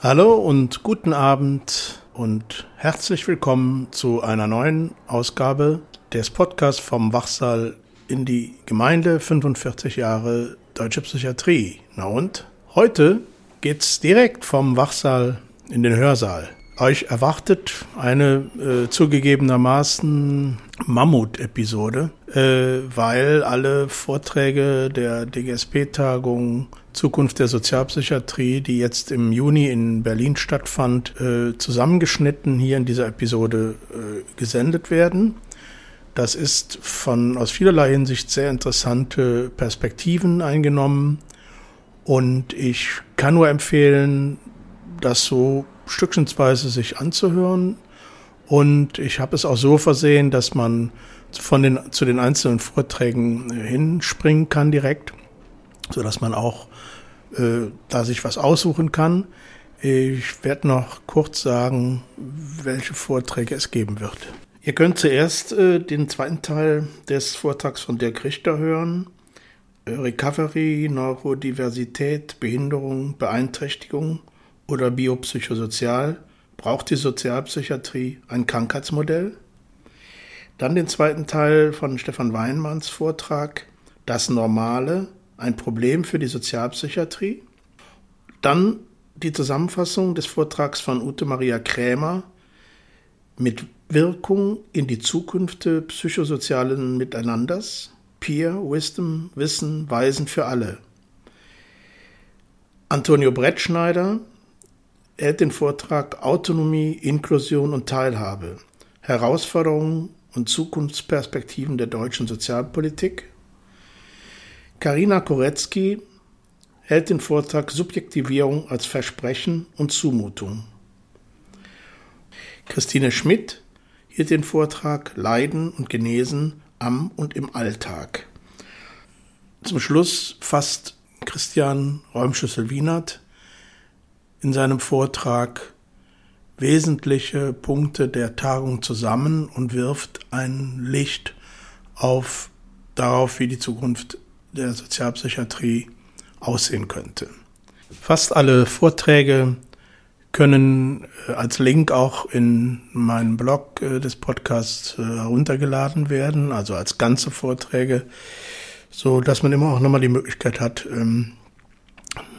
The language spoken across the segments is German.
Hallo und guten Abend und herzlich willkommen zu einer neuen Ausgabe des Podcasts vom Wachsaal in die Gemeinde 45 Jahre Deutsche Psychiatrie. Na und? Heute geht's direkt vom Wachsaal in den Hörsaal. Euch erwartet eine äh, zugegebenermaßen Mammut-Episode, äh, weil alle Vorträge der DGSP-Tagung Zukunft der Sozialpsychiatrie, die jetzt im Juni in Berlin stattfand, äh, zusammengeschnitten hier in dieser Episode äh, gesendet werden. Das ist von aus vielerlei Hinsicht sehr interessante Perspektiven eingenommen und ich kann nur empfehlen, das so stückchensweise sich anzuhören. Und ich habe es auch so versehen, dass man von den, zu den einzelnen Vorträgen hinspringen kann direkt, so dass man auch äh, da sich was aussuchen kann. Ich werde noch kurz sagen, welche Vorträge es geben wird. Ihr könnt zuerst äh, den zweiten Teil des Vortrags von Dirk Richter hören. Recovery, Neurodiversität, Behinderung, Beeinträchtigung oder biopsychosozial braucht die Sozialpsychiatrie ein Krankheitsmodell. Dann den zweiten Teil von Stefan Weinmanns Vortrag Das Normale, ein Problem für die Sozialpsychiatrie. Dann die Zusammenfassung des Vortrags von Ute Maria Krämer mit Wirkung in die Zukunft psychosozialen Miteinanders. Peer, Wisdom, Wissen, Weisen für alle. Antonio Brettschneider hält den Vortrag Autonomie, Inklusion und Teilhabe. Herausforderungen und Zukunftsperspektiven der deutschen Sozialpolitik. Karina Koretzky hält den Vortrag Subjektivierung als Versprechen und Zumutung. Christine Schmidt hielt den Vortrag Leiden und Genesen am und im Alltag. Zum Schluss fasst Christian Räumschüssel-Wienert in seinem Vortrag wesentliche Punkte der Tagung zusammen und wirft ein Licht auf darauf, wie die Zukunft der Sozialpsychiatrie aussehen könnte. Fast alle Vorträge können äh, als Link auch in meinen Blog äh, des Podcasts äh, heruntergeladen werden, also als ganze Vorträge, so dass man immer auch nochmal die Möglichkeit hat, ähm,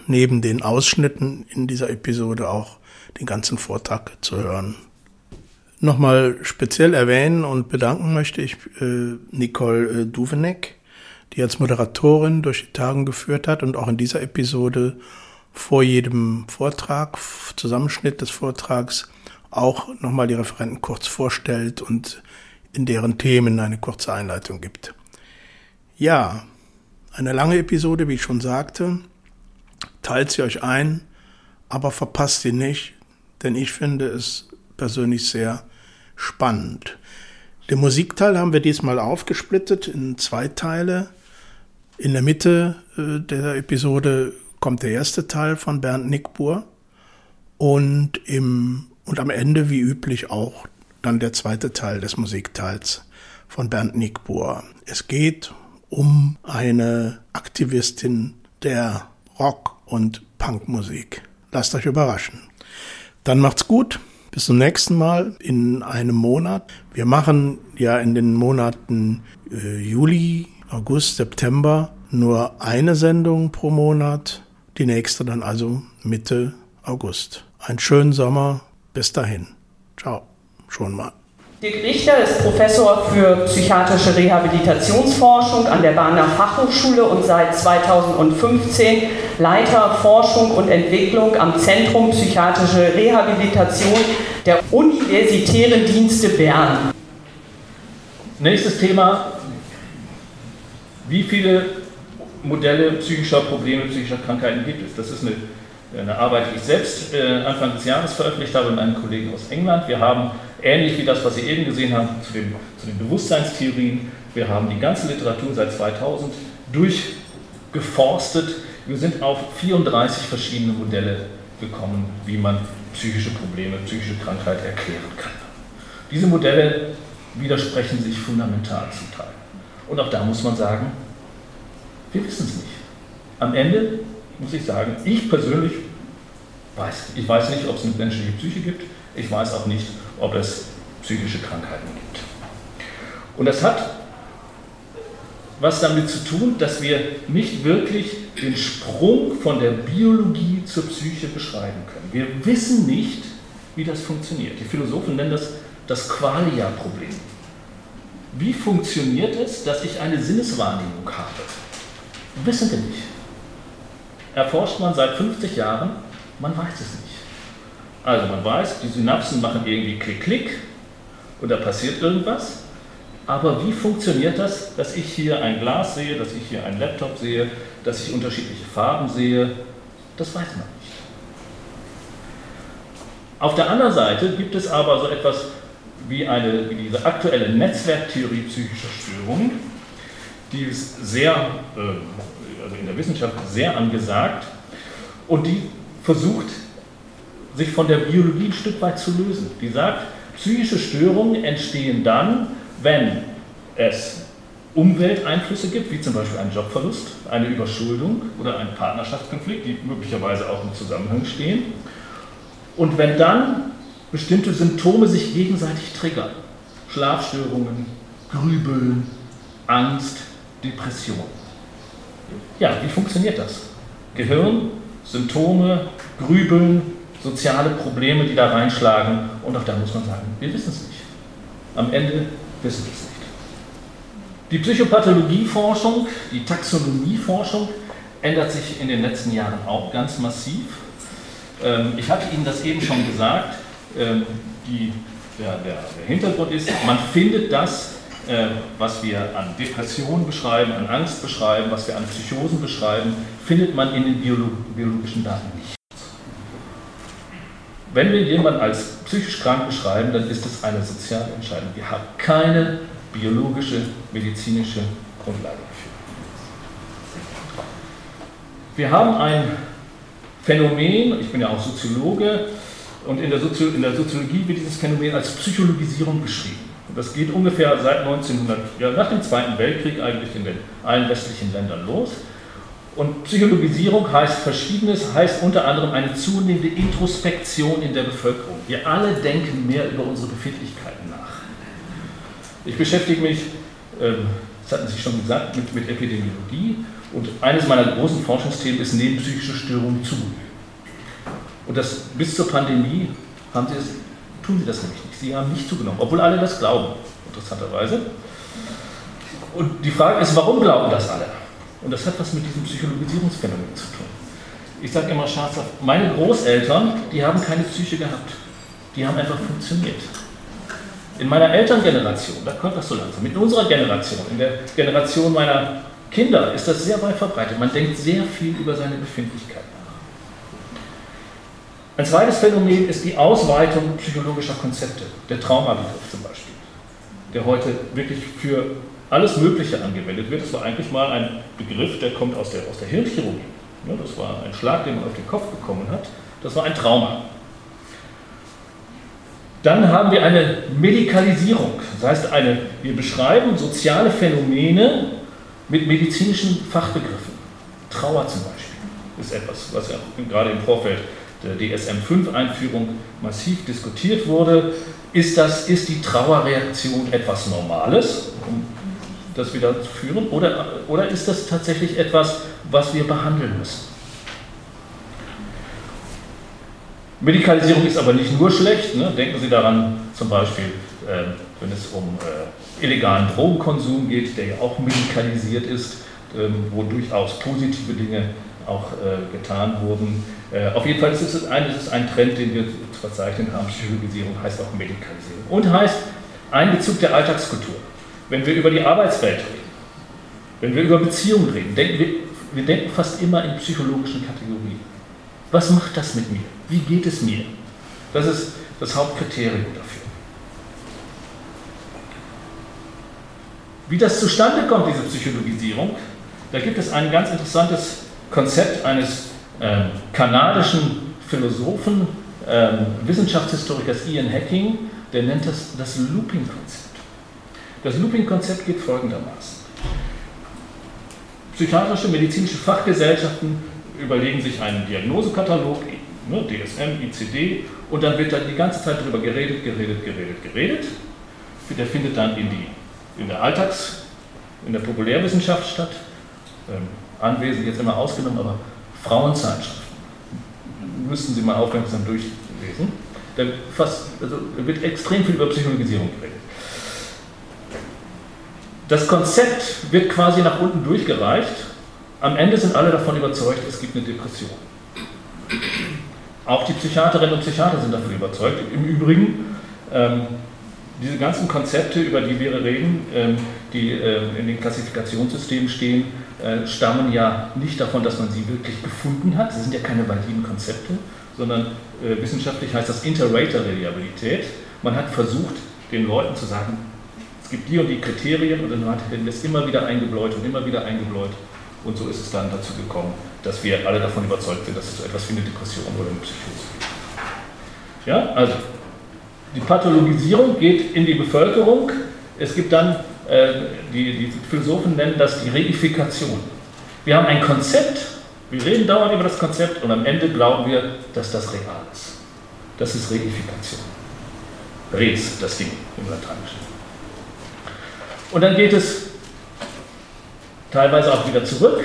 neben den Ausschnitten in dieser Episode auch den ganzen Vortrag zu hören. Nochmal speziell erwähnen und bedanken möchte ich Nicole Duvenek, die als Moderatorin durch die Tagen geführt hat und auch in dieser Episode vor jedem Vortrag, Zusammenschnitt des Vortrags, auch nochmal die Referenten kurz vorstellt und in deren Themen eine kurze Einleitung gibt. Ja, eine lange Episode, wie ich schon sagte. Teilt sie euch ein, aber verpasst sie nicht, denn ich finde es persönlich sehr spannend. Den Musikteil haben wir diesmal aufgesplittet in zwei Teile. In der Mitte äh, der Episode kommt der erste Teil von Bernd Nickbur und, im, und am Ende, wie üblich, auch dann der zweite Teil des Musikteils von Bernd Nickbur. Es geht um eine Aktivistin der Rock- und Punkmusik. Lasst euch überraschen. Dann macht's gut. Bis zum nächsten Mal in einem Monat. Wir machen ja in den Monaten äh, Juli, August, September nur eine Sendung pro Monat die nächste dann also Mitte August. Einen schönen Sommer. Bis dahin. Ciao. Schon mal. Dirk Richter ist Professor für psychiatrische Rehabilitationsforschung an der Bahner Fachhochschule und seit 2015 Leiter Forschung und Entwicklung am Zentrum Psychiatrische Rehabilitation der Universitären Dienste Bern. Nächstes Thema. Wie viele Modelle psychischer Probleme, psychischer Krankheiten gibt es. Das ist eine, eine Arbeit, die ich selbst äh, Anfang des Jahres veröffentlicht habe mit einem Kollegen aus England. Wir haben, ähnlich wie das, was Sie eben gesehen haben, zu, dem, zu den Bewusstseinstheorien, wir haben die ganze Literatur seit 2000 durchgeforstet. Wir sind auf 34 verschiedene Modelle gekommen, wie man psychische Probleme, psychische Krankheit erklären kann. Diese Modelle widersprechen sich fundamental zum Teil. Und auch da muss man sagen, wir wissen es nicht. Am Ende muss ich sagen, ich persönlich weiß, ich weiß nicht, ob es eine menschliche Psyche gibt. Ich weiß auch nicht, ob es psychische Krankheiten gibt. Und das hat was damit zu tun, dass wir nicht wirklich den Sprung von der Biologie zur Psyche beschreiben können. Wir wissen nicht, wie das funktioniert. Die Philosophen nennen das das Qualia-Problem. Wie funktioniert es, dass ich eine Sinneswahrnehmung habe? Wissen wir nicht. Erforscht man seit 50 Jahren, man weiß es nicht. Also man weiß, die Synapsen machen irgendwie Klick-Klick und da passiert irgendwas. Aber wie funktioniert das, dass ich hier ein Glas sehe, dass ich hier einen Laptop sehe, dass ich unterschiedliche Farben sehe? Das weiß man nicht. Auf der anderen Seite gibt es aber so etwas wie, eine, wie diese aktuelle Netzwerktheorie psychischer Störungen, die ist sehr, äh, also in der Wissenschaft sehr angesagt und die versucht, sich von der Biologie ein Stück weit zu lösen. Die sagt, psychische Störungen entstehen dann, wenn es Umwelteinflüsse gibt, wie zum Beispiel einen Jobverlust, eine Überschuldung oder einen Partnerschaftskonflikt, die möglicherweise auch im Zusammenhang stehen. Und wenn dann bestimmte Symptome sich gegenseitig triggern, Schlafstörungen, Grübeln, Angst, Depression. Ja, wie funktioniert das? Gehirn, Symptome, Grübeln, soziale Probleme, die da reinschlagen. Und auch da muss man sagen, wir wissen es nicht. Am Ende wissen wir es nicht. Die Psychopathologieforschung, die Taxonomieforschung ändert sich in den letzten Jahren auch ganz massiv. Ähm, ich hatte Ihnen das eben schon gesagt. Ähm, die, der, der, Hintergrund ist, man findet das, äh, was wir an Depressionen beschreiben, an Angst beschreiben, was wir an Psychosen beschreiben, findet man in den biologischen Daten nicht. Wenn wir jemanden als psychisch krank beschreiben, dann ist es eine soziale Entscheidung. Wir haben keine biologische, medizinische Grundlage dafür. Wir haben ein Phänomen, ich bin ja auch Soziologe, und in der, Sozio in der Soziologie wird dieses Phänomen als Psychologisierung beschrieben. Das geht ungefähr seit 1900, ja, nach dem Zweiten Weltkrieg eigentlich in den allen westlichen Ländern los. Und Psychologisierung heißt Verschiedenes, heißt unter anderem eine zunehmende Introspektion in der Bevölkerung. Wir alle denken mehr über unsere Befindlichkeiten nach. Ich beschäftige mich, ähm, das hatten Sie schon gesagt, mit, mit Epidemiologie und eines meiner großen Forschungsthemen ist neben psychische Störungen zu. Und das bis zur Pandemie haben sie es, tun sie das nämlich nicht. Sie haben nicht zugenommen, obwohl alle das glauben, interessanterweise. Und die Frage ist, warum glauben das alle? Und das hat was mit diesem Psychologisierungsphänomen zu tun. Ich sage immer scherzhaft, meine Großeltern, die haben keine Psyche gehabt. Die haben einfach funktioniert. In meiner Elterngeneration, da kommt das so langsam. In unserer Generation, in der Generation meiner Kinder ist das sehr weit verbreitet. Man denkt sehr viel über seine Befindlichkeit nach. Ein zweites Phänomen ist die Ausweitung psychologischer Konzepte. Der Traumabegriff zum Beispiel, der heute wirklich für alles Mögliche angewendet wird. Das war eigentlich mal ein Begriff, der kommt aus der, aus der Hirnchirurgie. Das war ein Schlag, den man auf den Kopf bekommen hat. Das war ein Trauma. Dann haben wir eine Medikalisierung. Das heißt, eine, wir beschreiben soziale Phänomene mit medizinischen Fachbegriffen. Trauer zum Beispiel ist etwas, was ja gerade im Vorfeld der DSM-5-Einführung massiv diskutiert wurde. Ist, das, ist die Trauerreaktion etwas Normales, das wieder zu führen, oder, oder ist das tatsächlich etwas, was wir behandeln müssen? Medikalisierung ist aber nicht nur schlecht. Ne? Denken Sie daran, zum Beispiel, äh, wenn es um äh, illegalen Drogenkonsum geht, der ja auch medikalisiert ist, ähm, wo durchaus positive Dinge auch äh, getan wurden. Äh, auf jeden Fall ist es, ein, ist es ein Trend, den wir zu verzeichnen haben. Psychologisierung heißt auch Medikalisierung. Und heißt Einbezug der Alltagskultur. Wenn wir über die Arbeitswelt reden, wenn wir über Beziehungen reden, denken wir, wir denken fast immer in psychologischen Kategorien. Was macht das mit mir? Wie geht es mir? Das ist das Hauptkriterium dafür. Wie das zustande kommt, diese Psychologisierung, da gibt es ein ganz interessantes Konzept eines äh, kanadischen Philosophen, äh, Wissenschaftshistorikers Ian Hacking, der nennt das das Looping-Konzept. Das Looping-Konzept geht folgendermaßen. psychiatrische, medizinische Fachgesellschaften überlegen sich einen Diagnosekatalog, ne, DSM, ICD, und dann wird dann die ganze Zeit darüber geredet, geredet, geredet, geredet. Der findet dann in, die, in der Alltags-, in der Populärwissenschaft statt. Ähm, Anwesen jetzt immer ausgenommen, aber Frauenzeitschriften. Müssten Sie mal aufmerksam durchlesen. Da, also, da wird extrem viel über Psychologisierung geredet. Das Konzept wird quasi nach unten durchgereicht. Am Ende sind alle davon überzeugt, es gibt eine Depression. Auch die Psychiaterinnen und Psychiater sind davon überzeugt. Im Übrigen, ähm, diese ganzen Konzepte, über die wir reden, ähm, die äh, in den Klassifikationssystemen stehen, äh, stammen ja nicht davon, dass man sie wirklich gefunden hat. Sie sind ja keine validen Konzepte, sondern äh, wissenschaftlich heißt das Interrater-Reliabilität. Man hat versucht, den Leuten zu sagen, es gibt die und die Kriterien und dann hat es immer wieder eingebläut und immer wieder eingebläut. Und so ist es dann dazu gekommen, dass wir alle davon überzeugt sind, dass es so etwas wie eine Depression oder eine Psychose gibt. Ja, also die Pathologisierung geht in die Bevölkerung. Es gibt dann, äh, die, die Philosophen nennen das die Reifikation. Wir haben ein Konzept, wir reden dauernd über das Konzept und am Ende glauben wir, dass das real ist. Das ist Reifikation. Res, das Ding im Lateinischen. Und dann geht es teilweise auch wieder zurück.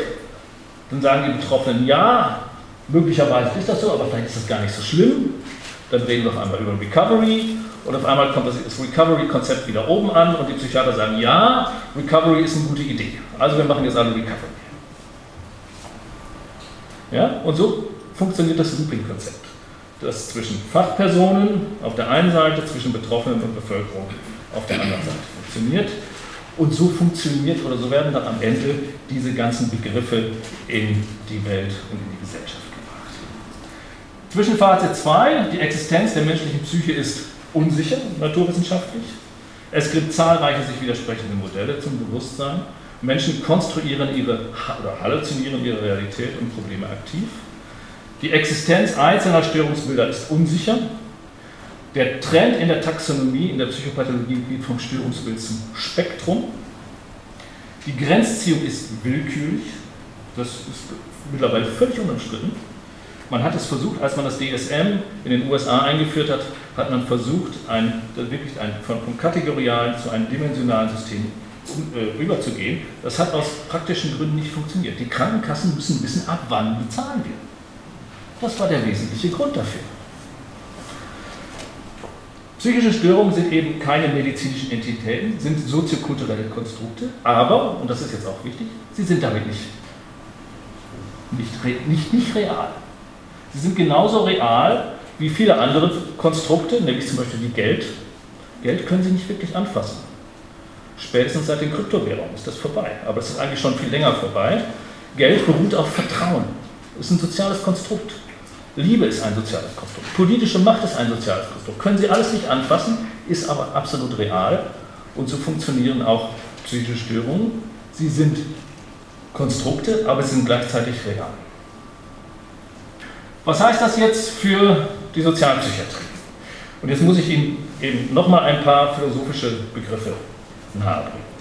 Dann sagen die Betroffenen, ja, möglicherweise ist das so, aber vielleicht ist das gar nicht so schlimm. Dann reden wir auf einmal über Recovery und auf einmal kommt das Recovery-Konzept wieder oben an und die Psychiater sagen, ja, Recovery ist eine gute Idee. Also wir machen jetzt alle Recovery. Ja, und so funktioniert das Looping-Konzept. Das zwischen Fachpersonen auf der einen Seite, zwischen Betroffenen und Bevölkerung auf der anderen Seite funktioniert. Und so funktioniert oder so werden dann am Ende diese ganzen Begriffe in die Welt und in die Gesellschaft gebracht. Zwischenfazit 2, die Existenz der menschlichen Psyche ist unsicher, naturwissenschaftlich. Es gibt zahlreiche sich widersprechende Modelle zum Bewusstsein. Menschen konstruieren ihre oder halluzinieren ihre Realität und Probleme aktiv. Die Existenz einzelner Störungsbilder ist unsicher. Der Trend in der Taxonomie, in der Psychopathologie geht vom Störungsbild zum Spektrum. Die Grenzziehung ist willkürlich. Das ist mittlerweile völlig unumstritten. Man hat es versucht, als man das DSM in den USA eingeführt hat, hat man versucht, ein, wirklich ein, von, von kategorialen zu einem dimensionalen System um, äh, rüberzugehen. Das hat aus praktischen Gründen nicht funktioniert. Die Krankenkassen müssen wissen, ab wann bezahlen wir. Das war der wesentliche Grund dafür. Psychische Störungen sind eben keine medizinischen Entitäten, sind soziokulturelle Konstrukte, aber, und das ist jetzt auch wichtig, sie sind damit nicht, nicht, nicht, nicht real. Sie sind genauso real wie viele andere Konstrukte, nämlich zum Beispiel wie Geld. Geld können Sie nicht wirklich anfassen. Spätestens seit den Kryptowährungen ist das vorbei, aber es ist eigentlich schon viel länger vorbei. Geld beruht auf Vertrauen. Es ist ein soziales Konstrukt. Liebe ist ein soziales Konstrukt. Politische Macht ist ein soziales Konstrukt. Können Sie alles nicht anfassen, ist aber absolut real. Und so funktionieren auch psychische Störungen. Sie sind Konstrukte, aber sie sind gleichzeitig real. Was heißt das jetzt für die Sozialpsychiatrie? Und jetzt muss ich Ihnen eben nochmal ein paar philosophische Begriffe nahebringen.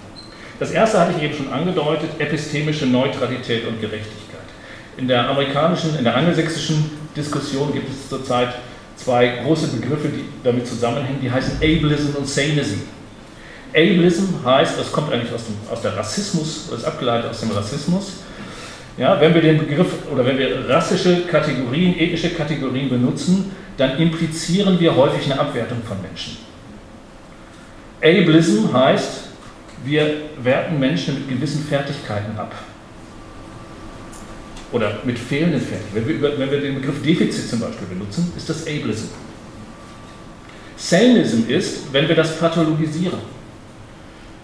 Das erste hatte ich eben schon angedeutet, epistemische Neutralität und Gerechtigkeit. In der amerikanischen, in der angelsächsischen Diskussion gibt es zurzeit zwei große Begriffe, die damit zusammenhängen, die heißen Ableism und Sanism. Ableism heißt, das kommt eigentlich aus, dem, aus der Rassismus, ist abgeleitet aus dem Rassismus. Ja, wenn wir den Begriff oder wenn wir rassische Kategorien, ethnische Kategorien benutzen, dann implizieren wir häufig eine Abwertung von Menschen. Ableism heißt, wir werten Menschen mit gewissen Fertigkeiten ab oder mit fehlenden Fertigkeiten. Wenn wir, wenn wir den Begriff Defizit zum Beispiel benutzen, ist das Ableism. Sanism ist, wenn wir das pathologisieren.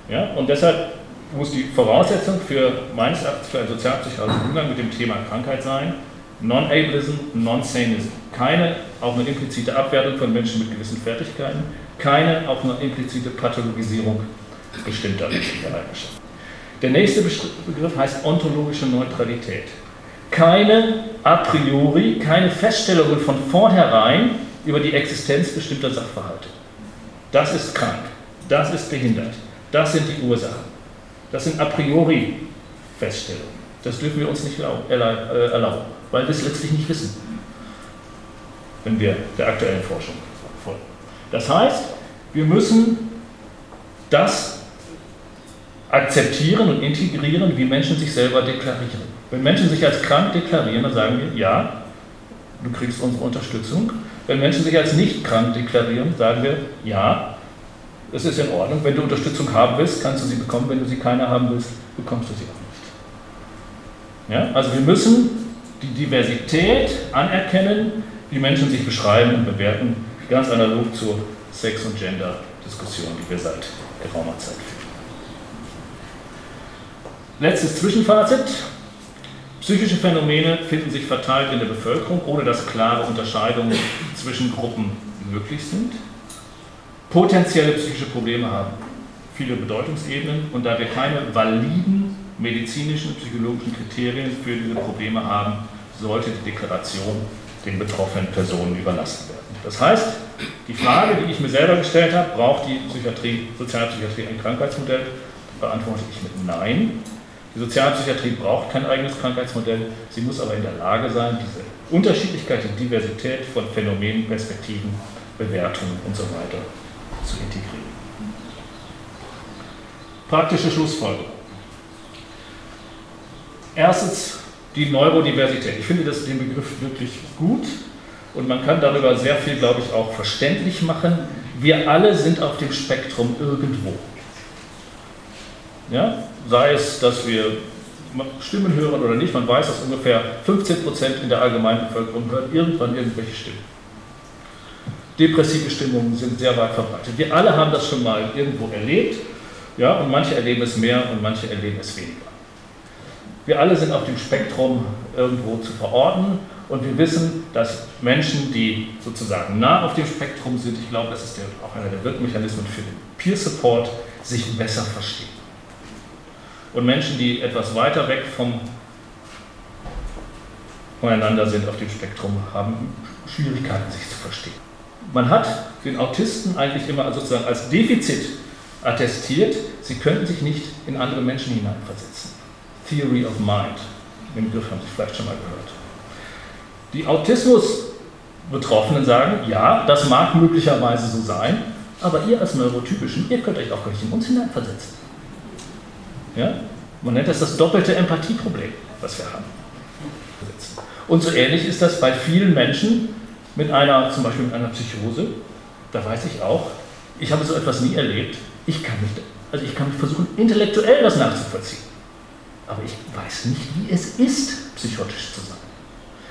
Ja, und deshalb muss die Voraussetzung für meines Erachtens für einen sozialpsychologischen Umgang mit dem Thema Krankheit sein, Non-Ableism, Non-Sanism. Keine auch eine implizite Abwertung von Menschen mit gewissen Fertigkeiten, keine auch eine implizite Pathologisierung bestimmter menschlicher Eigenschaften. Der nächste Begriff heißt ontologische Neutralität keine a priori, keine Feststellungen von vornherein über die Existenz bestimmter Sachverhalte. Das ist krank, das ist behindert, das sind die Ursachen. Das sind a priori Feststellungen. Das dürfen wir uns nicht äh, erlauben, weil wir es letztlich nicht wissen, wenn wir der aktuellen Forschung folgen. Das heißt, wir müssen das akzeptieren und integrieren, wie Menschen sich selber deklarieren. Wenn Menschen sich als krank deklarieren, dann sagen wir, ja, du kriegst unsere Unterstützung. Wenn Menschen sich als nicht krank deklarieren, sagen wir, ja, es ist in Ordnung. Wenn du Unterstützung haben willst, kannst du sie bekommen. Wenn du sie keine haben willst, bekommst du sie auch nicht. Ja? Also wir müssen die Diversität anerkennen, wie Menschen sich beschreiben und bewerten, ganz analog zur Sex- und Gender-Diskussion, die wir seit geraumer Zeit führen. Letztes Zwischenfazit. Psychische Phänomene finden sich verteilt in der Bevölkerung, ohne dass klare Unterscheidungen zwischen Gruppen möglich sind. Potenzielle psychische Probleme haben viele Bedeutungsebenen und da wir keine validen medizinischen, psychologischen Kriterien für diese Probleme haben, sollte die Deklaration den betroffenen Personen überlassen werden. Das heißt, die Frage, die ich mir selber gestellt habe, braucht die Psychiatrie, Sozialpsychiatrie ein Krankheitsmodell, beantworte ich mit Nein. Die Sozialpsychiatrie braucht kein eigenes Krankheitsmodell, sie muss aber in der Lage sein, diese Unterschiedlichkeit, die Diversität von Phänomenen, Perspektiven, Bewertungen und so weiter zu integrieren. Praktische Schlussfolgerung. Erstens die Neurodiversität. Ich finde das, den Begriff wirklich gut und man kann darüber sehr viel, glaube ich, auch verständlich machen. Wir alle sind auf dem Spektrum irgendwo. Ja? Sei es, dass wir Stimmen hören oder nicht, man weiß, dass ungefähr 15 Prozent in der allgemeinen Bevölkerung hören irgendwann irgendwelche Stimmen. Depressive Stimmungen sind sehr weit verbreitet. Wir alle haben das schon mal irgendwo erlebt, ja, und manche erleben es mehr und manche erleben es weniger. Wir alle sind auf dem Spektrum irgendwo zu verorten und wir wissen, dass Menschen, die sozusagen nah auf dem Spektrum sind, ich glaube, das ist der, auch einer der Wirkmechanismen für den Peer Support, sich besser verstehen. Und Menschen, die etwas weiter weg vom, voneinander sind auf dem Spektrum, haben Schwierigkeiten, sich zu verstehen. Man hat den Autisten eigentlich immer sozusagen als Defizit attestiert, sie könnten sich nicht in andere Menschen hineinversetzen. Theory of Mind, den Begriff haben Sie vielleicht schon mal gehört. Die Autismus-Betroffenen sagen, ja, das mag möglicherweise so sein, aber ihr als Neurotypischen, ihr könnt euch auch gar nicht in uns hineinversetzen. Ja? Man nennt das das doppelte Empathieproblem, was wir haben. Und so ähnlich ist das bei vielen Menschen mit einer, zum Beispiel mit einer Psychose. Da weiß ich auch, ich habe so etwas nie erlebt. Ich kann nicht, also ich kann versuchen, intellektuell das nachzuvollziehen. Aber ich weiß nicht, wie es ist, psychotisch zu sein.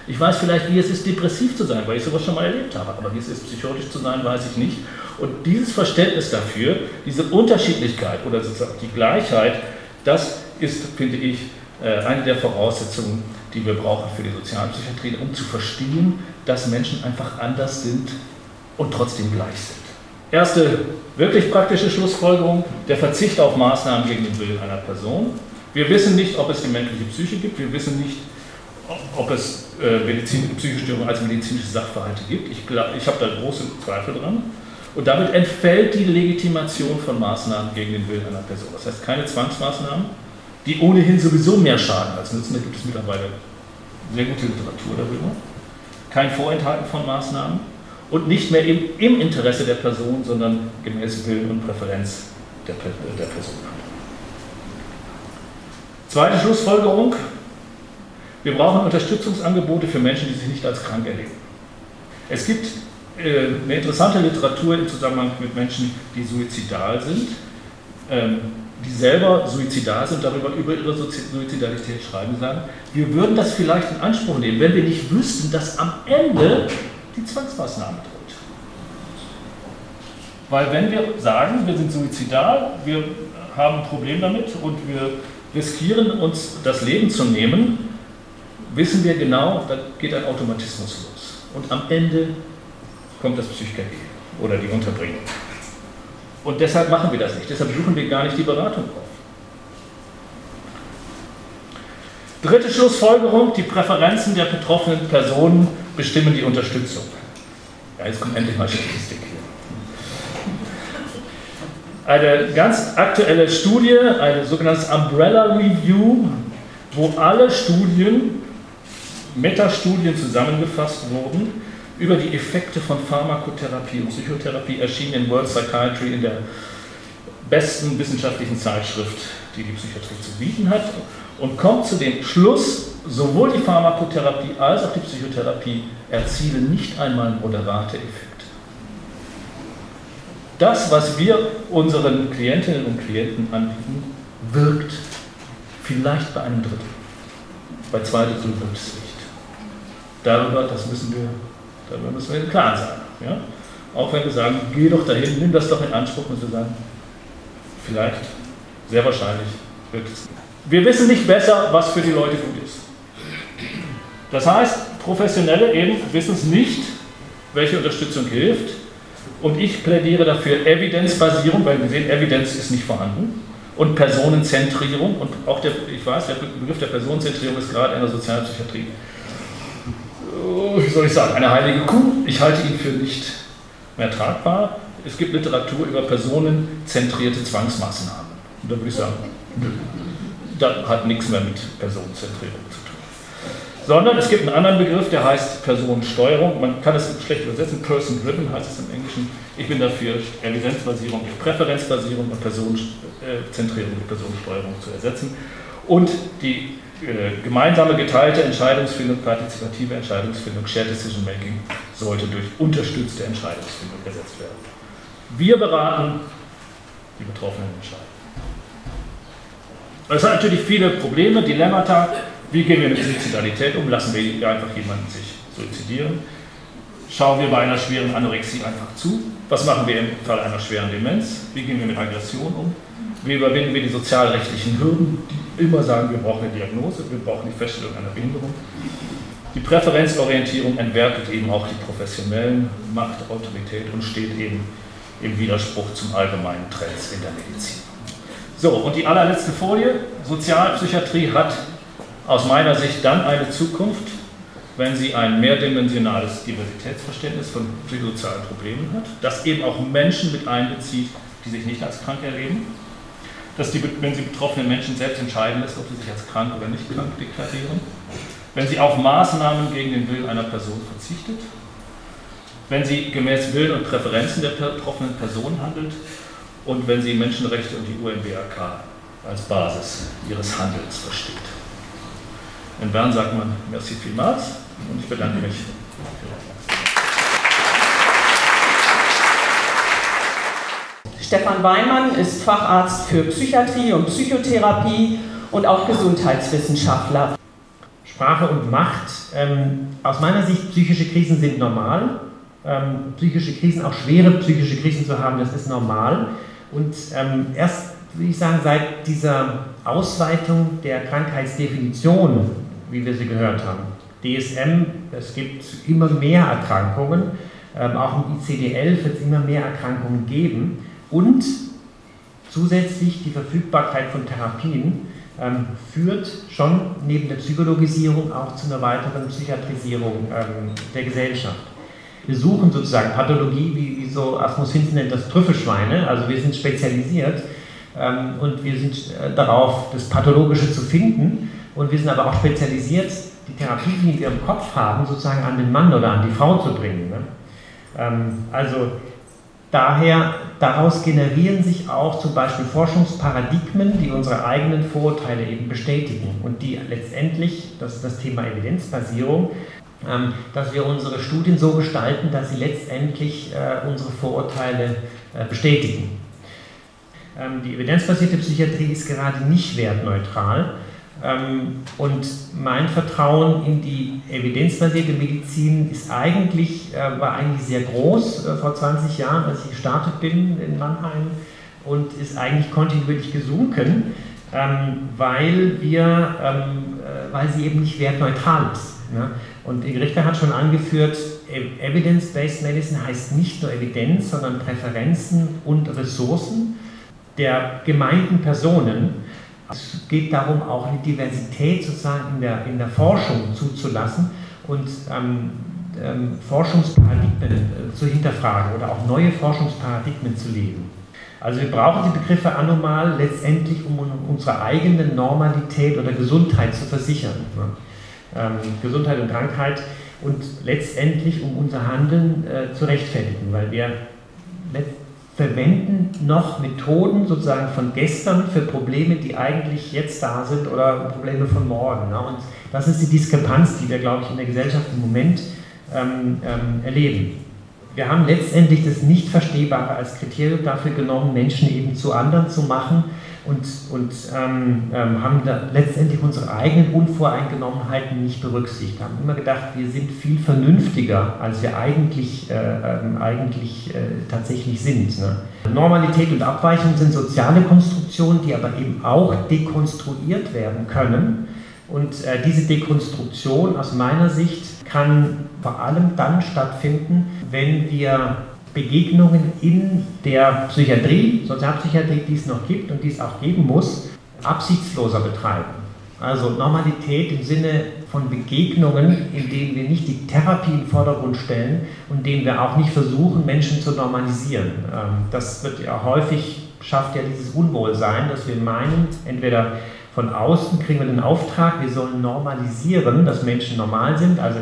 Ich weiß vielleicht, wie es ist, depressiv zu sein, weil ich sowas schon mal erlebt habe. Aber wie es ist, psychotisch zu sein, weiß ich nicht. Und dieses Verständnis dafür, diese Unterschiedlichkeit oder sozusagen die Gleichheit, das ist, finde ich, äh, eine der Voraussetzungen, die wir brauchen für die Sozialpsychiatrie, um zu verstehen, dass Menschen einfach anders sind und trotzdem gleich sind. Erste wirklich praktische Schlussfolgerung, der Verzicht auf Maßnahmen gegen den Willen einer Person. Wir wissen nicht, ob es die menschliche Psyche gibt. Wir wissen nicht, ob es äh, Medizin, psychische Störungen als medizinische Sachverhalte gibt. Ich, ich habe da große Zweifel dran. Und damit entfällt die Legitimation von Maßnahmen gegen den Willen einer Person. Das heißt, keine Zwangsmaßnahmen, die ohnehin sowieso mehr schaden als nützen. Da gibt es mittlerweile sehr gute Literatur darüber. Kein Vorenthalten von Maßnahmen und nicht mehr im, im Interesse der Person, sondern gemäß Willen und Präferenz der, der Person. Zweite Schlussfolgerung. Wir brauchen Unterstützungsangebote für Menschen, die sich nicht als krank erleben. Es gibt eine interessante Literatur im Zusammenhang mit Menschen, die suizidal sind, ähm, die selber suizidal sind, darüber über ihre Suizidalität schreiben, sagen, wir würden das vielleicht in Anspruch nehmen, wenn wir nicht wüssten, dass am Ende die Zwangsmaßnahme droht. Weil wenn wir sagen, wir sind suizidal, wir haben ein Problem damit und wir riskieren uns das Leben zu nehmen, wissen wir genau, da geht ein Automatismus los. Und am Ende kommt das Psychologie oder die Unterbringung. Und deshalb machen wir das nicht. Deshalb suchen wir gar nicht die Beratung auf. Dritte Schlussfolgerung, die Präferenzen der betroffenen Personen bestimmen die Unterstützung. Ja, jetzt kommt endlich mal Statistik hier. Eine ganz aktuelle Studie, eine sogenannte Umbrella Review, wo alle Studien, Metastudien zusammengefasst wurden über die Effekte von Pharmakotherapie und Psychotherapie, erschienen in World Psychiatry in der besten wissenschaftlichen Zeitschrift, die die Psychiatrie zu bieten hat, und kommt zu dem Schluss, sowohl die Pharmakotherapie als auch die Psychotherapie erzielen nicht einmal moderate Effekte. Das, was wir unseren Klientinnen und Klienten anbieten, wirkt vielleicht bei einem Drittel. Bei zwei Dritteln wirkt es nicht. Darüber, das müssen wir, darüber müssen wir klar sein. Ja? Auch wenn wir sagen, geh doch dahin, nimm das doch in Anspruch, müssen wir sagen, vielleicht, sehr wahrscheinlich wirkt es nicht. Wir wissen nicht besser, was für die Leute gut ist. Das heißt, Professionelle eben wissen es nicht, welche Unterstützung hilft. Und ich plädiere dafür Evidenzbasierung, weil wir sehen, Evidenz ist nicht vorhanden. Und Personenzentrierung. Und auch der, ich weiß, der Begriff der Personenzentrierung ist gerade in der Sozialpsychiatrie, wie soll ich sagen, eine heilige Kuh. Ich halte ihn für nicht mehr tragbar. Es gibt Literatur über personenzentrierte Zwangsmaßnahmen. Und da würde ich sagen, das hat nichts mehr mit Personenzentrierung zu tun. Sondern es gibt einen anderen Begriff, der heißt Personensteuerung. Man kann es schlecht übersetzen, Person-Driven heißt es im Englischen. Ich bin dafür, Evidenzbasierung durch Präferenzbasierung und Personenzentrierung durch Personensteuerung zu ersetzen. Und die äh, gemeinsame geteilte Entscheidungsfindung, partizipative Entscheidungsfindung, Shared Decision Making sollte durch unterstützte Entscheidungsfindung ersetzt werden. Wir beraten, die Betroffenen entscheiden. Es hat natürlich viele Probleme, Dilemmata. Wie gehen wir mit Suizidalität um? Lassen wir einfach jemanden sich suizidieren? Schauen wir bei einer schweren Anorexie einfach zu? Was machen wir im Fall einer schweren Demenz? Wie gehen wir mit Aggression um? Wie überwinden wir die sozialrechtlichen Hürden, die immer sagen, wir brauchen eine Diagnose, wir brauchen die Feststellung einer Behinderung? Die Präferenzorientierung entwertet eben auch die professionellen Macht, Autorität und steht eben im Widerspruch zum allgemeinen Trends in der Medizin. So, und die allerletzte Folie. Sozialpsychiatrie hat aus meiner Sicht dann eine Zukunft, wenn sie ein mehrdimensionales Diversitätsverständnis von psychosozialen Problemen hat, das eben auch Menschen mit einbezieht, die sich nicht als krank erleben, dass die, wenn sie betroffenen Menschen selbst entscheiden lässt, ob sie sich als krank oder nicht krank deklarieren, wenn sie auf Maßnahmen gegen den Willen einer Person verzichtet, wenn sie gemäß Willen und Präferenzen der betroffenen Person handelt und wenn sie Menschenrechte und die UNBRK als Basis ihres Handelns versteht. In Bern sagt man merci vielmals und ich bedanke mich. Stefan Weimann ist Facharzt für Psychiatrie und Psychotherapie und auch Gesundheitswissenschaftler. Sprache und Macht. Ähm, aus meiner Sicht, psychische Krisen sind normal. Ähm, psychische Krisen, auch schwere psychische Krisen zu haben, das ist normal. Und ähm, erst, würde ich sagen, seit dieser Ausweitung der Krankheitsdefinition, wie wir sie gehört haben, DSM, es gibt immer mehr Erkrankungen, ähm, auch im ICD-11 wird es immer mehr Erkrankungen geben und zusätzlich die Verfügbarkeit von Therapien ähm, führt schon neben der Psychologisierung auch zu einer weiteren Psychiatrisierung ähm, der Gesellschaft wir suchen sozusagen Pathologie, wie, wie so Asmus Hinz nennt das Trüffelschweine, also wir sind spezialisiert ähm, und wir sind äh, darauf, das Pathologische zu finden und wir sind aber auch spezialisiert, die Therapie, die wir im Kopf haben, sozusagen an den Mann oder an die Frau zu bringen. Ne? Ähm, also daher, daraus generieren sich auch zum Beispiel Forschungsparadigmen, die unsere eigenen Vorurteile eben bestätigen und die letztendlich, das ist das Thema Evidenzbasierung, ähm, dass wir unsere Studien so gestalten, dass sie letztendlich äh, unsere Vorurteile äh, bestätigen. Ähm, die evidenzbasierte Psychiatrie ist gerade nicht wertneutral. Ähm, und mein Vertrauen in die evidenzbasierte Medizin ist eigentlich, äh, war eigentlich sehr groß vor 20 Jahren, als ich gestartet bin in Mannheim und ist eigentlich kontinuierlich gesunken, weil, wir, weil sie eben nicht wertneutral ist. Und die Richter hat schon angeführt, Evidence-Based Medicine heißt nicht nur Evidenz, sondern Präferenzen und Ressourcen der gemeinten Personen. Es geht darum, auch eine Diversität sozusagen in der, in der Forschung zuzulassen und ähm, ähm, Forschungsparadigmen äh, zu hinterfragen oder auch neue Forschungsparadigmen zu leben. Also wir brauchen die Begriffe anormal letztendlich, um unsere eigene Normalität oder Gesundheit zu versichern. Ähm, Gesundheit und Krankheit und letztendlich um unser Handeln äh, zu rechtfertigen, weil wir verwenden noch Methoden sozusagen von gestern für Probleme, die eigentlich jetzt da sind oder Probleme von morgen. Ne? Und das ist die Diskrepanz, die wir, glaube ich, in der Gesellschaft im Moment ähm, ähm, erleben. Wir haben letztendlich das Nicht-Verstehbare als Kriterium dafür genommen, Menschen eben zu anderen zu machen und, und ähm, ähm, haben da letztendlich unsere eigenen Unvoreingenommenheiten nicht berücksichtigt. Haben immer gedacht, wir sind viel vernünftiger, als wir eigentlich, äh, ähm, eigentlich äh, tatsächlich sind. Ne? Normalität und Abweichung sind soziale Konstruktionen, die aber eben auch dekonstruiert werden können. Und äh, diese Dekonstruktion aus meiner Sicht kann vor allem dann stattfinden, wenn wir Begegnungen in der Psychiatrie, Sozialpsychiatrie, die es noch gibt und die es auch geben muss, absichtsloser betreiben. Also Normalität im Sinne von Begegnungen, in denen wir nicht die Therapie in den Vordergrund stellen und denen wir auch nicht versuchen, Menschen zu normalisieren. Ähm, das wird ja häufig, schafft ja dieses Unwohlsein, dass wir meinen, entweder von außen kriegen wir den Auftrag, wir sollen normalisieren, dass Menschen normal sind. Also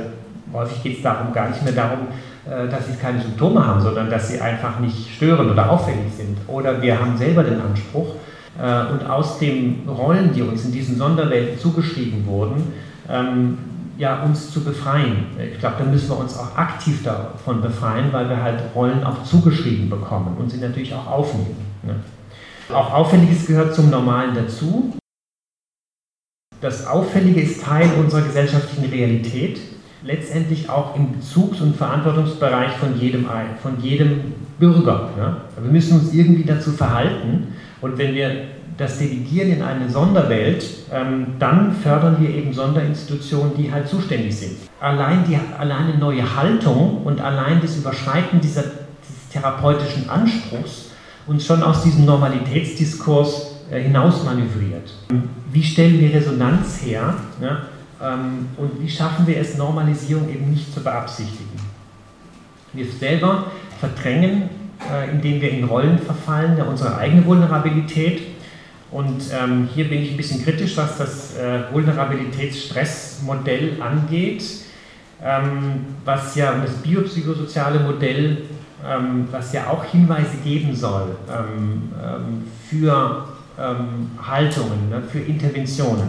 häufig geht es darum, gar nicht mehr darum, dass sie keine Symptome haben, sondern dass sie einfach nicht stören oder auffällig sind. Oder wir haben selber den Anspruch, äh, und aus den Rollen, die uns in diesen Sonderwelten zugeschrieben wurden, ähm, ja, uns zu befreien. Ich glaube, da müssen wir uns auch aktiv davon befreien, weil wir halt Rollen auch zugeschrieben bekommen und sie natürlich auch aufnehmen. Ne? Auch Auffälliges gehört zum Normalen dazu. Das Auffällige ist Teil unserer gesellschaftlichen Realität letztendlich auch im Bezugs- und Verantwortungsbereich von jedem, von jedem Bürger. Ja? Wir müssen uns irgendwie dazu verhalten und wenn wir das delegieren in eine Sonderwelt, ähm, dann fördern wir eben Sonderinstitutionen, die halt zuständig sind. Allein die alleine neue Haltung und allein das Überschreiten dieser, dieses therapeutischen Anspruchs uns schon aus diesem Normalitätsdiskurs äh, hinausmanövriert. Wie stellen wir Resonanz her? Ja? Ähm, und wie schaffen wir es, Normalisierung eben nicht zu beabsichtigen? Wir selber verdrängen, äh, indem wir in Rollen verfallen, unsere eigene Vulnerabilität. Und ähm, hier bin ich ein bisschen kritisch, was das äh, Vulnerabilitätsstressmodell angeht, ähm, was ja das biopsychosoziale Modell, was ja auch Hinweise geben soll für Haltungen, ne, für Interventionen.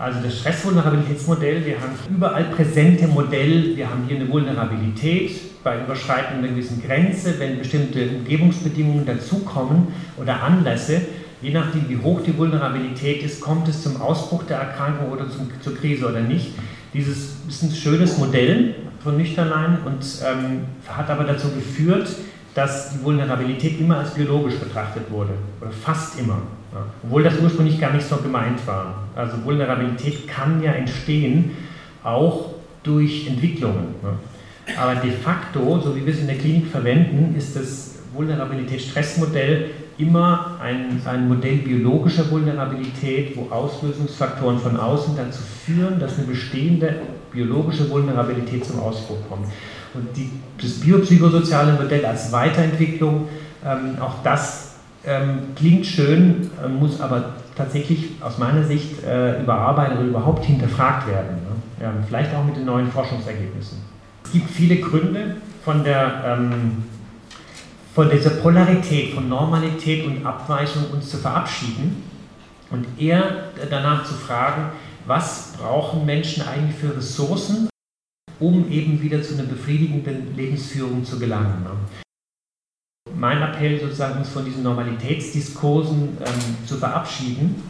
Also das Stressvulnerabilitätsmodell, wir haben überall präsente Modell, wir haben hier eine Vulnerabilität bei Überschreiten einer gewissen Grenze, wenn bestimmte Umgebungsbedingungen dazukommen oder Anlässe, je nachdem wie hoch die Vulnerabilität ist, kommt es zum Ausbruch der Erkrankung oder zum, zur Krise oder nicht. Dieses ist ein schönes Modell von Nüchternlein und ähm, hat aber dazu geführt, dass die Vulnerabilität immer als biologisch betrachtet wurde, oder fast immer. Ja. Obwohl das ursprünglich gar nicht so gemeint war. Also Vulnerabilität kann ja entstehen, auch durch Entwicklungen. Ja. Aber de facto, so wie wir es in der Klinik verwenden, ist das Vulnerabilitätsstressmodell immer ein, ein Modell biologischer Vulnerabilität, wo Auslösungsfaktoren von außen dazu führen, dass eine bestehende biologische Vulnerabilität zum Ausdruck kommt. Und die, das biopsychosoziale Modell als Weiterentwicklung, ähm, auch das ähm, klingt schön, äh, muss aber tatsächlich aus meiner Sicht äh, überarbeitet oder überhaupt hinterfragt werden. Ne? Ja, vielleicht auch mit den neuen Forschungsergebnissen. Es gibt viele Gründe von der ähm, von dieser Polarität von Normalität und Abweichung uns zu verabschieden und eher danach zu fragen, was brauchen Menschen eigentlich für Ressourcen, um eben wieder zu einer befriedigenden Lebensführung zu gelangen. Ne? mein Appell sozusagen, uns von diesen Normalitätsdiskursen ähm, zu verabschieden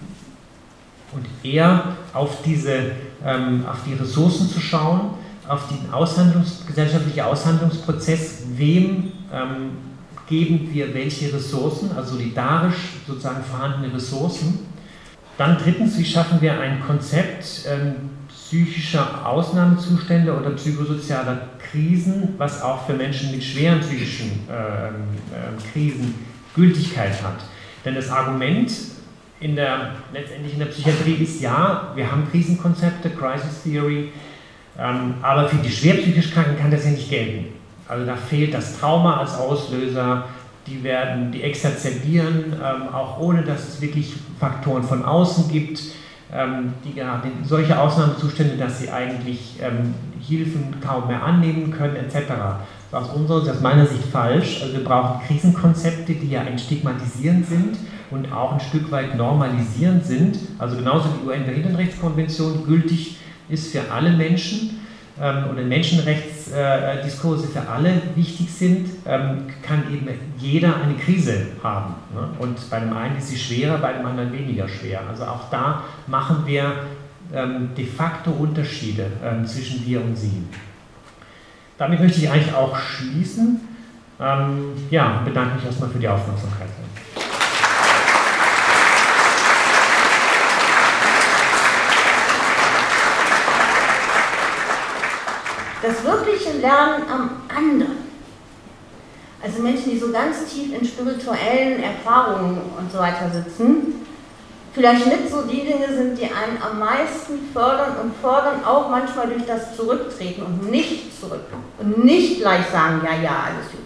und eher auf, diese, ähm, auf die Ressourcen zu schauen, auf den Aushandlungs gesellschaftlichen Aushandlungsprozess, wem ähm, geben wir welche Ressourcen, also solidarisch sozusagen vorhandene Ressourcen. Dann drittens, wie schaffen wir ein Konzept ähm, psychischer Ausnahmezustände oder psychosozialer Krisen, was auch für Menschen mit schweren psychischen äh, Krisen Gültigkeit hat. Denn das Argument in der, letztendlich in der Psychiatrie ist ja, wir haben Krisenkonzepte, Crisis Theory, ähm, aber für die schwer psychisch Kranken kann das ja nicht gelten. Also da fehlt das Trauma als Auslöser, die werden, die exazerbieren, ähm, auch ohne dass es wirklich Faktoren von außen gibt, die gerade solche Ausnahmezustände, dass sie eigentlich ähm, Hilfen kaum mehr annehmen können, etc. Aus unserer Sicht, aus meiner Sicht falsch. Also wir brauchen Krisenkonzepte, die ja entstigmatisierend sind und auch ein Stück weit normalisierend sind. Also genauso wie die UN-Behindertenrechtskonvention gültig ist für alle Menschen ähm, oder Menschenrechtsdiskurse für alle wichtig sind, ähm, kann eben jeder eine Krise haben. Ne? Und bei dem einen ist sie schwerer, bei dem anderen weniger schwer. Also auch da machen wir ähm, de facto Unterschiede ähm, zwischen wir und sie. Damit möchte ich eigentlich auch schließen. Ähm, ja, bedanke mich erstmal für die Aufmerksamkeit. Das wirkliche Lernen am anderen. Also Menschen, die so ganz tief in spirituellen Erfahrungen und so weiter sitzen, vielleicht mit so die Dinge sind, die einen am meisten fördern und fordern, auch manchmal durch das Zurücktreten und nicht zurück und nicht gleich sagen, ja, ja, alles gut.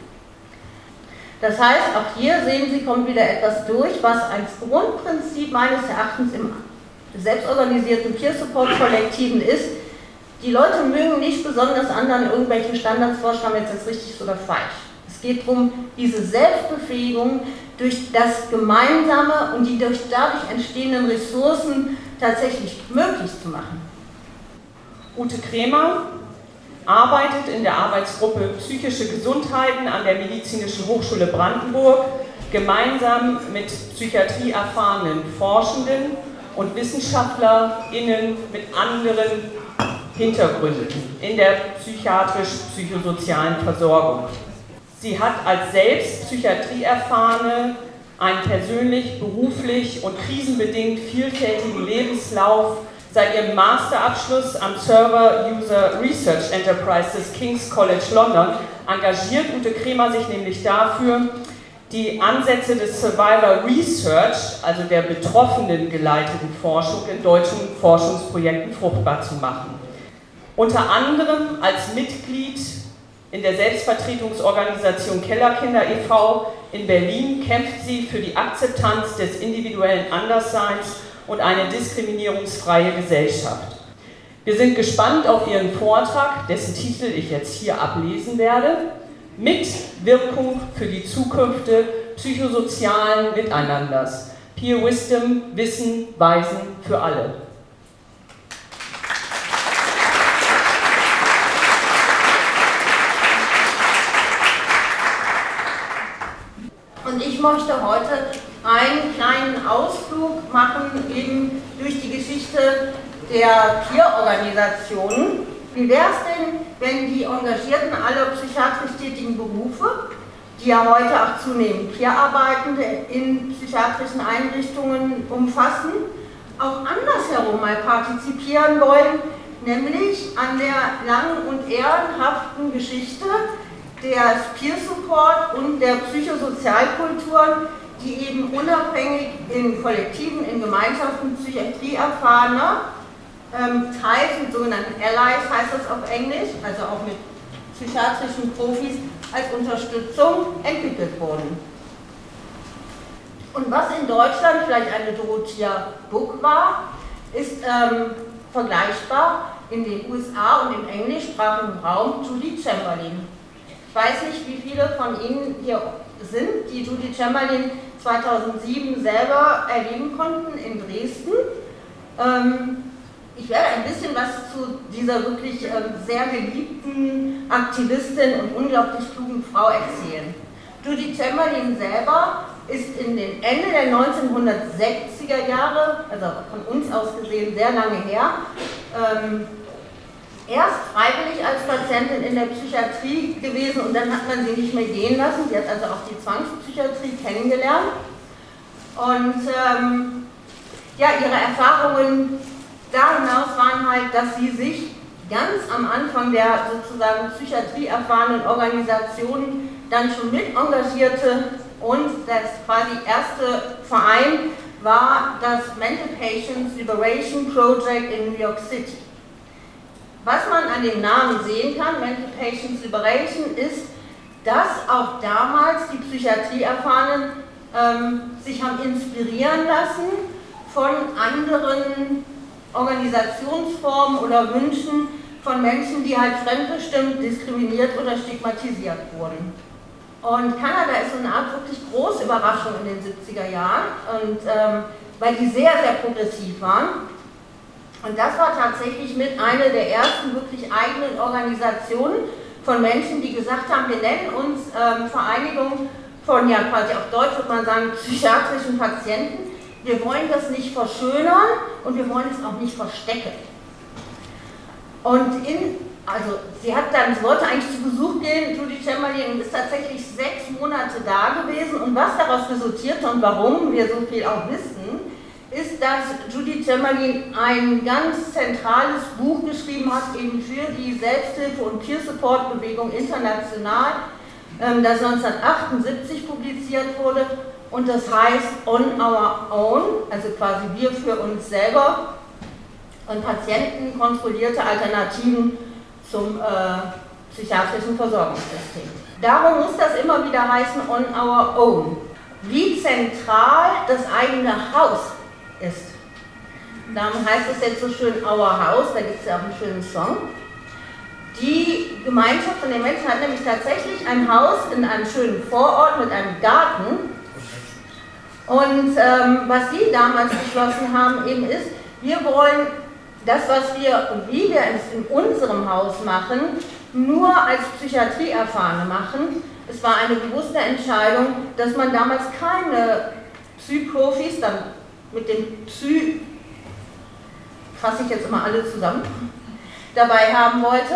Das heißt, auch hier sehen Sie, kommt wieder etwas durch, was als Grundprinzip meines Erachtens im selbstorganisierten Peer-Support-Kollektiven ist, die Leute mögen nicht besonders anderen irgendwelche Standards vorschreiben, jetzt ist richtig oder falsch. Es geht darum, diese Selbstbefähigung durch das Gemeinsame und die durch dadurch entstehenden Ressourcen tatsächlich möglich zu machen. Ute Kremer arbeitet in der Arbeitsgruppe Psychische Gesundheiten an der Medizinischen Hochschule Brandenburg gemeinsam mit psychiatrieerfahrenen Forschenden und WissenschaftlerInnen mit anderen Hintergründen in der psychiatrisch-psychosozialen Versorgung. Sie hat als selbst Psychiatrieerfahrene einen persönlich, beruflich und krisenbedingt vielfältigen Lebenslauf seit ihrem Masterabschluss am Server User Research Enterprise des King's College London engagiert Ute Kremer sich nämlich dafür, die Ansätze des Survivor Research, also der Betroffenen geleiteten Forschung in deutschen Forschungsprojekten fruchtbar zu machen. Unter anderem als Mitglied in der Selbstvertretungsorganisation Kellerkinder e.V. in Berlin kämpft sie für die Akzeptanz des individuellen Andersseins und eine diskriminierungsfreie Gesellschaft. Wir sind gespannt auf Ihren Vortrag, dessen Titel ich jetzt hier ablesen werde. Mitwirkung für die Zukunft psychosozialen Miteinanders. Peer Wisdom, Wissen, Weisen für alle. Möchte heute einen kleinen Ausflug machen, eben durch die Geschichte der Peer-Organisationen. Wie wäre es denn, wenn die Engagierten aller psychiatrisch tätigen Berufe, die ja heute auch zunehmend Peer-Arbeitende in psychiatrischen Einrichtungen umfassen, auch andersherum mal partizipieren wollen, nämlich an der langen und ehrenhaften Geschichte der Peer Support und der Psychosozialkulturen, die eben unabhängig in Kollektiven, in Gemeinschaften Psychiatrie erfahrener, ähm, teils mit sogenannten Allies heißt das auf Englisch, also auch mit psychiatrischen Profis als Unterstützung entwickelt wurden. Und was in Deutschland vielleicht eine Dorothea Book war, ist ähm, vergleichbar in den USA und im englischsprachigen Raum Julie Chamberlain. Ich weiß nicht, wie viele von Ihnen hier sind, die Judy Chamberlain 2007 selber erleben konnten in Dresden. Ähm, ich werde ein bisschen was zu dieser wirklich ähm, sehr geliebten Aktivistin und unglaublich klugen Frau erzählen. Judy Chamberlain selber ist in den Ende der 1960er Jahre, also von uns aus gesehen sehr lange her, ähm, erst freiwillig als Patientin in der Psychiatrie gewesen und dann hat man sie nicht mehr gehen lassen. Sie hat also auch die Zwangspsychiatrie kennengelernt. Und ähm, ja, ihre Erfahrungen da waren halt, dass sie sich ganz am Anfang der sozusagen Psychiatrie erfahrenen Organisationen dann schon mit engagierte und das quasi erste Verein war das Mental Patients Liberation Project in New York City. Was man an dem Namen sehen kann, Mental Patients Liberation, ist, dass auch damals die Psychiatrieerfahrenen ähm, sich haben inspirieren lassen von anderen Organisationsformen oder Wünschen von Menschen, die halt fremdbestimmt, diskriminiert oder stigmatisiert wurden. Und Kanada ist so eine Art wirklich große Überraschung in den 70er Jahren, und, ähm, weil die sehr, sehr progressiv waren. Und das war tatsächlich mit einer der ersten wirklich eigenen Organisationen von Menschen, die gesagt haben, wir nennen uns ähm, Vereinigung von, ja quasi auf Deutsch würde man sagen, psychiatrischen Patienten. Wir wollen das nicht verschönern und wir wollen es auch nicht verstecken. Und in, also sie hat dann, sie wollte eigentlich zu Besuch gehen, Judy Chamberlain, und ist tatsächlich sechs Monate da gewesen. Und was daraus resultierte und warum wir so viel auch wissen, ist, dass Judy Chamberlain ein ganz zentrales Buch geschrieben hat, eben für die Selbsthilfe- und Peer-Support-Bewegung international, ähm, das 1978 publiziert wurde und das heißt On Our Own, also quasi wir für uns selber und Patienten kontrollierte Alternativen zum äh, psychiatrischen Versorgungssystem. Darum muss das immer wieder heißen On Our Own. Wie zentral das eigene Haus ist. Darum heißt es jetzt so schön Our House, da gibt es ja auch einen schönen Song. Die Gemeinschaft von den Menschen hat nämlich tatsächlich ein Haus in einem schönen Vorort mit einem Garten. Und ähm, was sie damals beschlossen haben, eben ist, wir wollen das, was wir und wie wir es in unserem Haus machen, nur als Psychiatrieerfahrene machen. Es war eine bewusste Entscheidung, dass man damals keine Psy-Profis, dann mit dem Psy fasse ich jetzt immer alle zusammen, dabei haben wollte,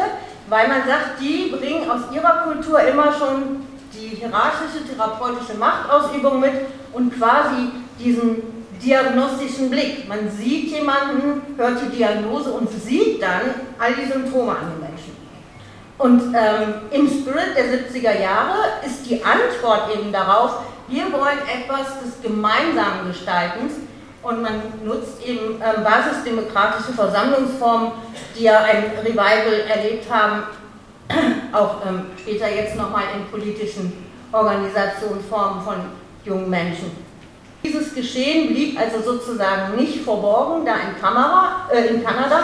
weil man sagt, die bringen aus ihrer Kultur immer schon die hierarchische therapeutische Machtausübung mit und quasi diesen diagnostischen Blick. Man sieht jemanden, hört die Diagnose und sieht dann all die Symptome an den Menschen. Und ähm, im Spirit der 70er Jahre ist die Antwort eben darauf, wir wollen etwas des gemeinsamen Gestaltens und man nutzt eben ähm, basisdemokratische Versammlungsformen, die ja ein Revival erlebt haben, auch ähm, später jetzt nochmal in politischen Organisationsformen von jungen Menschen. Dieses Geschehen blieb also sozusagen nicht verborgen da in, Kamera, äh, in Kanada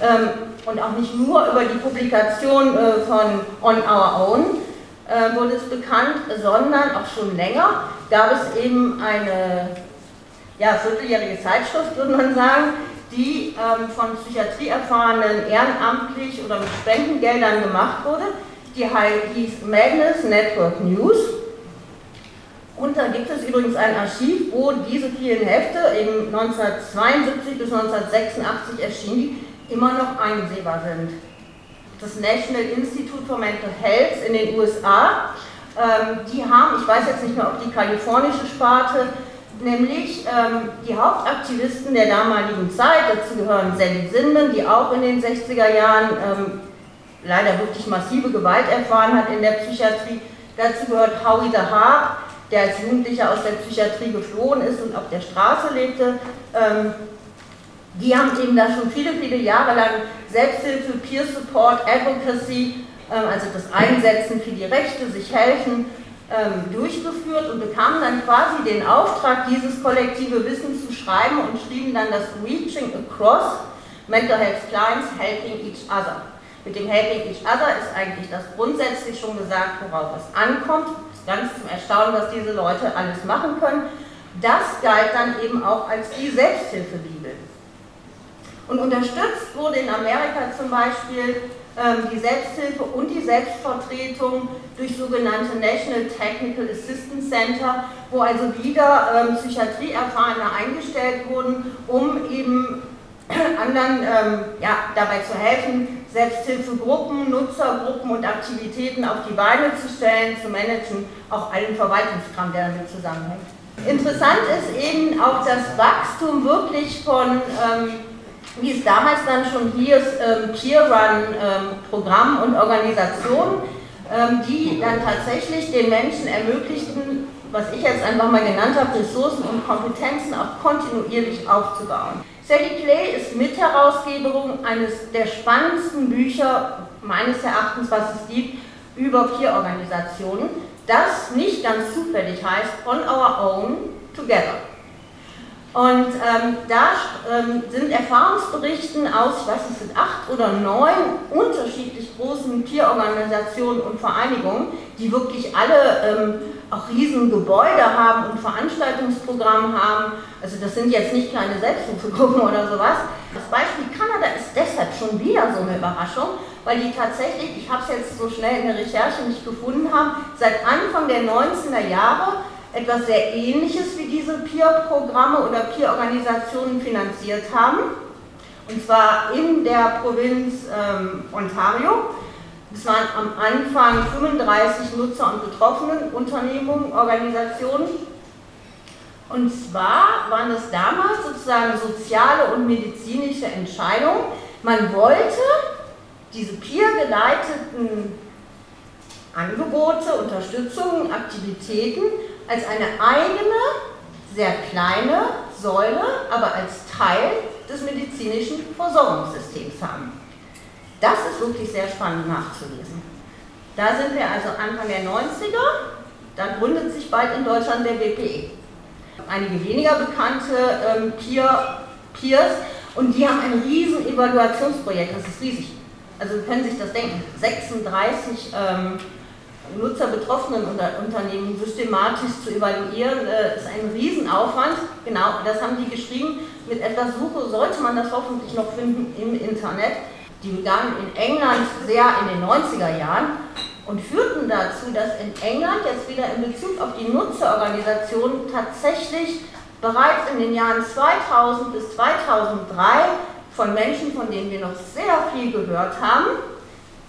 ähm, und auch nicht nur über die Publikation äh, von On Our Own äh, wurde es bekannt, sondern auch schon länger gab es eben eine ja, vierteljährige Zeitschrift, würde man sagen, die ähm, von Psychiatrieerfahrenen ehrenamtlich oder mit Spendengeldern gemacht wurde. Die hieß Magnus Network News. Und da gibt es übrigens ein Archiv, wo diese vielen Hefte, eben 1972 bis 1986 erschienen, die immer noch einsehbar sind. Das National Institute for Mental Health in den USA, ähm, die haben, ich weiß jetzt nicht mehr, ob die kalifornische Sparte nämlich ähm, die Hauptaktivisten der damaligen Zeit, dazu gehören Sally Zinman, die auch in den 60er Jahren ähm, leider wirklich massive Gewalt erfahren hat in der Psychiatrie, dazu gehört Howie the Hart, der als Jugendlicher aus der Psychiatrie geflohen ist und auf der Straße lebte. Ähm, die haben eben da schon viele, viele Jahre lang Selbsthilfe, Peer Support, Advocacy, ähm, also das Einsetzen für die Rechte, sich helfen, durchgeführt und bekamen dann quasi den Auftrag, dieses kollektive Wissen zu schreiben und schrieben dann das Reaching Across Mental Health Clients Helping Each Other. Mit dem Helping Each Other ist eigentlich das grundsätzlich schon gesagt, worauf es ankommt. Es ist ganz zum Erstaunen, dass diese Leute alles machen können. Das galt dann eben auch als die Selbsthilfebibel. Und unterstützt wurde in Amerika zum Beispiel ähm, die Selbsthilfe und die Selbstvertretung durch sogenannte National Technical Assistance Center, wo also wieder ähm, Psychiatrieerfahrene eingestellt wurden, um eben anderen ähm, ja, dabei zu helfen, Selbsthilfegruppen, Nutzergruppen und Aktivitäten auf die Beine zu stellen, zu managen, auch allen Verwaltungskram, der damit zusammenhängt. Interessant ist eben auch das Wachstum wirklich von ähm, wie es damals dann schon hieß, ähm, Cheer-Run-Programm ähm, und Organisationen, ähm, die dann tatsächlich den Menschen ermöglichten, was ich jetzt einfach mal genannt habe, Ressourcen und Kompetenzen auch kontinuierlich aufzubauen. Sally Clay ist Mitherausgeberin eines der spannendsten Bücher meines Erachtens, was es gibt, über Peer-Organisationen, das nicht ganz zufällig heißt On Our Own Together. Und ähm, da ähm, sind Erfahrungsberichten aus, ich weiß nicht, sind acht oder neun unterschiedlich großen Peer-Organisationen und Vereinigungen, die wirklich alle ähm, auch riesen Gebäude haben und Veranstaltungsprogramme haben. Also das sind jetzt nicht kleine Selbsthilfegruppen oder sowas. Das Beispiel Kanada ist deshalb schon wieder so eine Überraschung, weil die tatsächlich, ich habe es jetzt so schnell in der Recherche nicht gefunden haben, seit Anfang der 19er Jahre etwas sehr Ähnliches wie diese Peer-Programme oder Peer-Organisationen finanziert haben. Und zwar in der Provinz ähm, Ontario. Es waren am Anfang 35 Nutzer- und betroffenen Unternehmungen, Organisationen. Und zwar waren es damals sozusagen soziale und medizinische Entscheidungen. Man wollte diese peer-geleiteten Angebote, Unterstützungen, Aktivitäten als eine eigene, sehr kleine Säule, aber als Teil des medizinischen Versorgungssystems haben. Das ist wirklich sehr spannend nachzulesen. Da sind wir also Anfang der 90er, da gründet sich bald in Deutschland der WPE. Einige weniger bekannte ähm, Peer, Peers und die haben ein riesen Evaluationsprojekt, das ist riesig. Also Sie können sich das denken, 36 ähm, nutzerbetroffenen Unternehmen systematisch zu evaluieren, äh, ist ein Riesenaufwand. Genau, das haben die geschrieben. Mit etwas Suche sollte man das hoffentlich noch finden im Internet. Die begannen in England sehr in den 90er Jahren und führten dazu, dass in England jetzt wieder in Bezug auf die Nutzerorganisationen tatsächlich bereits in den Jahren 2000 bis 2003 von Menschen, von denen wir noch sehr viel gehört haben,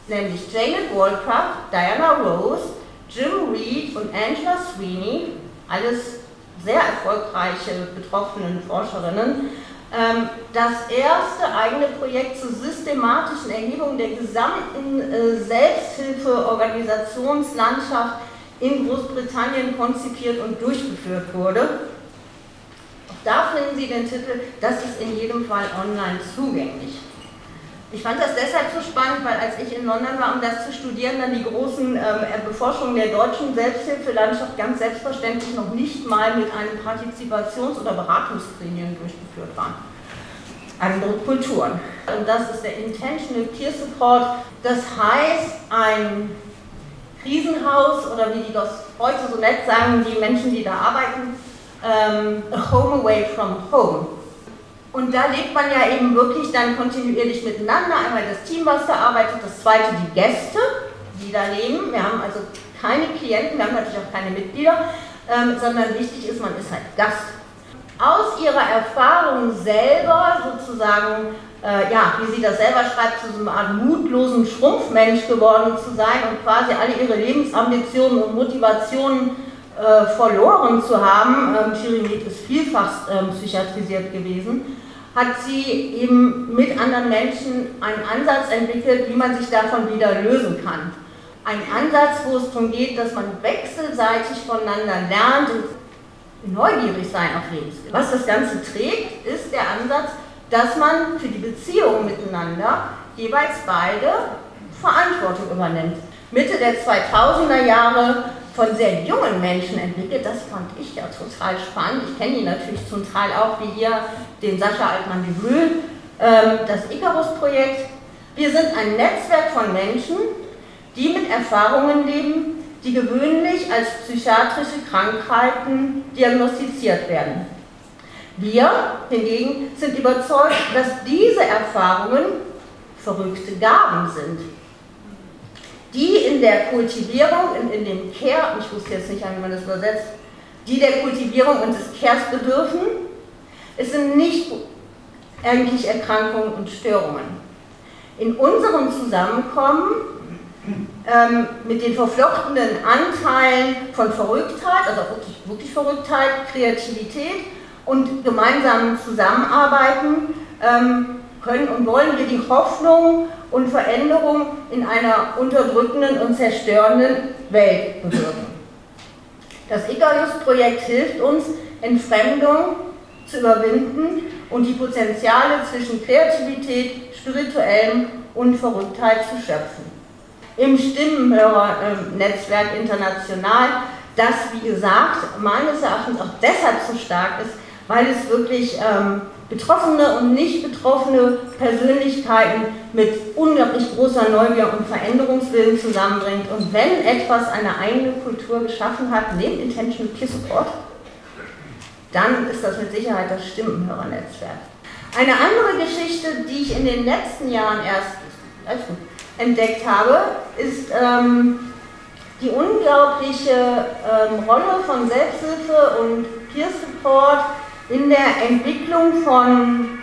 nämlich Janet Waldcraft, Diana Rose, Jim Reed und Angela Sweeney, alles sehr erfolgreiche betroffene Forscherinnen, ähm, das erste eigene Projekt zur systematischen Erhebung der gesamten äh, Selbsthilfeorganisationslandschaft in Großbritannien konzipiert und durchgeführt wurde. Da finden Sie den Titel, das ist in jedem Fall online zugänglich. Ich fand das deshalb so spannend, weil als ich in London war, um das zu studieren, dann die großen ähm, Beforschungen der deutschen Selbsthilfelandschaft ganz selbstverständlich noch nicht mal mit einem Partizipations- oder Beratungsgremium durchgeführt waren. Andere Kulturen. Und das ist der Intentional Peer Support. Das heißt, ein Krisenhaus oder wie die das heute so nett sagen, die Menschen, die da arbeiten, ähm, a home away from home. Und da lebt man ja eben wirklich dann kontinuierlich miteinander. Einmal das Team, was da arbeitet, das zweite die Gäste, die da leben. Wir haben also keine Klienten, wir haben natürlich auch keine Mitglieder, ähm, sondern wichtig ist, man ist halt Gast. Aus ihrer Erfahrung selber sozusagen, äh, ja, wie sie das selber schreibt, zu so einer Art mutlosen Schrumpfmensch geworden zu sein und quasi alle ihre Lebensambitionen und Motivationen äh, verloren zu haben. Ähm, Chirimit ist vielfach ähm, psychiatrisiert gewesen hat sie eben mit anderen Menschen einen Ansatz entwickelt, wie man sich davon wieder lösen kann. Ein Ansatz, wo es darum geht, dass man wechselseitig voneinander lernt und neugierig sein auf Lebenswelt. Was das Ganze trägt, ist der Ansatz, dass man für die Beziehung miteinander jeweils beide Verantwortung übernimmt. Mitte der 2000er Jahre von sehr jungen Menschen entwickelt. Das fand ich ja total spannend. Ich kenne die natürlich zum Teil auch, wie hier den Sascha Altmann Brühl, ähm, das Icarus-Projekt. Wir sind ein Netzwerk von Menschen, die mit Erfahrungen leben, die gewöhnlich als psychiatrische Krankheiten diagnostiziert werden. Wir hingegen sind überzeugt, dass diese Erfahrungen verrückte Gaben sind die in der Kultivierung, in, in dem Care, ich wusste jetzt nicht, wie man das übersetzt, die der Kultivierung und des Cares bedürfen. Es sind nicht eigentlich Erkrankungen und Störungen. In unserem Zusammenkommen ähm, mit den verflochtenen Anteilen von Verrücktheit, also wirklich, wirklich Verrücktheit, Kreativität und gemeinsamen Zusammenarbeiten ähm, können und wollen wir die Hoffnung und Veränderung in einer unterdrückenden und zerstörenden Welt bewirken. Das Icarus-Projekt hilft uns, Entfremdung zu überwinden und die Potenziale zwischen Kreativität, Spirituellem und Verrücktheit zu schöpfen. im Stimmenhörernetzwerk international, das, wie gesagt, meines Erachtens auch deshalb so stark ist, weil es wirklich ähm, betroffene und nicht betroffene Persönlichkeiten mit unglaublich großer Neugier und Veränderungswillen zusammenbringt. Und wenn etwas eine eigene Kultur geschaffen hat, neben Intentional Peer Support, dann ist das mit Sicherheit das Stimmenhörernetzwerk. Eine andere Geschichte, die ich in den letzten Jahren erst entdeckt habe, ist ähm, die unglaubliche ähm, Rolle von Selbsthilfe und Peer Support in der Entwicklung von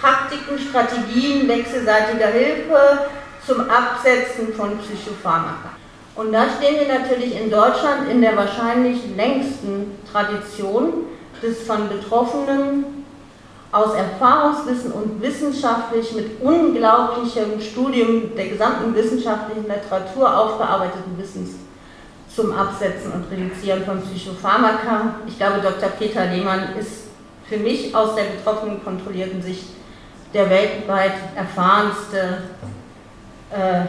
Praktiken, Strategien wechselseitiger Hilfe zum Absetzen von Psychopharmaka. Und da stehen wir natürlich in Deutschland in der wahrscheinlich längsten Tradition des von Betroffenen aus Erfahrungswissen und wissenschaftlich mit unglaublichem Studium der gesamten wissenschaftlichen Literatur aufgearbeiteten Wissens zum Absetzen und Reduzieren von Psychopharmaka. Ich glaube, Dr. Peter Lehmann ist für mich aus der betroffenen kontrollierten Sicht der weltweit erfahrenste äh,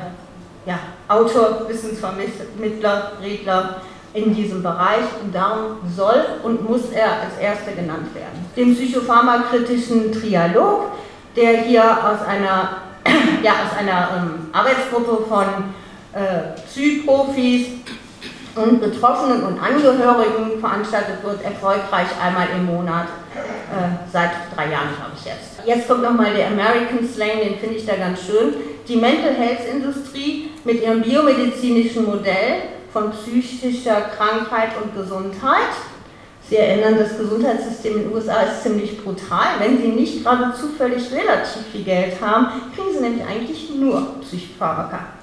ja, Autor, Wissensvermittler, Redler in diesem Bereich und darum soll und muss er als Erster genannt werden. Den psychopharmakritischen Trialog, der hier aus einer, ja, aus einer ähm, Arbeitsgruppe von äh, Psy-Profis und Betroffenen und Angehörigen veranstaltet wird, erfolgreich einmal im Monat, äh, seit drei Jahren glaube ich jetzt. Jetzt kommt nochmal der American Slang, den finde ich da ganz schön. Die Mental Health Industrie mit ihrem biomedizinischen Modell von psychischer Krankheit und Gesundheit. Sie erinnern, das Gesundheitssystem in den USA ist ziemlich brutal. Wenn Sie nicht gerade zufällig relativ viel Geld haben, kriegen Sie nämlich eigentlich nur Psychopharmaka.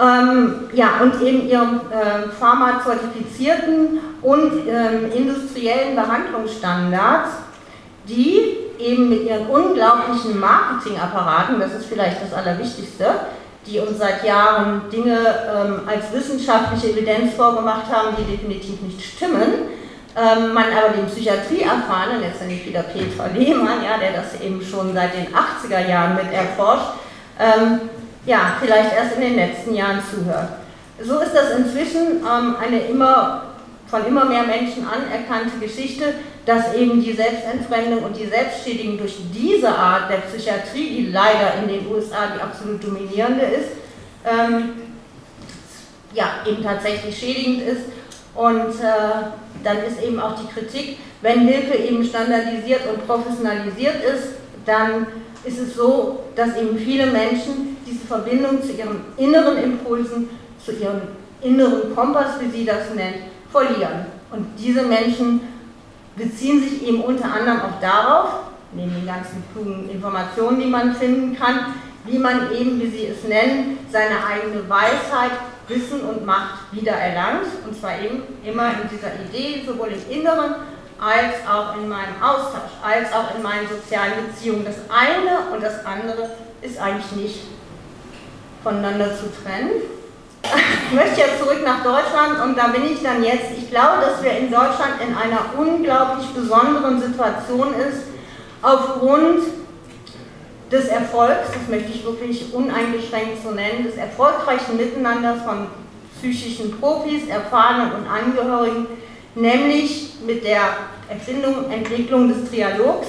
Ähm, ja, und eben ihren äh, pharmazertifizierten und ähm, industriellen Behandlungsstandards, die eben mit ihren unglaublichen Marketingapparaten, das ist vielleicht das Allerwichtigste, die uns seit Jahren Dinge ähm, als wissenschaftliche Evidenz vorgemacht haben, die definitiv nicht stimmen. Ähm, man aber den Psychiatrieerfahrenen, letztendlich wieder Peter Lehmann, ja, der das eben schon seit den 80er Jahren mit erforscht, ähm, ja, vielleicht erst in den letzten Jahren zuhört. So ist das inzwischen ähm, eine immer von immer mehr Menschen anerkannte Geschichte, dass eben die Selbstentfremdung und die Selbstschädigung durch diese Art der Psychiatrie, die leider in den USA die absolut dominierende ist, ähm, ja, eben tatsächlich schädigend ist. Und äh, dann ist eben auch die Kritik, wenn Hilfe eben standardisiert und professionalisiert ist, dann ist es so, dass eben viele Menschen diese Verbindung zu ihren inneren Impulsen, zu ihrem inneren Kompass, wie sie das nennt, verlieren. Und diese Menschen beziehen sich eben unter anderem auch darauf, neben den ganzen klugen Informationen, die man finden kann, wie man eben, wie sie es nennen, seine eigene Weisheit, Wissen und Macht wieder erlangt. Und zwar eben immer in dieser Idee, sowohl im Inneren als auch in meinem Austausch, als auch in meinen sozialen Beziehungen. Das eine und das andere ist eigentlich nicht voneinander zu trennen. Ich möchte jetzt zurück nach Deutschland und da bin ich dann jetzt. Ich glaube, dass wir in Deutschland in einer unglaublich besonderen Situation ist, aufgrund des Erfolgs, das möchte ich wirklich uneingeschränkt so nennen, des erfolgreichen Miteinanders von psychischen Profis, Erfahrenen und Angehörigen, nämlich mit der Erfindung, Entwicklung des Trialogs.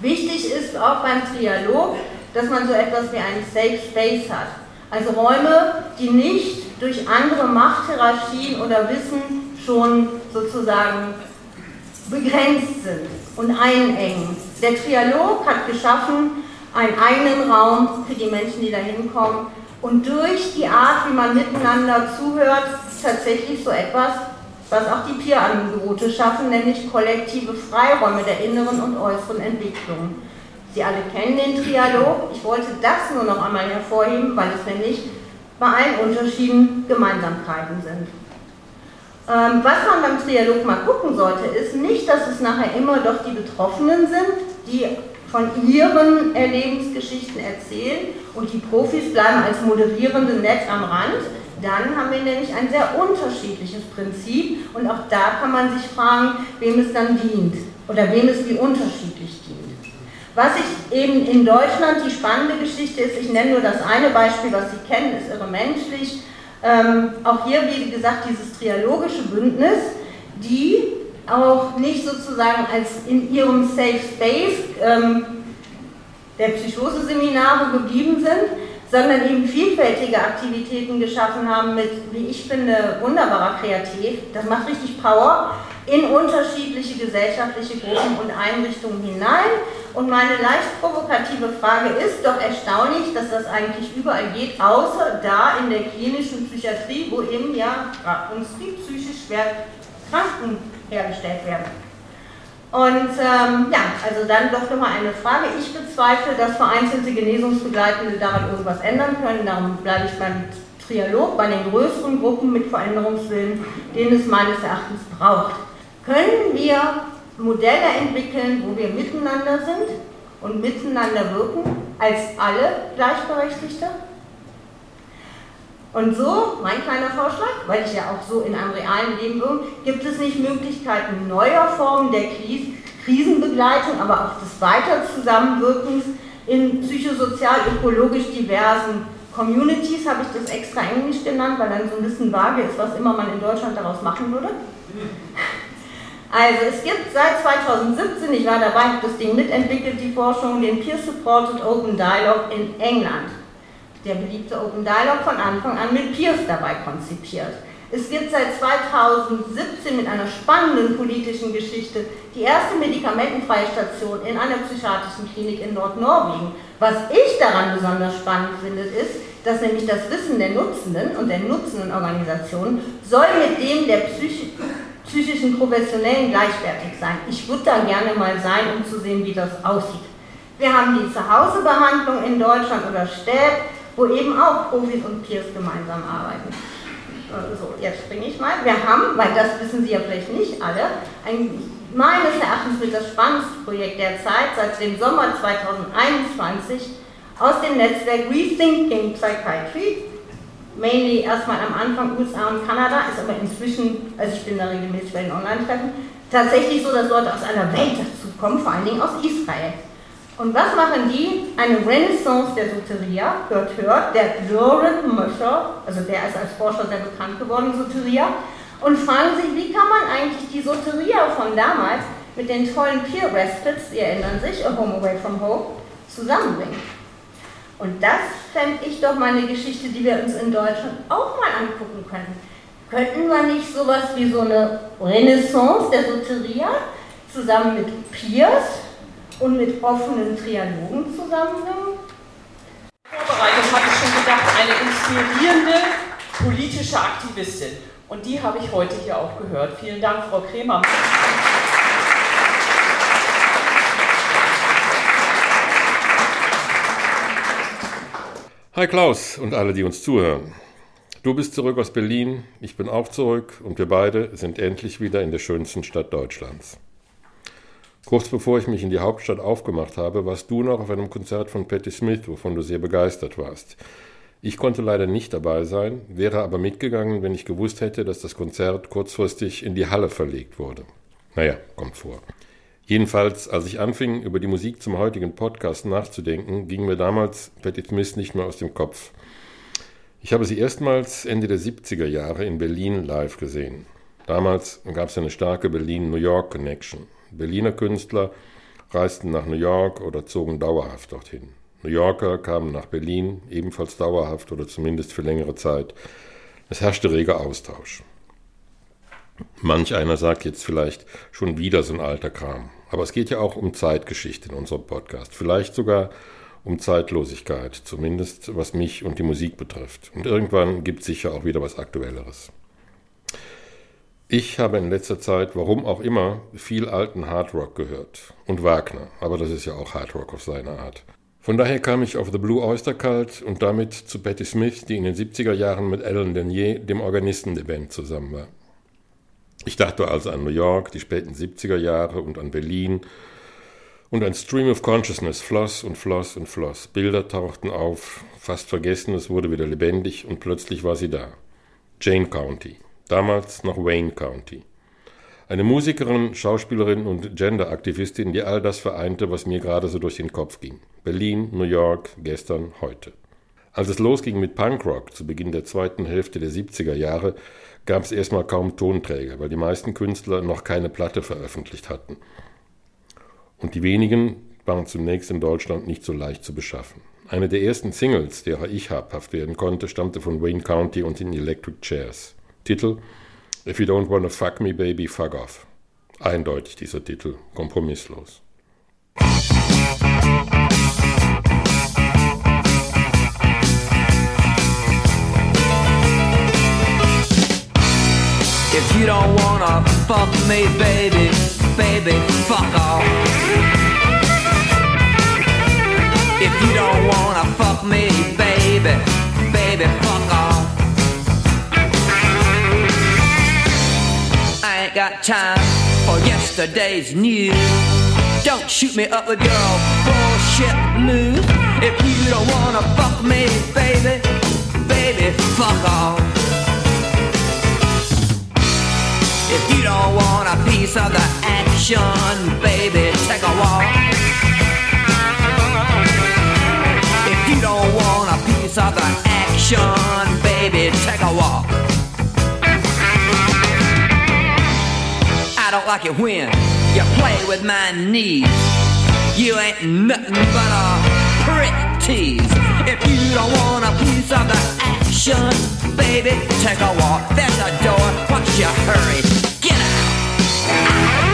Wichtig ist auch beim Trialog, dass man so etwas wie einen Safe Space hat. Also Räume, die nicht durch andere Machthierarchien oder Wissen schon sozusagen begrenzt sind und einengen. Der Trialog hat geschaffen einen eigenen Raum für die Menschen, die da hinkommen und durch die Art, wie man miteinander zuhört, tatsächlich so etwas, was auch die Peer-Angebote schaffen, nämlich kollektive Freiräume der inneren und äußeren Entwicklung. Sie alle kennen den Trialog. Ich wollte das nur noch einmal hervorheben, weil es nämlich bei allen Unterschieden Gemeinsamkeiten sind. Ähm, was man beim Trialog mal gucken sollte, ist nicht, dass es nachher immer doch die Betroffenen sind, die von ihren Erlebensgeschichten erzählen und die Profis bleiben als Moderierende nett am Rand. Dann haben wir nämlich ein sehr unterschiedliches Prinzip und auch da kann man sich fragen, wem es dann dient oder wem es wie unterschiedlich dient. Was ich eben in Deutschland die spannende Geschichte ist, ich nenne nur das eine Beispiel, was Sie kennen, ist irre menschlich. Ähm, auch hier, wie gesagt, dieses trialogische Bündnis, die auch nicht sozusagen als in ihrem Safe Space ähm, der Psychoseseminare geblieben sind, sondern eben vielfältige Aktivitäten geschaffen haben mit, wie ich finde, wunderbarer Kreativ. Das macht richtig Power in unterschiedliche gesellschaftliche Gruppen und Einrichtungen hinein. Und meine leicht provokative Frage ist doch erstaunlich, dass das eigentlich überall geht, außer da in der klinischen Psychiatrie, wo eben ja uns die psychisch schwer Kranken hergestellt werden. Und ähm, ja, also dann doch nochmal eine Frage. Ich bezweifle, dass vereinzelte Genesungsbegleitende daran irgendwas ändern können. Darum bleibe ich beim Trialog, bei den größeren Gruppen mit Veränderungswillen, den es meines Erachtens braucht. Können wir Modelle entwickeln, wo wir miteinander sind und miteinander wirken, als alle Gleichberechtigte? Und so, mein kleiner Vorschlag, weil ich ja auch so in einem realen Leben bin, gibt es nicht Möglichkeiten neuer Formen der Krisenbegleitung, aber auch des Weiterzusammenwirkens in psychosozial-ökologisch diversen Communities, habe ich das extra Englisch genannt, weil dann so ein bisschen vage ist, was immer man in Deutschland daraus machen würde. Also es gibt seit 2017, ich war dabei, habe das Ding mitentwickelt, die Forschung, den Peer-Supported Open Dialogue in England der beliebte Open Dialog von Anfang an mit Peers dabei konzipiert. Es wird seit 2017 mit einer spannenden politischen Geschichte die erste medikamentenfreie Station in einer psychiatrischen Klinik in Nordnorwegen. Was ich daran besonders spannend finde, ist, dass nämlich das Wissen der Nutzenden und der nutzenden Organisationen soll mit dem der Psych psychischen Professionellen gleichwertig sein. Ich würde da gerne mal sein, um zu sehen, wie das aussieht. Wir haben die Zuhausebehandlung in Deutschland oder Städt, wo eben auch Profis und Peers gemeinsam arbeiten. Äh, so, jetzt springe ich mal. Wir haben, weil das wissen Sie ja vielleicht nicht alle, ein meines Erachtens mit das spannendste Projekt der Zeit seit dem Sommer 2021 aus dem Netzwerk Rethinking Psychiatry. Mainly erstmal am Anfang USA und Kanada, ist aber inzwischen, also ich bin da regelmäßig bei den Online-Treffen, tatsächlich so, dass Leute aus einer Welt dazu kommen, vor allen Dingen aus Israel. Und was machen die? Eine Renaissance der Soteria, hört, hört, der Loren Mosher, also der ist als Forscher sehr bekannt geworden, Soteria, und fragen sich, wie kann man eigentlich die Soteria von damals mit den tollen Peer Respites, Sie erinnern sich, A Home Away from Home, zusammenbringen. Und das fände ich doch mal eine Geschichte, die wir uns in Deutschland auch mal angucken könnten. Könnten wir nicht sowas wie so eine Renaissance der Soteria zusammen mit Peers und mit offenen Trialogen zusammenbringen? Vorbereitet hatte ich schon gedacht, eine inspirierende politische Aktivistin. Und die habe ich heute hier auch gehört. Vielen Dank, Frau Kremer. Hi Klaus und alle, die uns zuhören. Du bist zurück aus Berlin, ich bin auch zurück und wir beide sind endlich wieder in der schönsten Stadt Deutschlands. Kurz bevor ich mich in die Hauptstadt aufgemacht habe, warst du noch auf einem Konzert von Patti Smith, wovon du sehr begeistert warst. Ich konnte leider nicht dabei sein, wäre aber mitgegangen, wenn ich gewusst hätte, dass das Konzert kurzfristig in die Halle verlegt wurde. Naja, kommt vor. Jedenfalls, als ich anfing, über die Musik zum heutigen Podcast nachzudenken, ging mir damals Patti Smith nicht mehr aus dem Kopf. Ich habe sie erstmals Ende der 70er Jahre in Berlin live gesehen. Damals gab es eine starke Berlin-New York-Connection. Berliner Künstler reisten nach New York oder zogen dauerhaft dorthin. New Yorker kamen nach Berlin, ebenfalls dauerhaft oder zumindest für längere Zeit. Es herrschte reger Austausch. Manch einer sagt jetzt vielleicht schon wieder so ein alter Kram. Aber es geht ja auch um Zeitgeschichte in unserem Podcast. Vielleicht sogar um Zeitlosigkeit, zumindest was mich und die Musik betrifft. Und irgendwann gibt es sicher auch wieder was Aktuelleres. Ich habe in letzter Zeit, warum auch immer, viel alten Hardrock gehört. Und Wagner, aber das ist ja auch Hardrock auf seine Art. Von daher kam ich auf The Blue Oyster Cult und damit zu Patti Smith, die in den 70er Jahren mit Alan Lanier, dem Organisten der Band, zusammen war. Ich dachte also an New York, die späten 70er Jahre und an Berlin. Und ein Stream of Consciousness floss und floss und floss. Bilder tauchten auf, fast vergessen, es wurde wieder lebendig und plötzlich war sie da. Jane County damals noch Wayne County. Eine Musikerin, Schauspielerin und Genderaktivistin, die all das vereinte, was mir gerade so durch den Kopf ging. Berlin, New York, gestern, heute. Als es losging mit Punkrock zu Beginn der zweiten Hälfte der 70er Jahre, gab es erstmal kaum Tonträger, weil die meisten Künstler noch keine Platte veröffentlicht hatten. Und die wenigen waren zunächst in Deutschland nicht so leicht zu beschaffen. Eine der ersten Singles, derer ich habhaft werden konnte, stammte von Wayne County und den Electric Chairs. Titel If you don't wanna fuck me, baby, fuck off. Eindeutig dieser Titel, kompromisslos. If you don't wanna fuck me, baby, baby, fuck off. If you don't wanna fuck me, baby, baby, fuck off. Ain't got time for yesterday's news. Don't shoot me up with your bullshit blues. If you don't wanna fuck me, baby, baby, fuck off. If you don't want a piece of the action, baby, take a walk. If you don't want a piece of the action, baby, take a walk. Don't like it when you play with my knees. You ain't nothing but a prick tease. If you don't want a piece of the action, baby, take a walk. There's a door. What's your hurry? Get out.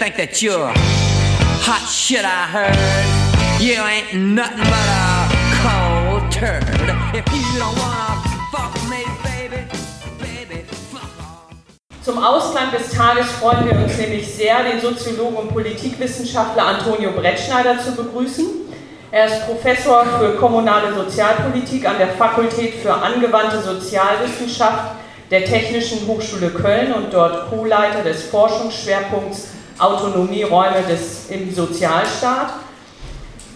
Think that you're hot shit, I heard. You ain't nothing but a cold turd. If you don't wanna fuck me, baby, baby, fuck off. Zum Ausklang des Tages freuen wir uns nämlich sehr, den Soziologen und Politikwissenschaftler Antonio Brettschneider zu begrüßen. Er ist Professor für kommunale Sozialpolitik an der Fakultät für angewandte Sozialwissenschaft der Technischen Hochschule Köln und dort Co-Leiter des Forschungsschwerpunkts Autonomieräume des, im Sozialstaat.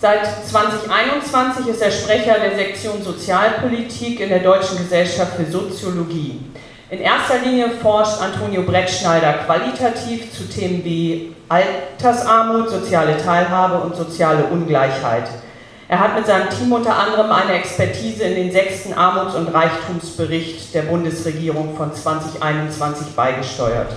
Seit 2021 ist er Sprecher der Sektion Sozialpolitik in der Deutschen Gesellschaft für Soziologie. In erster Linie forscht Antonio Brettschneider qualitativ zu Themen wie Altersarmut, soziale Teilhabe und soziale Ungleichheit. Er hat mit seinem Team unter anderem eine Expertise in den sechsten Armuts- und Reichtumsbericht der Bundesregierung von 2021 beigesteuert.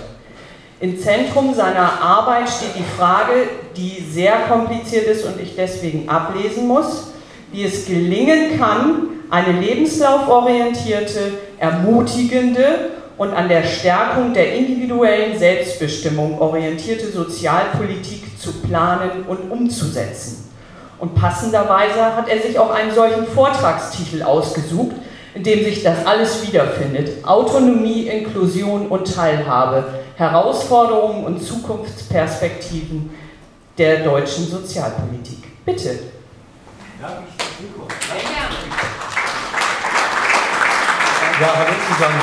Im Zentrum seiner Arbeit steht die Frage, die sehr kompliziert ist und ich deswegen ablesen muss, wie es gelingen kann, eine lebenslauforientierte, ermutigende und an der Stärkung der individuellen Selbstbestimmung orientierte Sozialpolitik zu planen und umzusetzen. Und passenderweise hat er sich auch einen solchen Vortragstitel ausgesucht, in dem sich das alles wiederfindet. Autonomie, Inklusion und Teilhabe. Herausforderungen und Zukunftsperspektiven der deutschen Sozialpolitik. Bitte. Ja, hallo zusammen.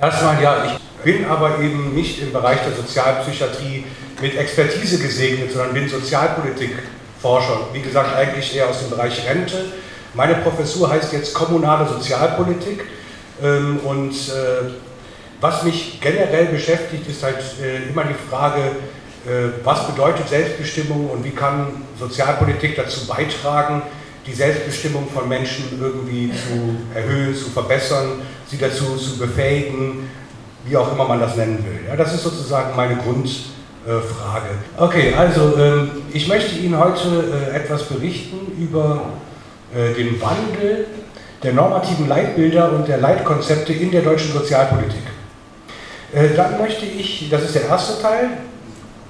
Erstmal, ja, ich bin aber eben nicht im Bereich der Sozialpsychiatrie mit Expertise gesegnet, sondern bin Sozialpolitikforscher. Wie gesagt, eigentlich eher aus dem Bereich Rente. Meine Professur heißt jetzt kommunale Sozialpolitik. ähm, Und äh, was mich generell beschäftigt, ist halt äh, immer die Frage, äh, was bedeutet Selbstbestimmung und wie kann Sozialpolitik dazu beitragen, die Selbstbestimmung von Menschen irgendwie zu erhöhen, zu verbessern, sie dazu zu befähigen, wie auch immer man das nennen will. Ja, das ist sozusagen meine Grundfrage. Okay, also ähm, ich möchte Ihnen heute äh, etwas berichten über äh, den Wandel der normativen Leitbilder und der Leitkonzepte in der deutschen Sozialpolitik. Äh, Dann möchte ich, das ist der erste Teil,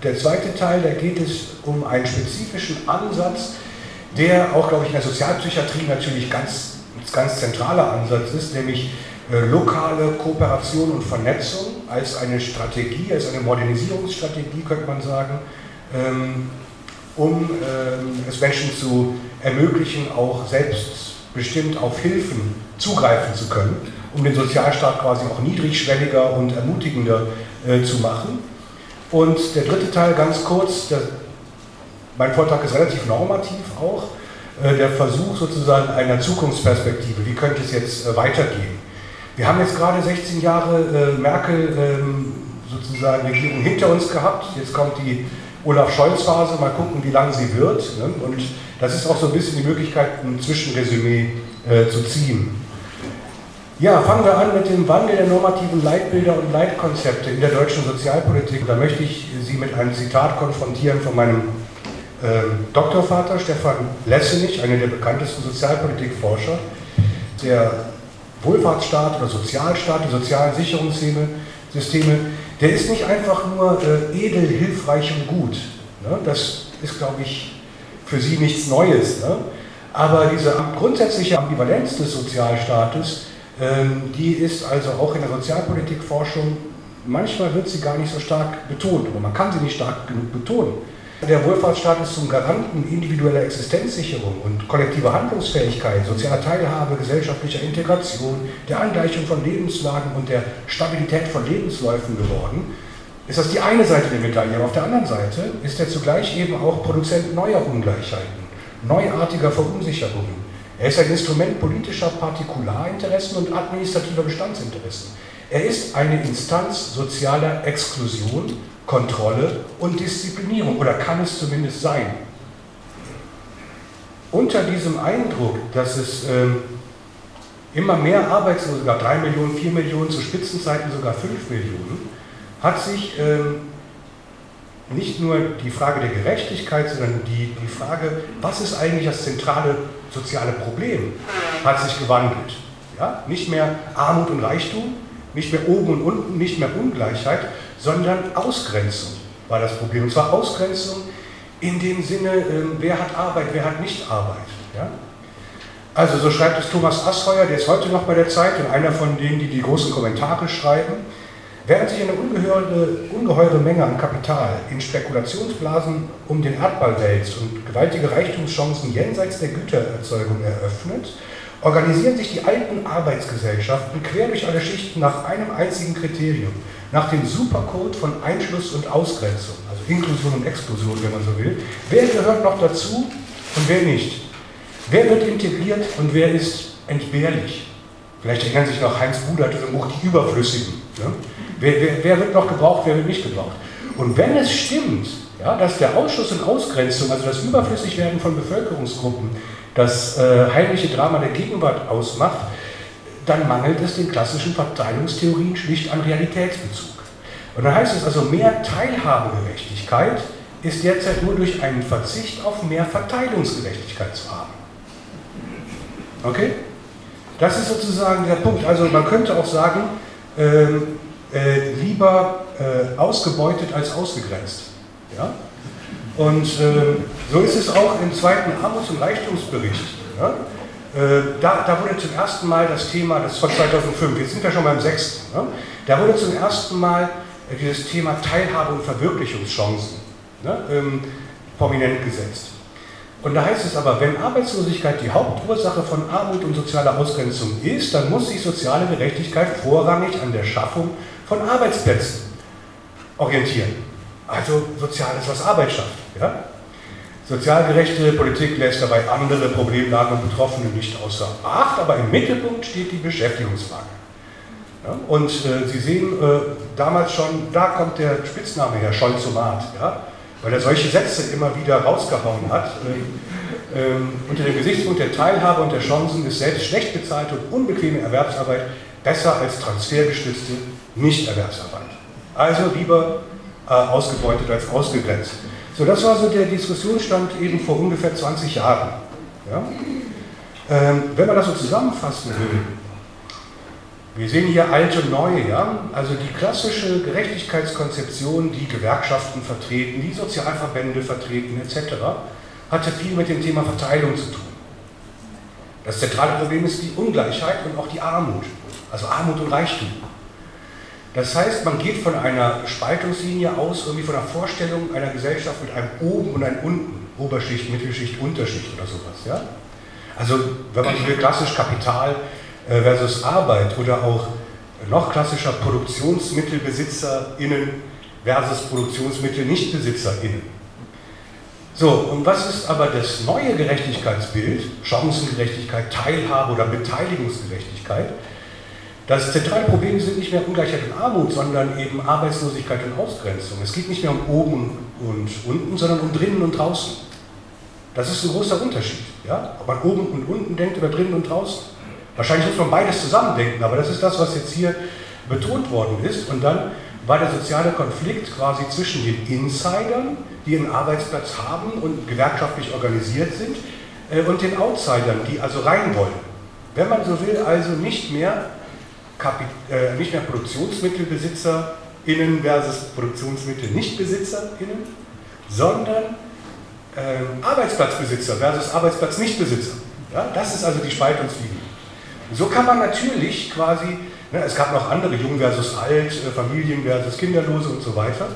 der zweite Teil, da geht es um einen spezifischen Ansatz, der auch, glaube ich, in der Sozialpsychiatrie natürlich ganz, ganz zentraler Ansatz ist, nämlich äh, lokale Kooperation und Vernetzung als eine Strategie, als eine Modernisierungsstrategie, könnte man sagen, ähm, um ähm, es Menschen zu ermöglichen, auch selbstbestimmt auf Hilfen zugreifen zu können, um den Sozialstaat quasi auch niedrigschwelliger und ermutigender äh, zu machen. Und der dritte Teil ganz kurz, der, mein Vortrag ist relativ normativ auch, äh, der Versuch sozusagen einer Zukunftsperspektive, wie könnte es jetzt äh, weitergehen. Wir haben jetzt gerade 16 Jahre äh, Merkel ähm, sozusagen Regierung hinter uns gehabt, jetzt kommt die Olaf Scholz-Phase, mal gucken, wie lange sie wird. Ne? Und das ist auch so ein bisschen die Möglichkeit, ein Zwischenresümee äh, zu ziehen. Ja, fangen wir an mit dem Wandel der normativen Leitbilder und Leitkonzepte in der deutschen Sozialpolitik. Da möchte ich Sie mit einem Zitat konfrontieren von meinem ähm, Doktorvater Stefan Lessenich, einer der bekanntesten Sozialpolitikforscher. Der Wohlfahrtsstaat oder Sozialstaat, die sozialen Sicherungssysteme, der ist nicht einfach nur äh, edel, hilfreich und gut. Ne? Das ist, glaube ich, für Sie nichts Neues. Ne? Aber diese grundsätzliche Ambivalenz des Sozialstaates, ähm, die ist also auch in der Sozialpolitikforschung, manchmal wird sie gar nicht so stark betont, oder man kann sie nicht stark genug betonen. Der Wohlfahrtsstaat ist zum Garanten individueller Existenzsicherung und kollektiver Handlungsfähigkeit, sozialer Teilhabe, gesellschaftlicher Integration, der Angleichung von Lebenslagen und der Stabilität von Lebensläufen geworden. Ist das die eine Seite der Medaille. Aber auf der anderen Seite ist er zugleich eben auch Produzent neuer Ungleichheiten, neuartiger Verunsicherungen. Er ist ein Instrument politischer Partikularinteressen und administrativer Bestandsinteressen. Er ist eine Instanz sozialer Exklusion Kontrolle und Disziplinierung oder kann es zumindest sein. Unter diesem Eindruck, dass es ähm, immer mehr Arbeitslose sogar 3 Millionen, 4 Millionen, zu Spitzenzeiten sogar 5 Millionen, hat sich ähm, nicht nur die Frage der Gerechtigkeit, sondern die, die Frage, was ist eigentlich das zentrale soziale Problem, hat sich gewandelt. Ja? Nicht mehr Armut und Reichtum, nicht mehr oben und unten, nicht mehr Ungleichheit, sondern Ausgrenzung war das Problem. Und zwar Ausgrenzung in dem Sinne, ähm, wer hat Arbeit, wer hat nicht Arbeit. Ja? Also so schreibt es Thomas Asheuer, der ist heute noch bei der Zeit und einer von denen, die die großen Kommentare schreiben. Während sich eine ungeheure, ungeheure Menge an Kapital in Spekulationsblasen um den Erdball wälzt und gewaltige Reichtumschancen jenseits der Gütererzeugung eröffnet, organisieren sich die alten Arbeitsgesellschaften quer durch alle Schichten nach einem einzigen Kriterium, nach dem Supercode von Einschluss und Ausgrenzung, also Inklusion und Exklusion, wenn man so will. Wer gehört noch dazu und wer nicht? Wer wird integriert und wer ist entbehrlich? Vielleicht erinnern sich noch Heinz Buder hat im Buch Die Überflüssigen. Ne? Wer, wer, wer, wird noch gebraucht, wer wird nicht gebraucht? Und wenn es stimmt, ja, dass der Ausschluss und Ausgrenzung, also das Überflüssigwerden von Bevölkerungsgruppen, das äh, heimliche Drama der Gegenwart ausmacht, dann mangelt es den klassischen Verteilungstheorien schlicht an Realitätsbezug. Und dann heißt es also, mehr Teilhabegerechtigkeit ist derzeit nur durch einen Verzicht auf mehr Verteilungsgerechtigkeit zu haben. Okay? Das ist sozusagen der Punkt. Also man könnte auch sagen, ähm, äh, lieber äh, ausgebeutet als ausgegrenzt. Ja? Und äh, so ist es auch im zweiten Armuts- und Reichtumsbericht. Ja? Äh, da, da, wurde zum ersten Mal das Thema, das ist von 2005, jetzt sind wir schon beim sechsten, ne? da wurde zum ersten Mal äh, dieses Thema Teilhabe und Verwirklichungschancen ne, ähm, prominent gesetzt. Und da heißt es aber, wenn Arbeitslosigkeit die Hauptursache von Armut und sozialer Ausgrenzung ist, dann muss sich soziale Gerechtigkeit vorrangig an der Schaffung von Arbeitsplätzen orientieren. Also Soziales, was Arbeit schafft. Ja? Sozial gerechte Politik lässt dabei andere Problemlagen und Betroffene nicht außer Acht, aber im Mittelpunkt steht die Beschäftigungsfrage. Ja, und äh, Sie sehen äh, damals schon, da kommt der Spitzname her, Scholzomat, ja, weil er solche Sätze immer wieder rausgehauen hat. Äh, unter dem Gesichtspunkt der Teilhabe und der Chancen ist selbst schlecht bezahlte und unbequeme Erwerbsarbeit besser als transfergestützte Nichterwerbsarbeit. Also lieber äh, ausgebeutet als ausgegrenzt. So, das war so der Diskussionsstand eben vor ungefähr 20 Jahren. Ja? Ähm, wenn man das so zusammenfassen will, wir sehen hier alte und neue, ja? also die klassische Gerechtigkeitskonzeption, die Gewerkschaften vertreten, die Sozialverbände vertreten etc., hatte viel mit dem Thema Verteilung zu tun. Das zentrale Problem ist die Ungleichheit und auch die Armut, also Armut und Reichtum. Das heißt, man geht von einer Spaltungslinie aus, irgendwie von einer Vorstellung einer Gesellschaft mit einem Oben und einem Unten, Oberschicht, Mittelschicht, Unterschicht oder sowas. Ja? Also, wenn man will, klassisch Kapital äh, versus Arbeit oder auch noch klassischer ProduktionsmittelbesitzerInnen versus ProduktionsmittelnichtbesitzerInnen. So, und was ist aber das neue Gerechtigkeitsbild? Chancengerechtigkeit, Teilhabe oder Beteiligungsgerechtigkeit. Das zentrale Problem sind nicht mehr Ungleichheit und Armut, sondern eben Arbeitslosigkeit und Ausgrenzung. Es geht nicht mehr um oben und unten, sondern um drinnen und draußen. Das ist ein großer Unterschied. Ja? Ob man oben und unten denkt oder drinnen und draußen. Wahrscheinlich muss man beides zusammen denken, aber das ist das, was jetzt hier betont worden ist. Und dann war der soziale Konflikt quasi zwischen den Insidern, die einen Arbeitsplatz haben und gewerkschaftlich organisiert sind, äh, und den Outsidern, die also rein wollen. Wenn man so will, also nicht mehr, Kapi äh, nicht mehr ProduktionsmittelbesitzerInnen versus ProduktionsmittelnichtbesitzerInnen, sondern äh, Arbeitsplatzbesitzer versus Arbeitsplatznichtbesitzer. Ja, das ist also die Spaltungslinie. So kann man natürlich quasi Ne, es gab noch andere, Jung versus Alt, äh, Familien versus Kinderlose und so weiter.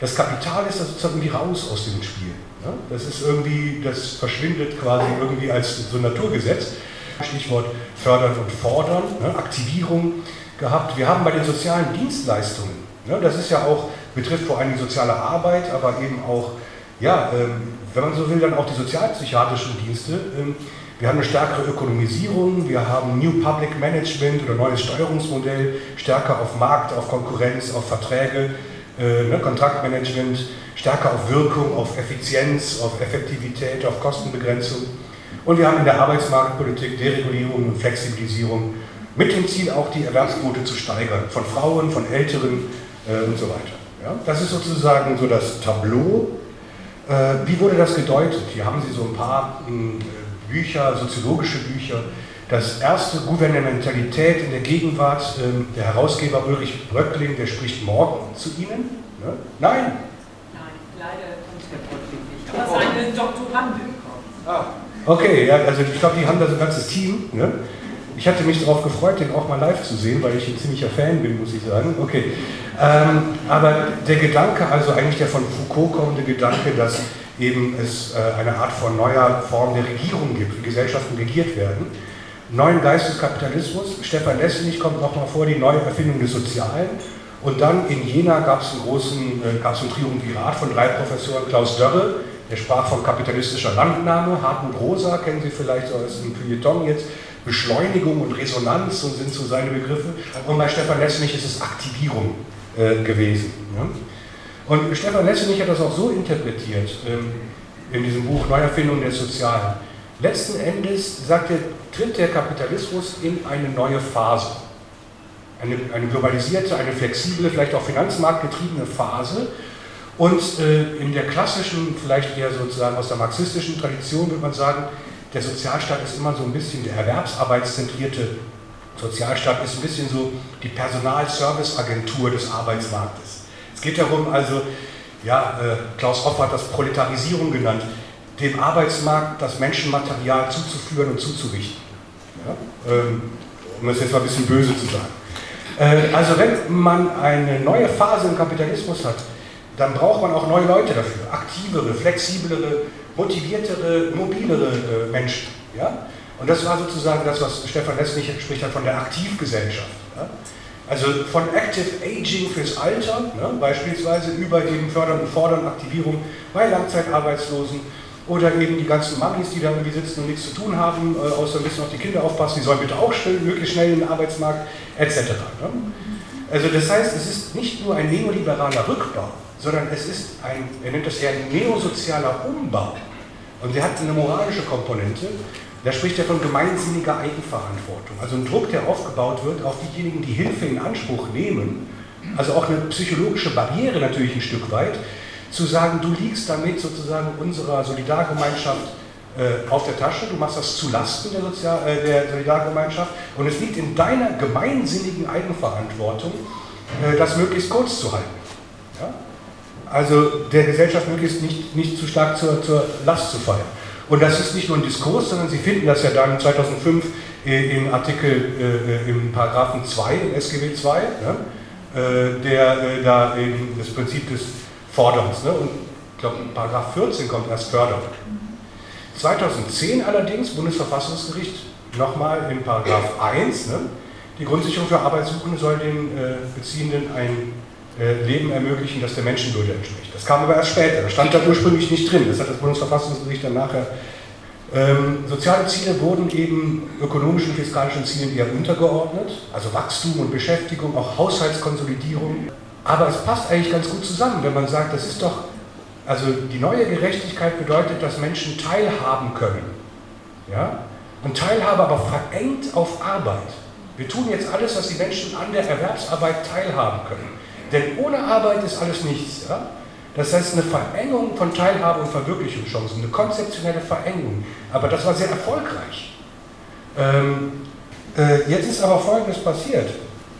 Das Kapital ist da sozusagen irgendwie raus aus dem Spiel. Ne? Das ist irgendwie, das verschwindet quasi irgendwie als so ein Naturgesetz. Stichwort fördern und fordern, ne? Aktivierung gehabt. Wir haben bei den sozialen Dienstleistungen, das ist ja auch, betrifft vor allem die soziale Arbeit, aber eben auch, ja, ähm, wenn man so will, dann auch die sozialpsychiatrischen Dienste, ähm, wir haben eine stärkere Ökonomisierung, wir haben New Public Management oder neues Steuerungsmodell, stärker auf Markt, auf Konkurrenz, auf Verträge, äh, ne, Kontraktmanagement, stärker auf Wirkung, auf Effizienz, auf Effektivität, auf Kostenbegrenzung. Und wir haben in der Arbeitsmarktpolitik Deregulierung und Flexibilisierung mit dem Ziel auch die Erwerbsquote zu steigern, von Frauen, von Älteren äh, und so weiter. Ja, das ist sozusagen so das Tableau. Äh, wie wurde das gedeutet? Hier haben Sie so ein paar hm, Bücher, soziologische Bücher. Das erste Gouvernementalität in der Gegenwart, ähm, der Herausgeber Ulrich Bröckling, der spricht morgen zu Ihnen. Ne? Nein? Nein, leider kommt Herr Bröckling nicht. Aber seine Doktorandin kommt. Ah, okay, ja, also ich glaube, die haben da so ein ganzes Team. Ne? Ich hatte mich darauf gefreut, den auch mal live zu sehen, weil ich ein ziemlicher Fan bin, muss ich sagen. Okay. Ähm, aber der Gedanke, also eigentlich der von Foucault kommende Gedanke, dass eben es äh, eine Art von neuer Form der Regierung gibt, wie Gesellschaften regiert werden. Neuen Geist des Kapitalismus, Stefan Lessenich kommt nochmal vor, die Neuerfindung des Sozialen. Und dann in Jena gab es einen großen, äh, gab es ein Triumvirat von drei Professoren, Klaus Dörre, der sprach von kapitalistischer Landnahme, Hartmut Rosa, kennen Sie vielleicht so als ein Feuilleton jetzt, Beschleunigung und Resonanz und sind so seine Begriffe. Und bei Stefan Lessenich ist es Aktivierung äh, gewesen. Ne? Und Stefan Lessenich hat das auch so interpretiert ähm, in diesem Buch Neuerfindung der Sozialen. Letzten Endes, sagt er, tritt der Kapitalismus in eine neue Phase. Eine, eine globalisierte, eine flexible, vielleicht auch finanzmarktgetriebene Phase. Und äh, in der klassischen, vielleicht eher sozusagen aus der marxistischen Tradition würde man sagen, der Sozialstaat ist immer so ein bisschen der erwerbsarbeitszentrierte Sozialstaat, ist ein bisschen so die Personalserviceagentur des Arbeitsmarktes. Es geht darum, also, ja, äh, Klaus Hoff hat das Proletarisierung genannt, dem Arbeitsmarkt das Menschenmaterial zuzuführen und zuzurichten. Ja? Ähm, um das jetzt mal ein bisschen böse zu sagen. Äh, also wenn man eine neue Phase im Kapitalismus hat, dann braucht man auch neue Leute dafür. Aktivere, flexiblere, motiviertere, mobilere äh, Menschen. Ja? Und das war sozusagen das, was Stefan Lessnig spricht von der Aktivgesellschaft. Ja? Also von Active Aging fürs Alter, ne, beispielsweise über eben Fördern und Fordern Aktivierung bei Langzeitarbeitslosen oder eben die ganzen Mamis, die da irgendwie sitzen und nichts zu tun haben, äh, außer ein bisschen auf die Kinder aufpassen, die sollen bitte auch schnell, möglichst schnell in den Arbeitsmarkt, etc. Ne? Also das heißt, es ist nicht nur ein neoliberaler Rückbau, sondern es ist ein, er nennt das eher ein neosozialer Umbau. Und der hat eine moralische Komponente, da spricht er von gemeinsinniger Eigenverantwortung. Also ein Druck, der aufgebaut wird auf diejenigen, die Hilfe in Anspruch nehmen. Also auch eine psychologische Barriere natürlich ein Stück weit, zu sagen, du liegst damit sozusagen unserer Solidargemeinschaft äh, auf der Tasche, du machst das zulasten der, Sozial äh, der Solidargemeinschaft und es liegt in deiner gemeinsinnigen Eigenverantwortung, äh, das möglichst kurz zu halten. Also der Gesellschaft möglichst nicht, nicht zu stark zur, zur Last zu fallen. Und das ist nicht nur ein Diskurs, sondern Sie finden das ja dann 2005 äh, im Artikel, äh, im Paragraphen 2 im SGB 2, ne, äh, der äh, da eben das Prinzip des Forderns, ne, und ich glaube, Paragraph 14 kommt erst Förderung. 2010 allerdings, Bundesverfassungsgericht, nochmal in Paragraph 1, ne, die Grundsicherung für Arbeitssuchende soll den äh, Beziehenden ein äh, Leben ermöglichen, das der Menschenwürde entspricht. Das kam aber erst später, das stand da ursprünglich nicht drin, das hat das Bundesverfassungsgericht dann nachher. Ähm, soziale Ziele wurden eben ökonomischen und fiskalischen Zielen eher untergeordnet, also Wachstum und Beschäftigung, auch Haushaltskonsolidierung. Aber es passt eigentlich ganz gut zusammen, wenn man sagt, das ist doch, also die neue Gerechtigkeit bedeutet, dass Menschen teilhaben können. Ja? Und Teilhabe aber verengt auf Arbeit. Wir tun jetzt alles, dass die Menschen an der Erwerbsarbeit teilhaben können. Denn ohne Arbeit ist alles nichts. Ja? Das heißt, eine Verengung von Teilhabe und Verwirklichungschancen, eine konzeptionelle Verengung. Aber das war sehr erfolgreich. Ähm, äh, jetzt ist aber Folgendes passiert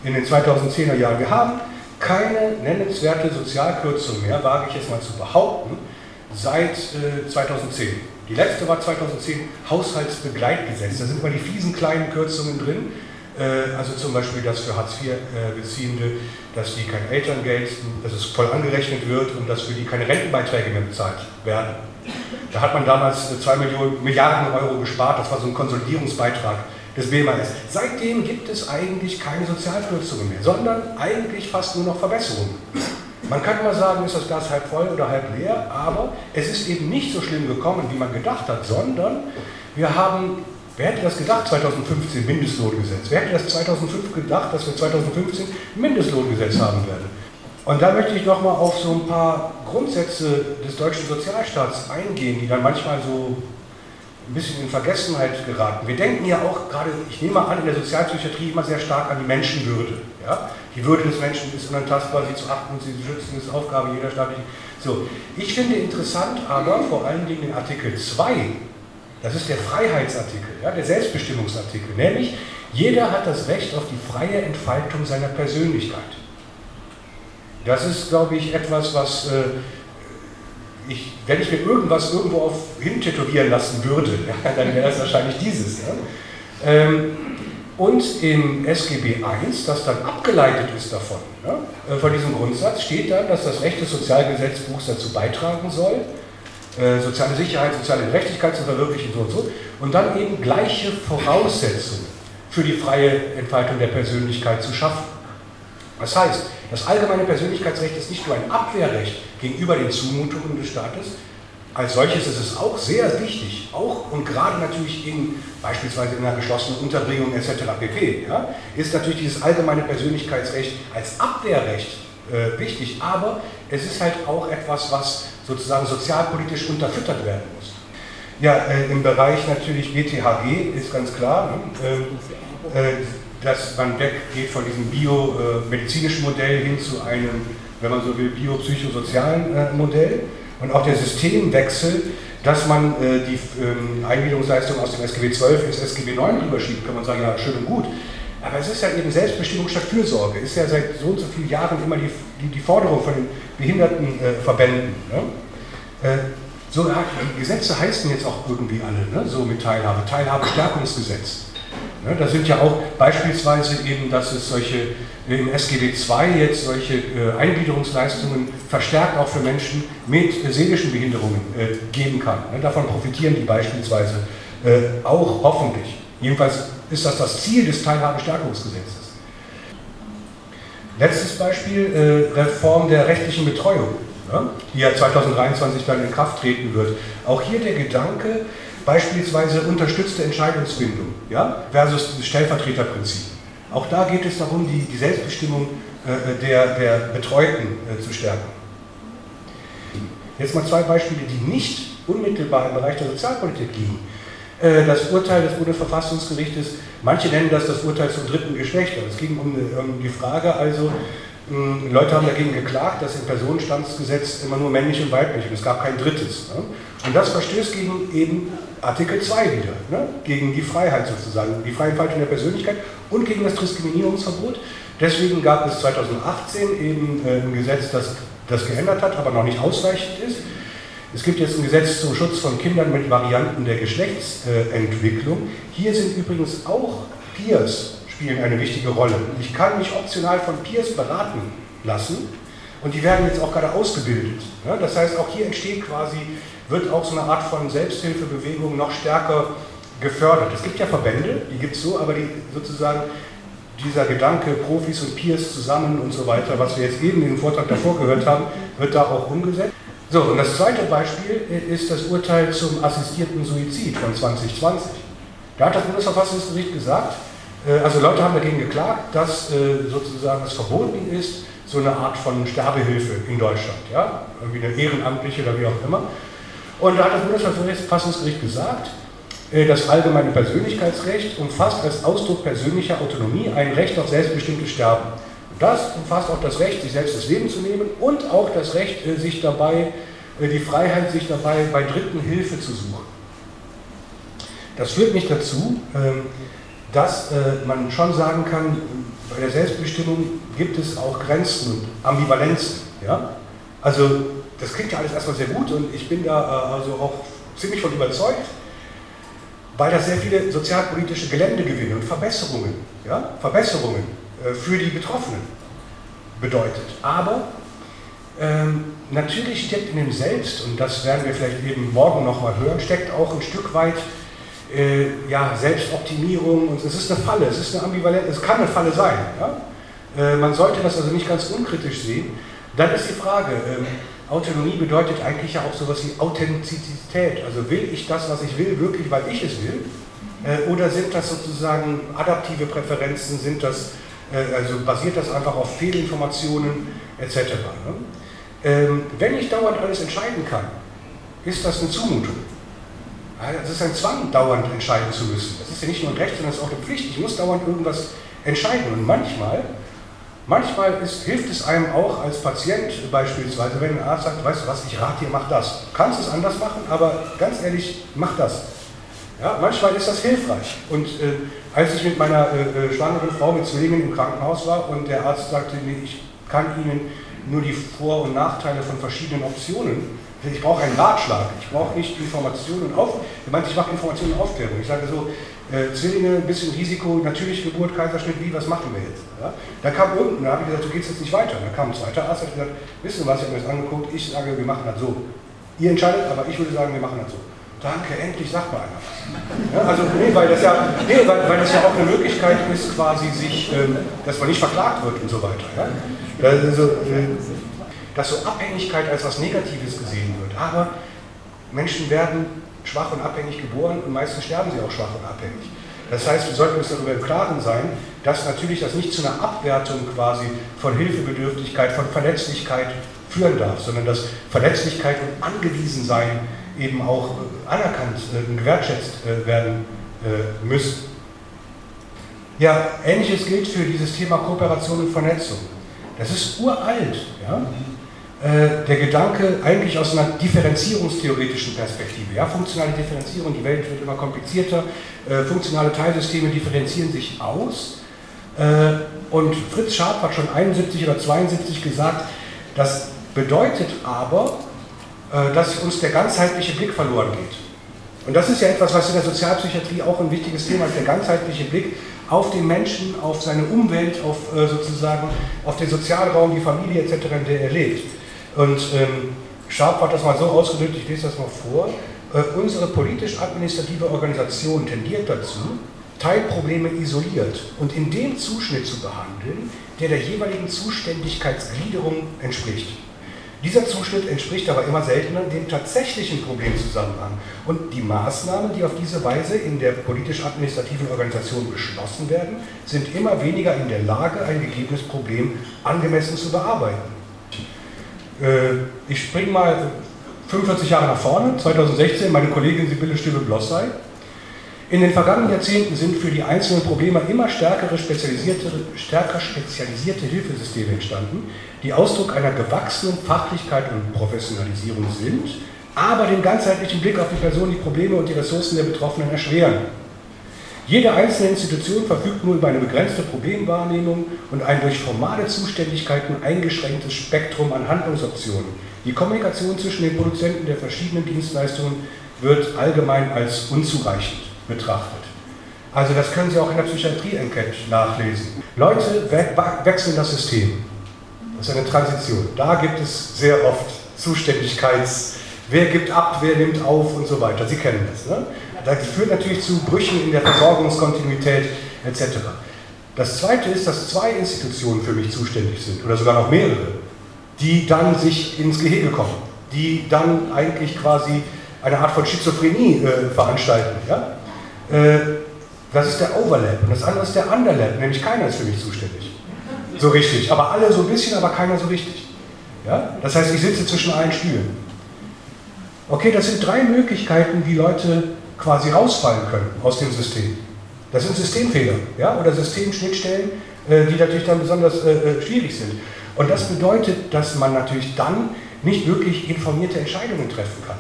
in den 2010er Jahren. Wir haben keine nennenswerte Sozialkürzung mehr, wage ich jetzt mal zu behaupten, seit äh, 2010. Die letzte war 2010 Haushaltsbegleitgesetz. Da sind mal die fiesen kleinen Kürzungen drin. Äh, also zum Beispiel, dass für Hartz-IV-Beziehende, äh, dass die kein Elterngeld, dass es voll angerechnet wird und dass für die keine Rentenbeiträge mehr bezahlt werden. Da hat man damals 2 Millionen, Milliarden Euro gespart, das war so ein Konsolidierungsbeitrag des BMAS. Seitdem gibt es eigentlich keine Sozialkürzungen mehr, sondern eigentlich fast nur noch Verbesserungen. Man kann mal sagen, ist das Glas halb voll oder halb leer, aber es ist eben nicht so schlimm gekommen, wie man gedacht hat, sondern wir haben Wer hätte das gedacht, 2015 Mindestlohngesetz? Wer hätte das 2005 gedacht, dass wir 2015 Mindestlohngesetz haben werden? Und da möchte ich nochmal auf so ein paar Grundsätze des deutschen Sozialstaats eingehen, die dann manchmal so ein bisschen in Vergessenheit geraten. Wir denken ja auch gerade, ich nehme mal an, in der Sozialpsychiatrie immer sehr stark an die Menschenwürde. Ja? Die Würde des Menschen ist unantastbar, sie zu achten und sie zu schützen, ist Aufgabe jeder staatlichen. So, ich finde interessant aber vor allen Dingen den Artikel 2 das ist der Freiheitsartikel, ja, der Selbstbestimmungsartikel, nämlich jeder hat das Recht auf die freie Entfaltung seiner Persönlichkeit. Das ist, glaube ich, etwas, was äh, ich, wenn ich mir irgendwas irgendwo auf hintätowieren lassen würde, ja, dann wäre das wahrscheinlich dieses. Ja. Ähm, und im SGB I, das dann abgeleitet ist davon, ja, äh, von diesem Grundsatz, steht dann, dass das Recht des Sozialgesetzbuchs dazu beitragen soll, äh, soziale Sicherheit, soziale Gerechtigkeit zu verwirklichen, so und so. Und dann eben gleiche Voraussetzungen für die freie Entfaltung der Persönlichkeit zu schaffen. Das heißt, das allgemeine Persönlichkeitsrecht ist nicht nur ein Abwehrrecht gegenüber den Zumutungen des Staates, als solches ist es auch sehr wichtig, auch und gerade natürlich in beispielsweise in einer geschlossenen Unterbringung etc. pp. Ja, ist natürlich dieses allgemeine Persönlichkeitsrecht als Abwehrrecht äh, wichtig, aber es ist halt auch etwas, was sozusagen sozialpolitisch unterfüttert werden muss. Ja, äh, im Bereich natürlich BTHG ist ganz klar, ne, äh, äh, dass man weggeht von diesem biomedizinischen Modell hin zu einem, wenn man so will, biopsychosozialen äh, Modell und auch der Systemwechsel, dass man äh, die ähm, Eingliederungsleistung aus dem SGB 12 ins SGB 9 rüberschiebt, kann man sagen, ja, schön und gut. Aber es ist ja eben Selbstbestimmung statt Fürsorge. Ist ja seit so und so vielen Jahren immer die, die, die Forderung von den Behindertenverbänden. Ne? Äh, so, die Gesetze heißen jetzt auch irgendwie alle, ne? so mit Teilhabe, Teilhabestärkungsgesetz. Ne? Da sind ja auch beispielsweise eben, dass es solche, im SGB II jetzt solche äh, Eingliederungsleistungen verstärkt auch für Menschen mit äh, seelischen Behinderungen äh, geben kann. Ne? Davon profitieren die beispielsweise äh, auch hoffentlich. Jedenfalls ist das das Ziel des Teilhabestärkungsgesetzes. Letztes Beispiel, äh, Reform der rechtlichen Betreuung, ne, die ja 2023 dann in Kraft treten wird. Auch hier der Gedanke, beispielsweise unterstützte Entscheidungsfindung ja, versus das Stellvertreterprinzip. Auch da geht es darum, die, die Selbstbestimmung äh, der, der Betreuten äh, zu stärken. Jetzt mal zwei Beispiele, die nicht unmittelbar im Bereich der Sozialpolitik liegen. Äh, das Urteil des Bundesverfassungsgerichtes, manche nennen das das Urteil zum dritten Geschlecht, aber es ging um, die Frage also, hm, Leute haben dagegen geklagt, dass im Personenstandsgesetz immer nur männlich und weiblich und es gab kein drittes. Ne? Und das verstößt gegen eben Artikel 2 wieder, ne? gegen die Freiheit sozusagen, die freie Entfaltung der Persönlichkeit und gegen das Diskriminierungsverbot. Deswegen gab es 2018 eben äh, ein Gesetz, das das geändert hat, aber noch nicht ausreichend ist. Es gibt jetzt ein Gesetz zum Schutz von Kindern mit Varianten der Geschlechtsentwicklung. Hier sind übrigens auch Peers spielen eine wichtige Rolle. Ich kann mich optional von Peers beraten lassen und die werden jetzt auch gerade ausgebildet. Das heißt, auch hier entsteht quasi, wird auch so eine Art von Selbsthilfebewegung noch stärker gefördert. Es gibt ja Verbände, die gibt es so, aber die sozusagen dieser Gedanke, Profis und Peers zusammen und so weiter, was wir jetzt eben dem Vortrag davor gehört haben, wird da auch umgesetzt. So, und das zweite Beispiel ist das Urteil zum assistierten Suizid von 2020. Da hat das Bundesverfassungsgericht gesagt, äh, also Leute haben dagegen geklagt, dass äh, sozusagen es verboten ist, so eine Art von Sterbehilfe in Deutschland, ja, irgendwie eine ehrenamtliche oder wie auch immer. Und da hat das Bundesverfassungsgericht gesagt, äh, das allgemeine Persönlichkeitsrecht umfasst als Ausdruck persönlicher Autonomie ein Recht auf selbstbestimmtes Sterben. Das umfasst auch das Recht, sich selbst das Leben zu nehmen und auch das Recht, äh, sich dabei, äh, die Freiheit, sich dabei bei Dritten Hilfe zu suchen. Das führt mich dazu, ähm, dass man schon sagen kann, bei der Selbstbestimmung gibt es auch Grenzen und Ambivalenzen. Ja? Also das klingt ja alles erstmal sehr gut und ich bin da also auch ziemlich von überzeugt weil das sehr viele sozialpolitische Geländegewinne und Verbesserungen, ja, Verbesserungen äh, für die Betroffenen bedeutet. Aber ähm, natürlich steckt in dem Selbst, und das werden wir vielleicht eben morgen nochmal hören, steckt auch ein Stück weit äh, ja, Selbstoptimierung und es ist eine Falle, es ist eine Ambivalenz, es kann eine Falle sein. Ja? Äh, man sollte das also nicht ganz unkritisch sehen. Dann ist die Frage, ähm, Autonomie bedeutet eigentlich ja auch sowas wie Authentizität. Also will ich das, was ich will, wirklich, weil ich es will? Äh, oder sind das sozusagen adaptive Präferenzen? Sind das, äh, also basiert das einfach auf Fehlinformationen etc.? Ne? Ähm, wenn ich dauernd alles entscheiden kann, ist das eine Zumutung. Es ist ein Zwang, dauernd entscheiden zu müssen. Das ist ja nicht nur ein Recht, sondern es ist auch eine Pflicht. Ich muss dauernd irgendwas entscheiden. Und manchmal Manchmal ist, hilft es einem auch als Patient beispielsweise, wenn ein Arzt sagt, weißt du was, ich rate dir, mach das. Du kannst es anders machen, aber ganz ehrlich, mach das. Ja, manchmal ist das hilfreich. Und äh, als ich mit meiner äh, äh schwangeren Frau mit Zwillingen im Krankenhaus war und der Arzt sagte mir, ich kann Ihnen nur die Vor- und Nachteile von verschiedenen Optionen, ich brauche einen Ratschlag, ich brauche nicht Informationen und Auf. Er meint, ich mache Informationen und Aufklärung. Ich sage so, äh, Zwillinge, ein bisschen Risiko, natürliche Geburt, Kaiserschnitt, wie, was machen wir jetzt? Ja? Da kam irgendein, da habe ich gesagt, du gehst jetzt nicht weiter. Da kam ein zweiter Arzt, hat gesagt, wissen Sie was, ich habe mir das angeguckt, ich sage, wir machen das so. Ihr entscheidet, aber ich würde sagen, wir machen das so. Danke, endlich sagt mal einer. Ja, also, nee, weil das ja, nee, weil, weil das ja auch eine Möglichkeit ist, quasi sich, ähm, dass man nicht verklagt wird und so weiter. Ja? Also, äh, dass so Abhängigkeit als was Negatives gesehen wird. Aber Menschen werden schwach und abhängig geboren und meistens sterben sie auch schwach und abhängig. Das heißt, wir sollten uns darüber im Klaren sein, dass natürlich das nicht zu einer Abwertung quasi von Hilfebedürftigkeit, von Verletzlichkeit führen darf, sondern dass Verletzlichkeit und Angewiesensein eben auch anerkannt äh, und gewertschätzt äh, werden äh, müssen. Ja, ähnliches gilt für dieses Thema Kooperation und Vernetzung. Das ist uralt. Ja? Äh, der Gedanke eigentlich aus einer differenzierungstheoretischen Perspektive. Ja, funktionale Differenzierung, die Welt wird immer komplizierter, äh, funktionale Teilsysteme differenzieren sich aus. Äh, und Fritz Scharp hat schon 71 oder 72 gesagt, das bedeutet aber, äh, dass uns der ganzheitliche Blick verloren geht. Und das ist ja etwas, was in der Sozialpsychiatrie auch ein wichtiges Thema ist, der ganzheitliche Blick auf den Menschen, auf seine Umwelt, auf äh, sozusagen auf den Sozialraum, die Familie etc., der er lebt. Und ähm, Sharp hat das mal so ausgedrückt, ich lese das mal vor. Äh, unsere politisch-administrative Organisation tendiert dazu, Teilprobleme isoliert und in dem Zuschnitt zu behandeln, der der jeweiligen Zuständigkeitsgliederung entspricht. Dieser Zuschnitt entspricht aber immer seltener dem tatsächlichen Problemzusammenhang und die Maßnahmen, die auf diese Weise in der politisch-administrativen Organisation beschlossen werden, sind immer weniger in der Lage, ein gegebenes Problem angemessen zu bearbeiten. Äh, ich springe mal 45 Jahre nach vorne, 2016, meine Kollegin Sibylle Stübe-Blossay. In den vergangenen Jahrzehnten sind für die einzelnen Probleme immer stärkere spezialisierte, stärker spezialisierte Hilfesysteme entstanden, die Ausdruck einer gewachsenen Fachlichkeit und Professionalisierung sind, aber den ganzheitlichen Blick auf die Person, die Probleme und die Ressourcen der Betroffenen erschweren. Jede einzelne Institution verfügt nur über eine begrenzte Problemwahrnehmung und ein durch formale Zuständigkeiten eingeschränktes Spektrum an Handlungsoptionen. Die Kommunikation zwischen den Produzenten der verschiedenen Dienstleistungen wird allgemein als unzureichend betrachtet. Also das können Sie auch in der Psychiatrie-Enquete nachlesen. Leute we wechseln das System. Das ist eine Transition. Da gibt es sehr oft Zuständigkeits- wer gibt ab, wer nimmt auf und so weiter. Sie kennen das. Ne? Das führt natürlich zu Brüchen in der Versorgungskontinuität etc. Das Zweite ist, dass zwei Institutionen für mich zuständig sind, oder sogar noch mehrere, die dann sich ins Gehege kommen, die dann eigentlich quasi eine Art von Schizophrenie äh, veranstalten. Ja? Äh, das ist der Overlap und das andere ist der Underlap, nämlich keiner ist für mich zuständig. So richtig, aber alle so ein bisschen, aber keiner so richtig. Ja? Das heißt, ich sitze zwischen allen Stühlen. Okay, das sind drei Möglichkeiten, wie Leute quasi rausfallen können aus dem System. Das sind Systemfehler ja? oder Systemschnittstellen, äh, die natürlich dann besonders äh, äh, schwierig sind. Und das bedeutet, dass man natürlich dann nicht wirklich informierte Entscheidungen treffen kann.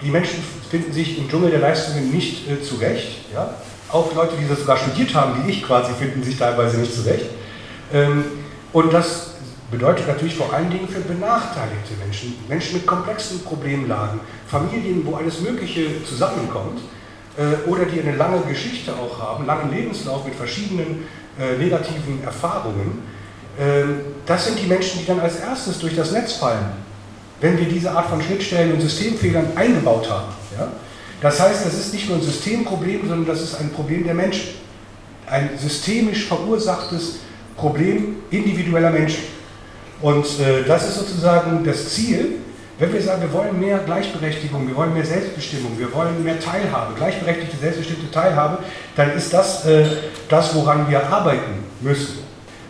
Die Menschen finden sich im Dschungel der Leistungen nicht äh, zurecht. Ja? Auch Leute, die das sogar studiert haben, wie ich quasi, finden sich teilweise nicht zurecht. Ähm, und das bedeutet natürlich vor allen Dingen für benachteiligte Menschen, Menschen mit komplexen Problemlagen, Familien, wo alles Mögliche zusammenkommt äh, oder die eine lange Geschichte auch haben, langen Lebenslauf mit verschiedenen äh, negativen Erfahrungen. Äh, das sind die Menschen, die dann als erstes durch das Netz fallen, wenn wir diese Art von Schnittstellen und Systemfehlern eingebaut haben. Ja? Das heißt, das ist nicht nur ein Systemproblem, sondern das ist ein Problem der Menschen. Ein systemisch verursachtes Problem individueller Menschen. Und äh, das ist sozusagen das Ziel, wenn wir sagen, wir wollen mehr Gleichberechtigung, wir wollen mehr Selbstbestimmung, wir wollen mehr Teilhabe, gleichberechtigte, selbstbestimmte Teilhabe, dann ist das äh, das, woran wir arbeiten müssen.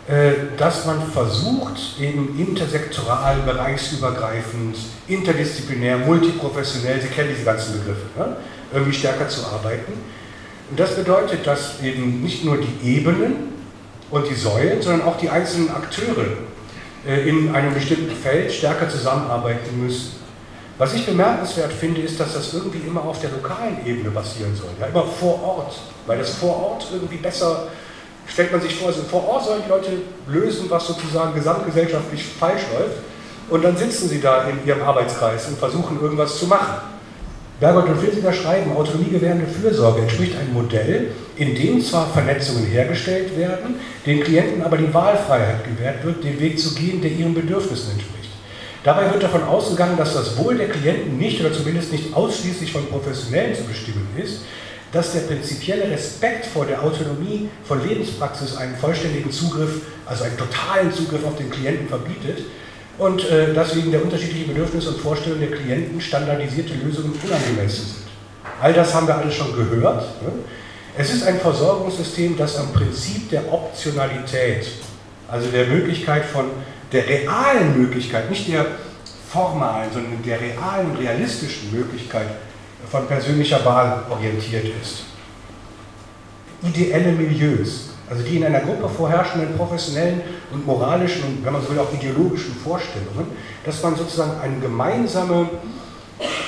Äh, dass man versucht, eben intersektoral, bereichsübergreifend, interdisziplinär, multiprofessionell, Sie kennen diese ganzen Begriffe, ne? irgendwie stärker zu arbeiten. Und das bedeutet, dass eben nicht nur die Ebenen und die Säulen, sondern auch die einzelnen Akteure äh, in einem bestimmten Feld stärker zusammenarbeiten müssen. Was ich bemerkenswert finde, ist, dass das irgendwie immer auf der lokalen Ebene passieren soll, ja, immer vor Ort, weil das vor Ort irgendwie besser, stellt man sich vor, also vor Ort sollen die Leute lösen, was sozusagen gesamtgesellschaftlich falsch läuft und dann sitzen sie da in ihrem Arbeitskreis und versuchen irgendwas zu machen. Bergold und Filsinger schreiben, autonomiegewährende Fürsorge entspricht einem Modell, in dem zwar Vernetzungen hergestellt werden, den Klienten aber die Wahlfreiheit gewährt wird, den Weg zu gehen, der ihren Bedürfnissen entspricht. Dabei wird davon ausgegangen, dass das Wohl der Klienten nicht oder zumindest nicht ausschließlich von Professionellen zu bestimmen ist, dass der prinzipielle Respekt vor der Autonomie von Lebenspraxis einen vollständigen Zugriff, also einen totalen Zugriff auf den Klienten verbietet und äh, dass wegen der unterschiedlichen Bedürfnisse und Vorstellungen der Klienten standardisierte Lösungen unangemessen sind. All das haben wir alle schon gehört. Ne? Es ist ein Versorgungssystem, das am Prinzip der Optionalität, also der Möglichkeit von, der realen Möglichkeit, nicht der formalen, sondern der realen, realistischen Möglichkeit von persönlicher Wahl orientiert ist. Ideelle Milieus, also die in einer Gruppe vorherrschenden professionellen und moralischen und, wenn man so will, auch ideologischen Vorstellungen, dass man sozusagen eine gemeinsame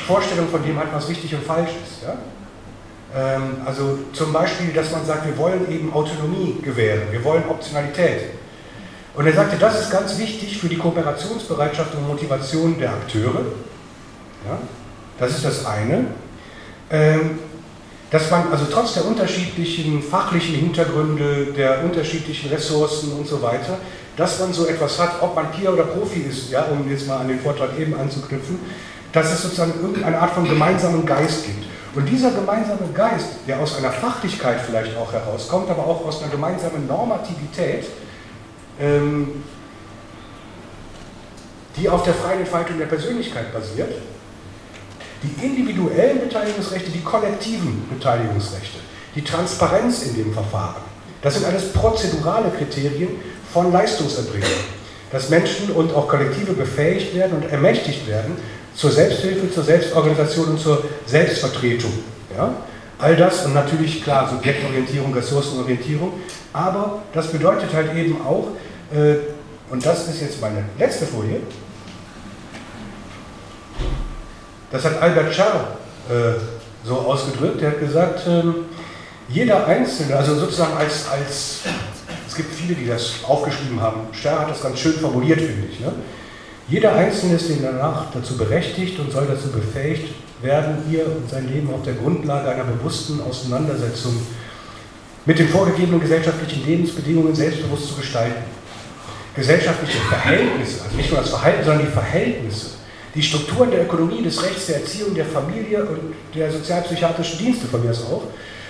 Vorstellung von dem hat, was richtig und falsch ist. Ja? Ähm, also zum Beispiel, dass man sagt, wir wollen eben Autonomie gewähren, wir wollen Optionalität. Und er sagte, das ist ganz wichtig für die Kooperationsbereitschaft und Motivation der Akteure. Ja? Das ist das eine. Ähm, dass man also trotz der unterschiedlichen fachlichen Hintergründe, der unterschiedlichen Ressourcen und so weiter, dass man so etwas hat, ob man Peer oder Profi ist, ja, um jetzt mal an den Vortrag eben anzuknüpfen, dass es sozusagen irgendeine Art von gemeinsamen Geist gibt. Und dieser gemeinsame Geist, der aus einer Fachlichkeit vielleicht auch herauskommt, aber auch aus einer gemeinsamen Normativität, ähm, die auf der freien Entfaltung der Persönlichkeit basiert, die individuellen Beteiligungsrechte, die kollektiven Beteiligungsrechte, die Transparenz in dem Verfahren. Das sind alles prozedurale Kriterien von Leistungserbringung. Dass Menschen und auch Kollektive befähigt werden und ermächtigt werden zur Selbsthilfe, zur Selbstorganisation und zur Selbstvertretung. Ja? All das und natürlich klar Subjektorientierung, Ressourcenorientierung, aber das bedeutet halt eben auch, äh, und das ist jetzt meine letzte Folie, das hat Albert Schar äh, so ausgedrückt. Er hat gesagt, ähm, Jeder Einzelne, also sozusagen als, als es gibt viele, die das aufgeschrieben haben, Sterr hat das ganz schön formuliert, finde ich. Ne? Jeder Einzelne ist danach dazu berechtigt und soll dazu befähigt werden, ihr und sein Leben auf der Grundlage einer bewussten Auseinandersetzung mit den vorgegebenen gesellschaftlichen Lebensbedingungen selbstbewusst zu gestalten. Gesellschaftliche Verhältnisse, also nicht nur das Verhalten, sondern die Verhältnisse, die Strukturen der Ökonomie, des Rechts, der Erziehung, der Familie und der sozialpsychiatrischen Dienste von mir aus auch,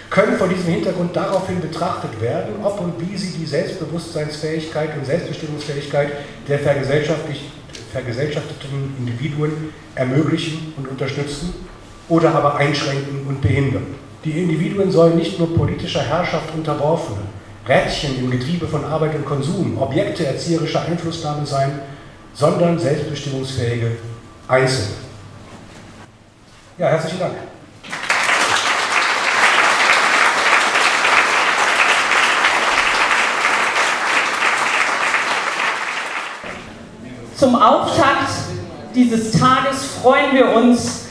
können vor diesem Hintergrund daraufhin betrachtet werden, ob und wie sie die Selbstbewusstseinsfähigkeit und Selbstbestimmungsfähigkeit der vergesellschafteten Individuen ermöglichen und unterstützen oder aber einschränken und behindern. Die Individuen sollen nicht nur politischer Herrschaft unterworfene, Rädchen im Getriebe von Arbeit und Konsum, Objekte erzieherischer Einflussnahme sein, sondern selbstbestimmungsfähige Einzelne. Ja, herzlichen Dank. Zum Auftakt dieses Tages freuen wir uns,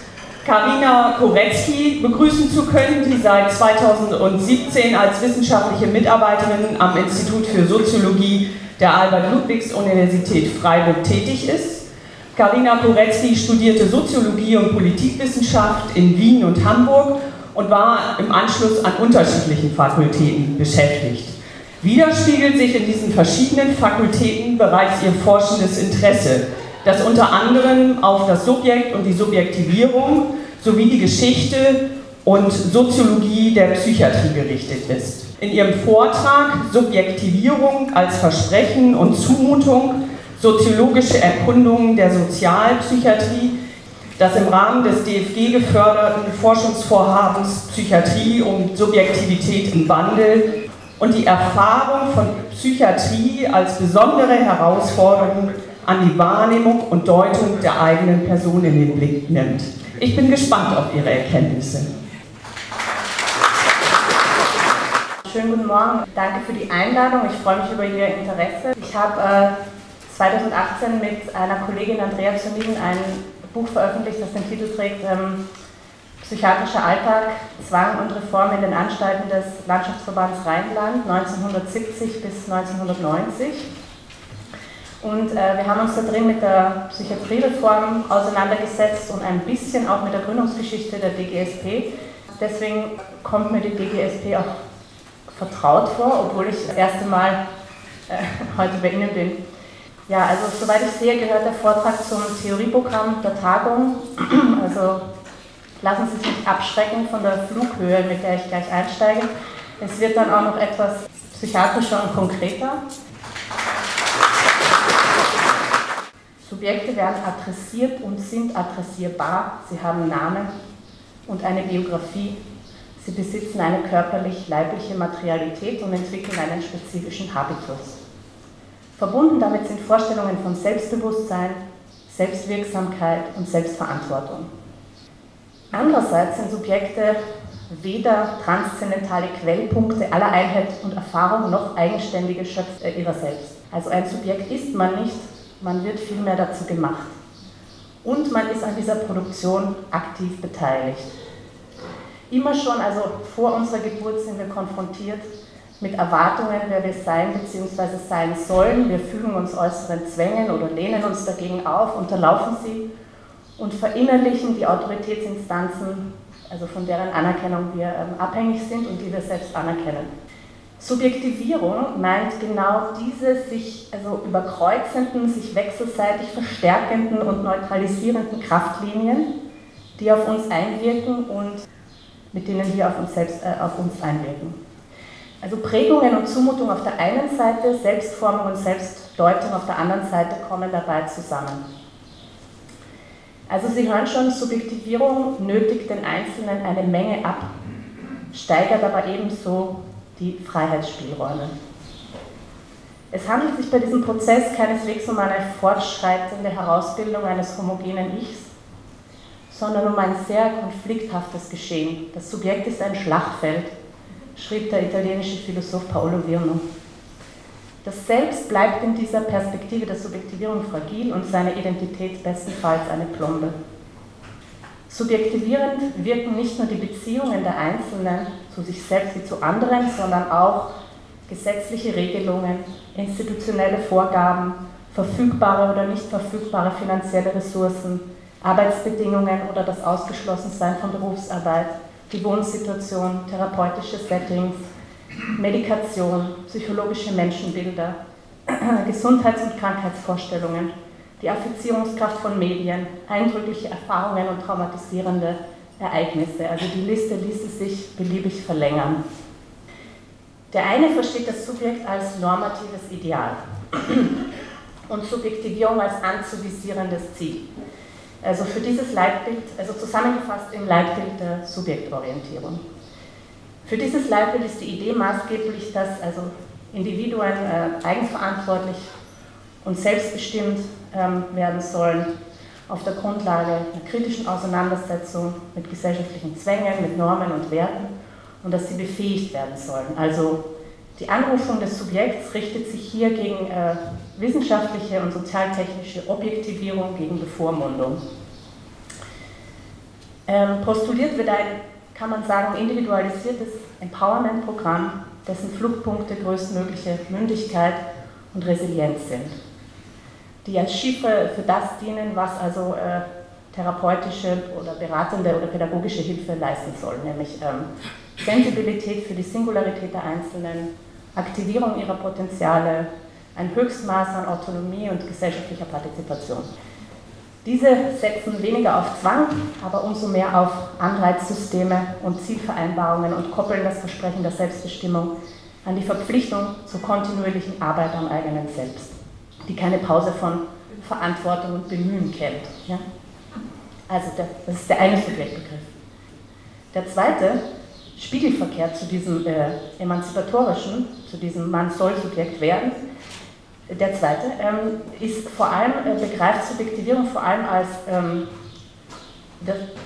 Karina Korecki begrüßen zu können, die seit 2017 als wissenschaftliche Mitarbeiterin am Institut für Soziologie der Albert-Ludwigs-Universität Freiburg tätig ist. Karina Korecki studierte Soziologie und Politikwissenschaft in Wien und Hamburg und war im Anschluss an unterschiedlichen Fakultäten beschäftigt. Widerspiegelt sich in diesen verschiedenen Fakultäten bereits ihr forschendes Interesse, das unter anderem auf das Subjekt und die Subjektivierung sowie die Geschichte und Soziologie der Psychiatrie gerichtet ist. In ihrem Vortrag Subjektivierung als Versprechen und Zumutung, soziologische Erkundungen der Sozialpsychiatrie, das im Rahmen des DFG geförderten Forschungsvorhabens Psychiatrie und Subjektivität im Wandel und die Erfahrung von Psychiatrie als besondere Herausforderung an die Wahrnehmung und Deutung der eigenen Person in den Blick nimmt. Ich bin gespannt auf Ihre Erkenntnisse. Schönen guten Morgen, danke für die Einladung. Ich freue mich über Ihr Interesse. Ich habe äh, 2018 mit einer Kollegin Andrea Zoniden ein Buch veröffentlicht, das den Titel trägt ähm, Psychiatrischer Alltag, Zwang und Reform in den Anstalten des Landschaftsverbands Rheinland 1970 bis 1990. Und äh, wir haben uns da drin mit der Psychiatriereform auseinandergesetzt und ein bisschen auch mit der Gründungsgeschichte der DGSP. Deswegen kommt mir die DGSP auch vertraut vor, obwohl ich das erste Mal äh, heute bei Ihnen bin. Ja, also soweit ich sehe, gehört der Vortrag zum Theorieprogramm der Tagung. Also lassen Sie sich abschrecken von der Flughöhe, mit der ich gleich einsteige. Es wird dann auch noch etwas psychiatrischer und konkreter. Subjekte werden adressiert und sind adressierbar. Sie haben Namen und eine Biografie. Sie besitzen eine körperlich-leibliche Materialität und entwickeln einen spezifischen Habitus. Verbunden damit sind Vorstellungen von Selbstbewusstsein, Selbstwirksamkeit und Selbstverantwortung. Andererseits sind Subjekte weder transzendentale Quellpunkte aller Einheit und Erfahrung noch eigenständige Schöpfer ihrer selbst. Also ein Subjekt ist man nicht, man wird vielmehr dazu gemacht. Und man ist an dieser Produktion aktiv beteiligt. Immer schon, also vor unserer Geburt, sind wir konfrontiert mit Erwartungen, wer wir sein bzw. sein sollen. Wir fügen uns äußeren Zwängen oder lehnen uns dagegen auf, unterlaufen sie und verinnerlichen die Autoritätsinstanzen, also von deren Anerkennung wir ähm, abhängig sind und die wir selbst anerkennen. Subjektivierung meint genau diese sich also überkreuzenden, sich wechselseitig verstärkenden und neutralisierenden Kraftlinien, die auf uns einwirken und mit denen wir auf uns selbst äh, auf uns einwirken. Also Prägungen und Zumutung auf der einen Seite, Selbstformung und Selbstdeutung auf der anderen Seite kommen dabei zusammen. Also Sie hören schon, Subjektivierung nötigt den Einzelnen eine Menge ab, steigert aber ebenso die Freiheitsspielräume. Es handelt sich bei diesem Prozess keineswegs um eine fortschreitende Herausbildung eines homogenen Ichs, sondern um ein sehr konflikthaftes Geschehen. Das Subjekt ist ein Schlachtfeld, schrieb der italienische Philosoph Paolo Virno. Das Selbst bleibt in dieser Perspektive der Subjektivierung fragil und seine Identität bestenfalls eine Plombe. Subjektivierend wirken nicht nur die Beziehungen der Einzelnen zu sich selbst wie zu anderen, sondern auch gesetzliche Regelungen, institutionelle Vorgaben, verfügbare oder nicht verfügbare finanzielle Ressourcen, Arbeitsbedingungen oder das Ausgeschlossensein von Berufsarbeit, die Wohnsituation, therapeutische Settings, Medikation, psychologische Menschenbilder, Gesundheits- und Krankheitsvorstellungen, die Affizierungskraft von Medien, eindrückliche Erfahrungen und traumatisierende Ereignisse. Also die Liste ließe sich beliebig verlängern. Der eine versteht das Subjekt als normatives Ideal und Subjektivierung als anzuvisierendes Ziel. Also für dieses Leitbild, also zusammengefasst im Leitbild der Subjektorientierung. Für dieses Leitbild ist die Idee maßgeblich, dass also Individuen äh, eigenverantwortlich und selbstbestimmt ähm, werden sollen auf der Grundlage einer kritischen Auseinandersetzung mit gesellschaftlichen Zwängen, mit Normen und Werten und dass sie befähigt werden sollen. Also die Anrufung des Subjekts richtet sich hier gegen äh, wissenschaftliche und sozialtechnische Objektivierung, gegen Bevormundung. Ähm, postuliert wird ein, kann man sagen, individualisiertes Empowerment-Programm, dessen Fluchtpunkte größtmögliche Mündigkeit und Resilienz sind, die als Chiffre für das dienen, was also äh, therapeutische oder beratende oder pädagogische Hilfe leisten soll, nämlich ähm, Sensibilität für die Singularität der Einzelnen, Aktivierung ihrer Potenziale, ein Höchstmaß an Autonomie und gesellschaftlicher Partizipation. Diese setzen weniger auf Zwang, aber umso mehr auf Anreizsysteme und Zielvereinbarungen und koppeln das Versprechen der Selbstbestimmung an die Verpflichtung zur kontinuierlichen Arbeit am eigenen Selbst, die keine Pause von Verantwortung und Bemühen kennt. Ja? Also das ist der eine Subjektbegriff. Der zweite spiegelverkehrt zu diesem äh, emanzipatorischen, zu diesem man soll Subjekt werden. Der zweite ähm, ist vor allem, äh, begreift Subjektivierung vor allem als ähm,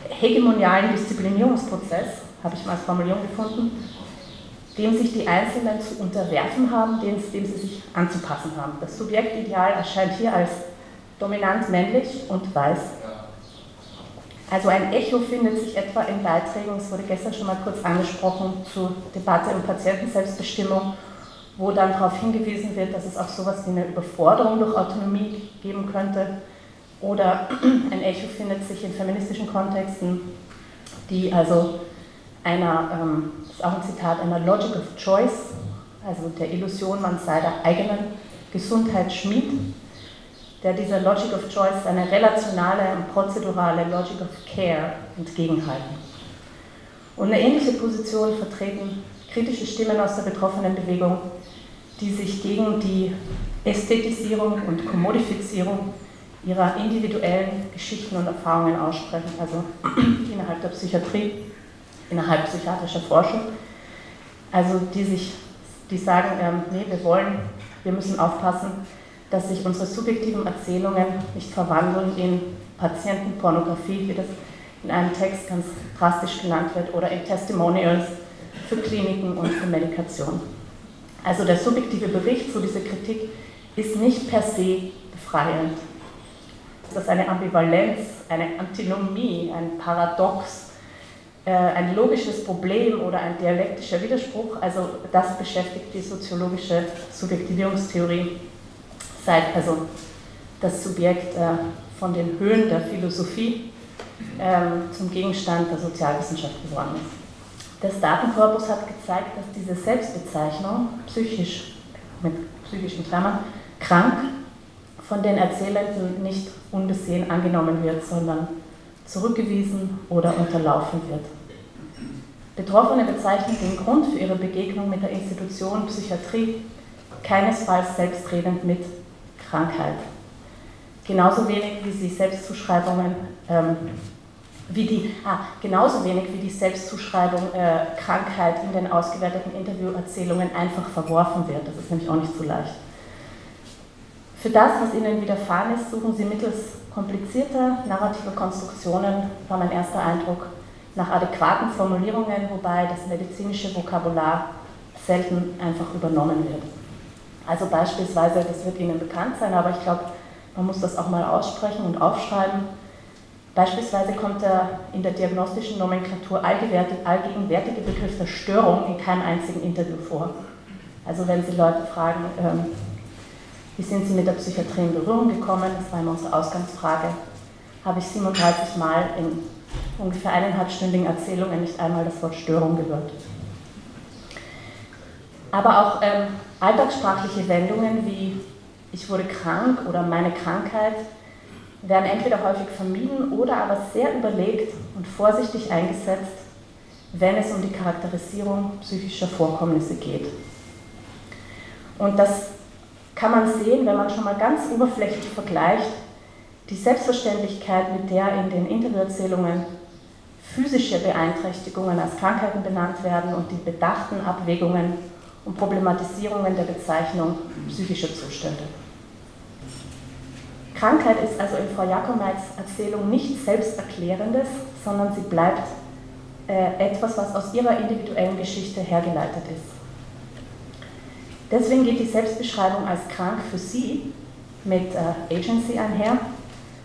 hegemonialen Disziplinierungsprozess, habe ich mal als Formulierung gefunden, dem sich die Einzelnen zu unterwerfen haben, dem, dem sie sich anzupassen haben. Das Subjektideal erscheint hier als dominant männlich und weiß also ein Echo findet sich etwa in Beiträgen, es wurde gestern schon mal kurz angesprochen, zur Debatte um Patientenselbstbestimmung, wo dann darauf hingewiesen wird, dass es auch sowas wie eine Überforderung durch Autonomie geben könnte. Oder ein Echo findet sich in feministischen Kontexten, die also einer, ähm, das ist auch ein Zitat, einer Logic of Choice, also der Illusion, man sei der eigenen Gesundheit Schmied, der dieser Logic of Choice eine relationale und prozedurale Logic of Care entgegenhalten. Und eine ähnliche Position vertreten kritische Stimmen aus der betroffenen Bewegung, die sich gegen die Ästhetisierung und Kommodifizierung ihrer individuellen Geschichten und Erfahrungen aussprechen, also innerhalb der Psychiatrie, innerhalb psychiatrischer Forschung. Also die sich, die sagen, ähm, nee, wir wollen, wir müssen aufpassen, dass sich unsere subjektiven Erzählungen nicht verwandeln in Patientenpornografie, wie das in einem Text ganz drastisch genannt wird, oder in Testimonials für Kliniken und für Medikation. Also der subjektive Bericht zu dieser Kritik ist nicht per se befreiend. Das ist eine Ambivalenz, eine Antinomie, ein Paradox, äh, ein logisches Problem oder ein dialektischer Widerspruch. Also das beschäftigt die soziologische Subjektivierungstheorie seit also das Subjekt äh, von den Höhen der Philosophie ähm, zum Gegenstand der Sozialwissenschaft geworden ist. Das Datenkorpus hat gezeigt, dass diese Selbstbezeichnung psychisch, mit psychischen Klammern, krank von den Erzählenden nicht unbesehen angenommen wird, sondern zurückgewiesen oder unterlaufen wird. Betroffene bezeichnen den Grund für ihre Begegnung mit der Institution Psychiatrie keinesfalls selbstredend mit Krankheit. Genauso wenig wie die Selbstzuschreibungen, ähm, wie die, ah, genauso wenig wie die Selbstzuschreibung äh, Krankheit in den ausgewerteten Interviewerzählungen einfach verworfen wird. Das ist nämlich auch nicht so leicht. Für das, was ihnen widerfahren ist, suchen sie mittels komplizierter narrativer Konstruktionen, war mein erster Eindruck, nach adäquaten Formulierungen, wobei das medizinische Vokabular selten einfach übernommen wird. Also beispielsweise, das wird Ihnen bekannt sein, aber ich glaube, man muss das auch mal aussprechen und aufschreiben. Beispielsweise kommt der in der diagnostischen Nomenklatur allgegenwärtige Begriff der Störung in keinem einzigen Interview vor. Also wenn Sie Leute fragen, ähm, wie sind Sie mit der Psychiatrie in Berührung gekommen, das war immer unsere Ausgangsfrage, habe ich 37 Mal in ungefähr eineinhalbstündigen Erzählungen nicht einmal das Wort Störung gehört. Aber auch ähm, alltagssprachliche Wendungen wie ich wurde krank oder meine Krankheit werden entweder häufig vermieden oder aber sehr überlegt und vorsichtig eingesetzt, wenn es um die Charakterisierung psychischer Vorkommnisse geht. Und das kann man sehen, wenn man schon mal ganz oberflächlich vergleicht, die Selbstverständlichkeit, mit der in den Interviewerzählungen physische Beeinträchtigungen als Krankheiten benannt werden und die bedachten Abwägungen und Problematisierungen der Bezeichnung psychischer Zustände. Krankheit ist also in Frau Jakomeits Erzählung nichts Selbsterklärendes, sondern sie bleibt äh, etwas, was aus ihrer individuellen Geschichte hergeleitet ist. Deswegen geht die Selbstbeschreibung als krank für sie mit äh, Agency einher,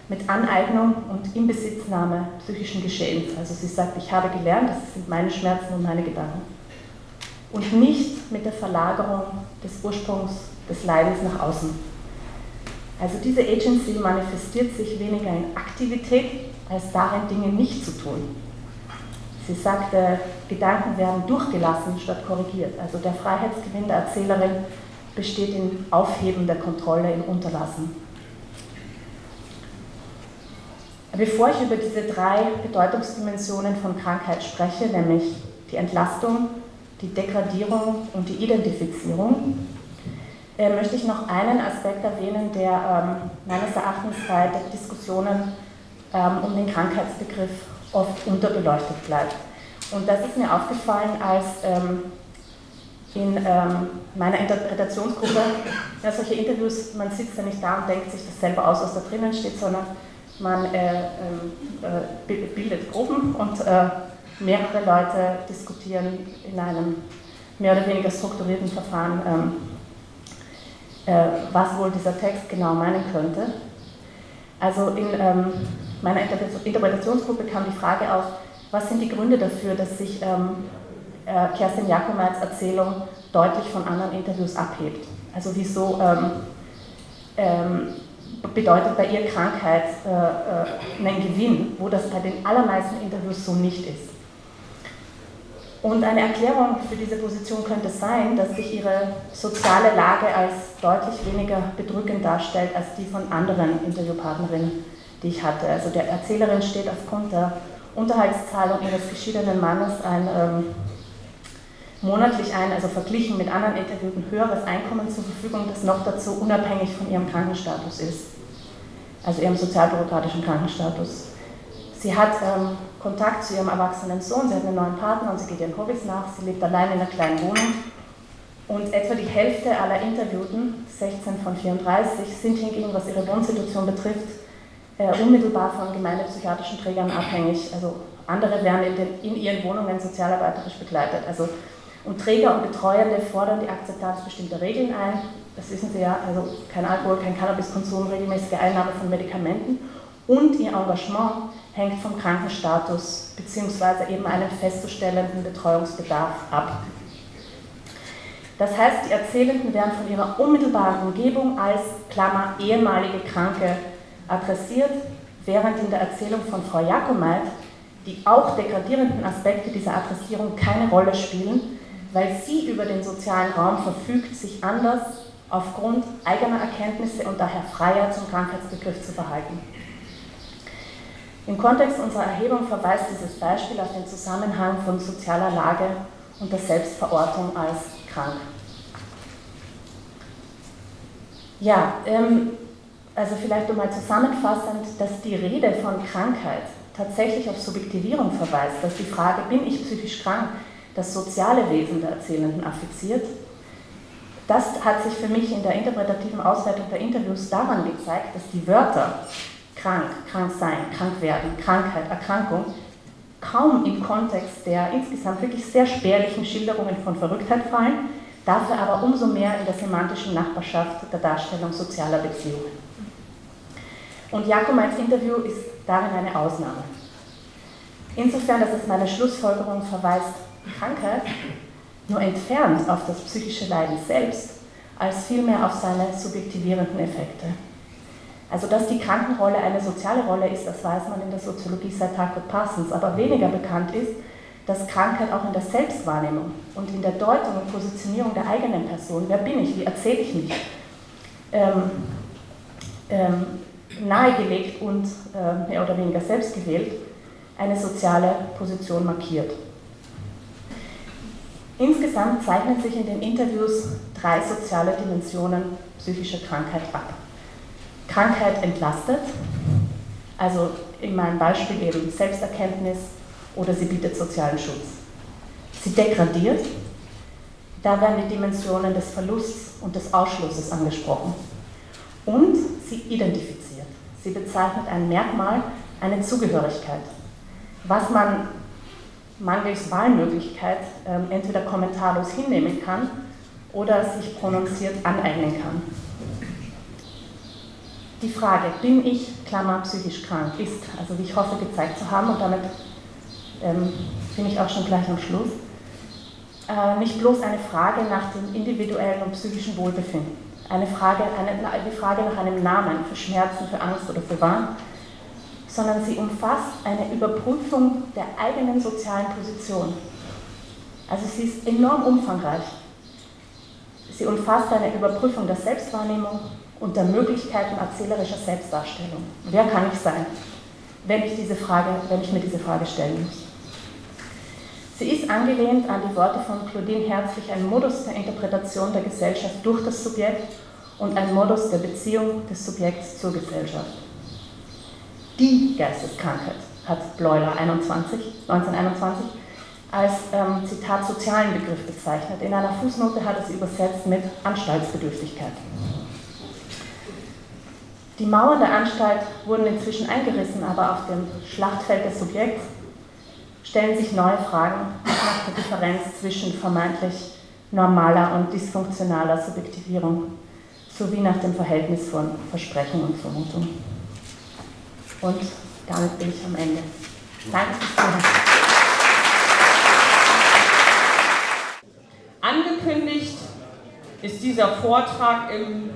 mit Aneignung und Inbesitznahme psychischen Geschehens. Also sie sagt, ich habe gelernt, das sind meine Schmerzen und meine Gedanken. Und nicht mit der Verlagerung des Ursprungs des Leidens nach außen. Also diese Agency manifestiert sich weniger in Aktivität als darin, Dinge nicht zu tun. Sie sagt, äh, Gedanken werden durchgelassen statt korrigiert. Also der Freiheitsgewinn der Erzählerin besteht im Aufheben der Kontrolle, im Unterlassen. Bevor ich über diese drei Bedeutungsdimensionen von Krankheit spreche, nämlich die Entlastung, die Degradierung und die Identifizierung, äh, möchte ich noch einen Aspekt erwähnen, der ähm, meines Erachtens bei Diskussionen ähm, um den Krankheitsbegriff oft unterbeleuchtet bleibt. Und das ist mir aufgefallen, als ähm, in ähm, meiner Interpretationsgruppe, ja, solche Interviews, man sitzt ja nicht da und denkt sich das selber aus, was da drinnen steht, sondern man äh, ähm, äh, bildet Gruppen und äh, mehrere Leute diskutieren in einem mehr oder weniger strukturierten Verfahren ähm, äh, was wohl dieser Text genau meinen könnte. Also in ähm, meiner Interpretationsgruppe kam die Frage auf, was sind die Gründe dafür, dass sich ähm, äh, Kerstin Jakomeits Erzählung deutlich von anderen Interviews abhebt. Also wieso ähm, bedeutet bei ihr Krankheit äh, äh, einen Gewinn, wo das bei den allermeisten Interviews so nicht ist. Und eine Erklärung für diese Position könnte sein, dass sich ihre soziale Lage als deutlich weniger bedrückend darstellt als die von anderen Interviewpartnerinnen, die ich hatte. Also der Erzählerin steht aufgrund der Unterhaltszahlung ihres geschiedenen Mannes ein ähm, monatlich ein, also verglichen mit anderen Interviewten, höheres Einkommen zur Verfügung, das noch dazu unabhängig von ihrem Krankenstatus ist, also ihrem sozialbürokratischen Krankenstatus. Sie hat ähm, Kontakt zu ihrem erwachsenen Sohn, sie hat einen neuen Partner und sie geht ihren Hobbys nach. Sie lebt allein in einer kleinen Wohnung. Und etwa die Hälfte aller Interviewten, 16 von 34, sind hingegen, was ihre Wohnsituation betrifft, äh, unmittelbar von gemeindepsychiatrischen Trägern abhängig. Also andere werden in, den, in ihren Wohnungen sozialarbeiterisch begleitet. Also, und Träger und Betreuende fordern die Akzeptanz bestimmter Regeln ein. Das wissen Sie ja, also kein Alkohol, kein Cannabiskonsum, regelmäßige Einnahme von Medikamenten und ihr Engagement hängt vom Krankenstatus bzw. eben einem festzustellenden Betreuungsbedarf ab. Das heißt, die Erzählenden werden von ihrer unmittelbaren Umgebung als Klammer ehemalige Kranke adressiert, während in der Erzählung von Frau Jakomait die auch degradierenden Aspekte dieser Adressierung keine Rolle spielen, weil sie über den sozialen Raum verfügt, sich anders aufgrund eigener Erkenntnisse und daher freier zum Krankheitsbegriff zu verhalten. Im Kontext unserer Erhebung verweist dieses Beispiel auf den Zusammenhang von sozialer Lage und der Selbstverortung als krank. Ja, ähm, also vielleicht nochmal zusammenfassend, dass die Rede von Krankheit tatsächlich auf Subjektivierung verweist, dass die Frage, bin ich psychisch krank, das soziale Wesen der Erzählenden affiziert. Das hat sich für mich in der interpretativen Auswertung der Interviews daran gezeigt, dass die Wörter krank, krank sein, krank werden, Krankheit, Erkrankung, kaum im Kontext der insgesamt wirklich sehr spärlichen Schilderungen von Verrücktheit fallen, dafür aber umso mehr in der semantischen Nachbarschaft der Darstellung sozialer Beziehungen. Und Jakomeins Interview ist darin eine Ausnahme. Insofern, dass es meine Schlussfolgerung verweist, Krankheit nur entfernt auf das psychische Leiden selbst, als vielmehr auf seine subjektivierenden Effekte. Also, dass die Krankenrolle eine soziale Rolle ist, das weiß man in der Soziologie seit Harcourt Parsons, aber weniger bekannt ist, dass Krankheit auch in der Selbstwahrnehmung und in der Deutung und Positionierung der eigenen Person, wer bin ich, wie erzähle ich mich, ähm, ähm, nahegelegt und äh, mehr oder weniger selbst gewählt, eine soziale Position markiert. Insgesamt zeichnen sich in den Interviews drei soziale Dimensionen psychischer Krankheit ab. Krankheit entlastet, also in meinem Beispiel eben Selbsterkenntnis oder sie bietet sozialen Schutz. Sie degradiert, da werden die Dimensionen des Verlusts und des Ausschlusses angesprochen. Und sie identifiziert, sie bezeichnet ein Merkmal, eine Zugehörigkeit, was man mangels Wahlmöglichkeit äh, entweder kommentarlos hinnehmen kann oder sich prononziert aneignen kann. Die Frage, bin ich, Klammer, psychisch krank, ist, also wie ich hoffe gezeigt zu haben, und damit ähm, bin ich auch schon gleich am Schluss, äh, nicht bloß eine Frage nach dem individuellen und psychischen Wohlbefinden, eine Frage, eine, die Frage nach einem Namen für Schmerzen, für Angst oder für Wahn, sondern sie umfasst eine Überprüfung der eigenen sozialen Position. Also sie ist enorm umfangreich. Sie umfasst eine Überprüfung der Selbstwahrnehmung und der Möglichkeiten erzählerischer Selbstdarstellung. Wer kann ich sein, wenn ich, diese Frage, wenn ich mir diese Frage stellen muss? Sie ist angelehnt an die Worte von Claudine Herzlich, ein Modus der Interpretation der Gesellschaft durch das Subjekt und ein Modus der Beziehung des Subjekts zur Gesellschaft die Geisteskrankheit, hat Bleuler 21, 1921 als ähm, Zitat sozialen Begriff bezeichnet. In einer Fußnote hat sie übersetzt mit Anstaltsbedürftigkeit. Die Mauern der Anstalt wurden inzwischen eingerissen, aber auf dem Schlachtfeld des Subjekts stellen sich neue Fragen nach der Differenz zwischen vermeintlich normaler und dysfunktionaler Subjektivierung sowie nach dem Verhältnis von Versprechen und Vermutung. Und damit bin ich am Ende. Danke fürs Zuhören. Angekündigt ist dieser Vortrag im,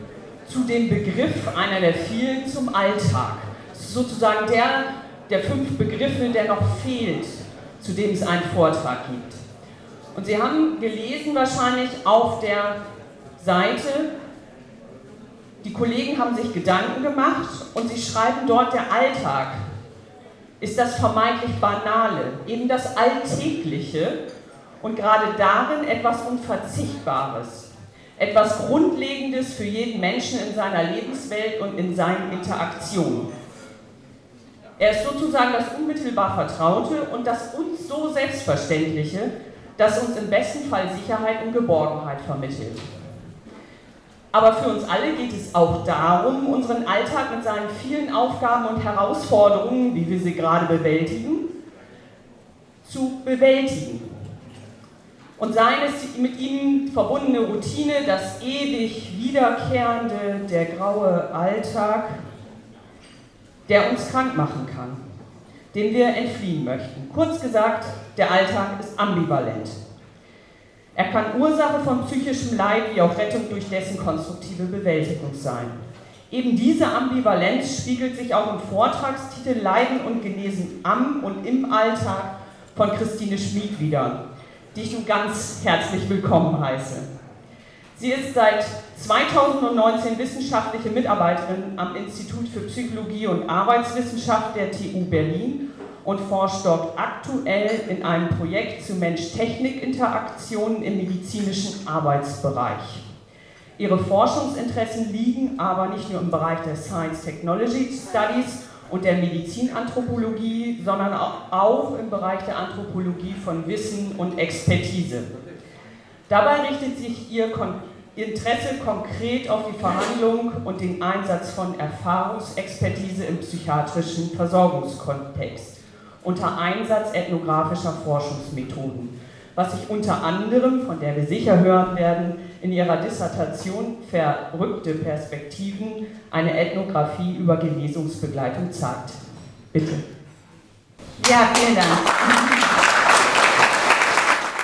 zu dem Begriff einer der vielen zum Alltag. sozusagen der der fünf Begriffe, der noch fehlt, zu dem es einen Vortrag gibt. Und Sie haben gelesen wahrscheinlich auf der Seite die Kollegen haben sich Gedanken gemacht und sie schreiben dort, der Alltag ist das vermeintlich Banale, eben das Alltägliche und gerade darin etwas Unverzichtbares, etwas Grundlegendes für jeden Menschen in seiner Lebenswelt und in seinen Interaktionen. Er ist sozusagen das unmittelbar Vertraute und das uns so Selbstverständliche, das uns im besten Fall Sicherheit und Geborgenheit vermittelt. Aber für uns alle geht es auch darum, unseren Alltag mit seinen vielen Aufgaben und Herausforderungen, wie wir sie gerade bewältigen, zu bewältigen. Und seien es mit ihnen verbundene Routine, das ewig wiederkehrende, der graue Alltag, der uns krank machen kann, dem wir entfliehen möchten. Kurz gesagt, der Alltag ist ambivalent. Er kann Ursache von psychischem Leid wie auch Rettung durch dessen konstruktive Bewältigung sein. Eben diese Ambivalenz spiegelt sich auch im Vortragstitel Leiden und Genesen am und im Alltag von Christine Schmid wieder, die ich nun ganz herzlich willkommen heiße. Sie ist seit 2019 wissenschaftliche Mitarbeiterin am Institut für Psychologie und Arbeitswissenschaft der TU Berlin und forscht dort aktuell in einem Projekt zu Mensch-Technik-Interaktionen im medizinischen Arbeitsbereich. Ihre Forschungsinteressen liegen aber nicht nur im Bereich der Science Technology Studies und der Medizinanthropologie, sondern auch im Bereich der Anthropologie von Wissen und Expertise. Dabei richtet sich ihr Interesse konkret auf die Verhandlung und den Einsatz von Erfahrungsexpertise im psychiatrischen Versorgungskontext unter Einsatz ethnografischer Forschungsmethoden, was sich unter anderem, von der wir sicher hören werden, in ihrer Dissertation Verrückte Perspektiven eine Ethnographie über Genesungsbegleitung zeigt. Bitte. Ja, vielen Dank.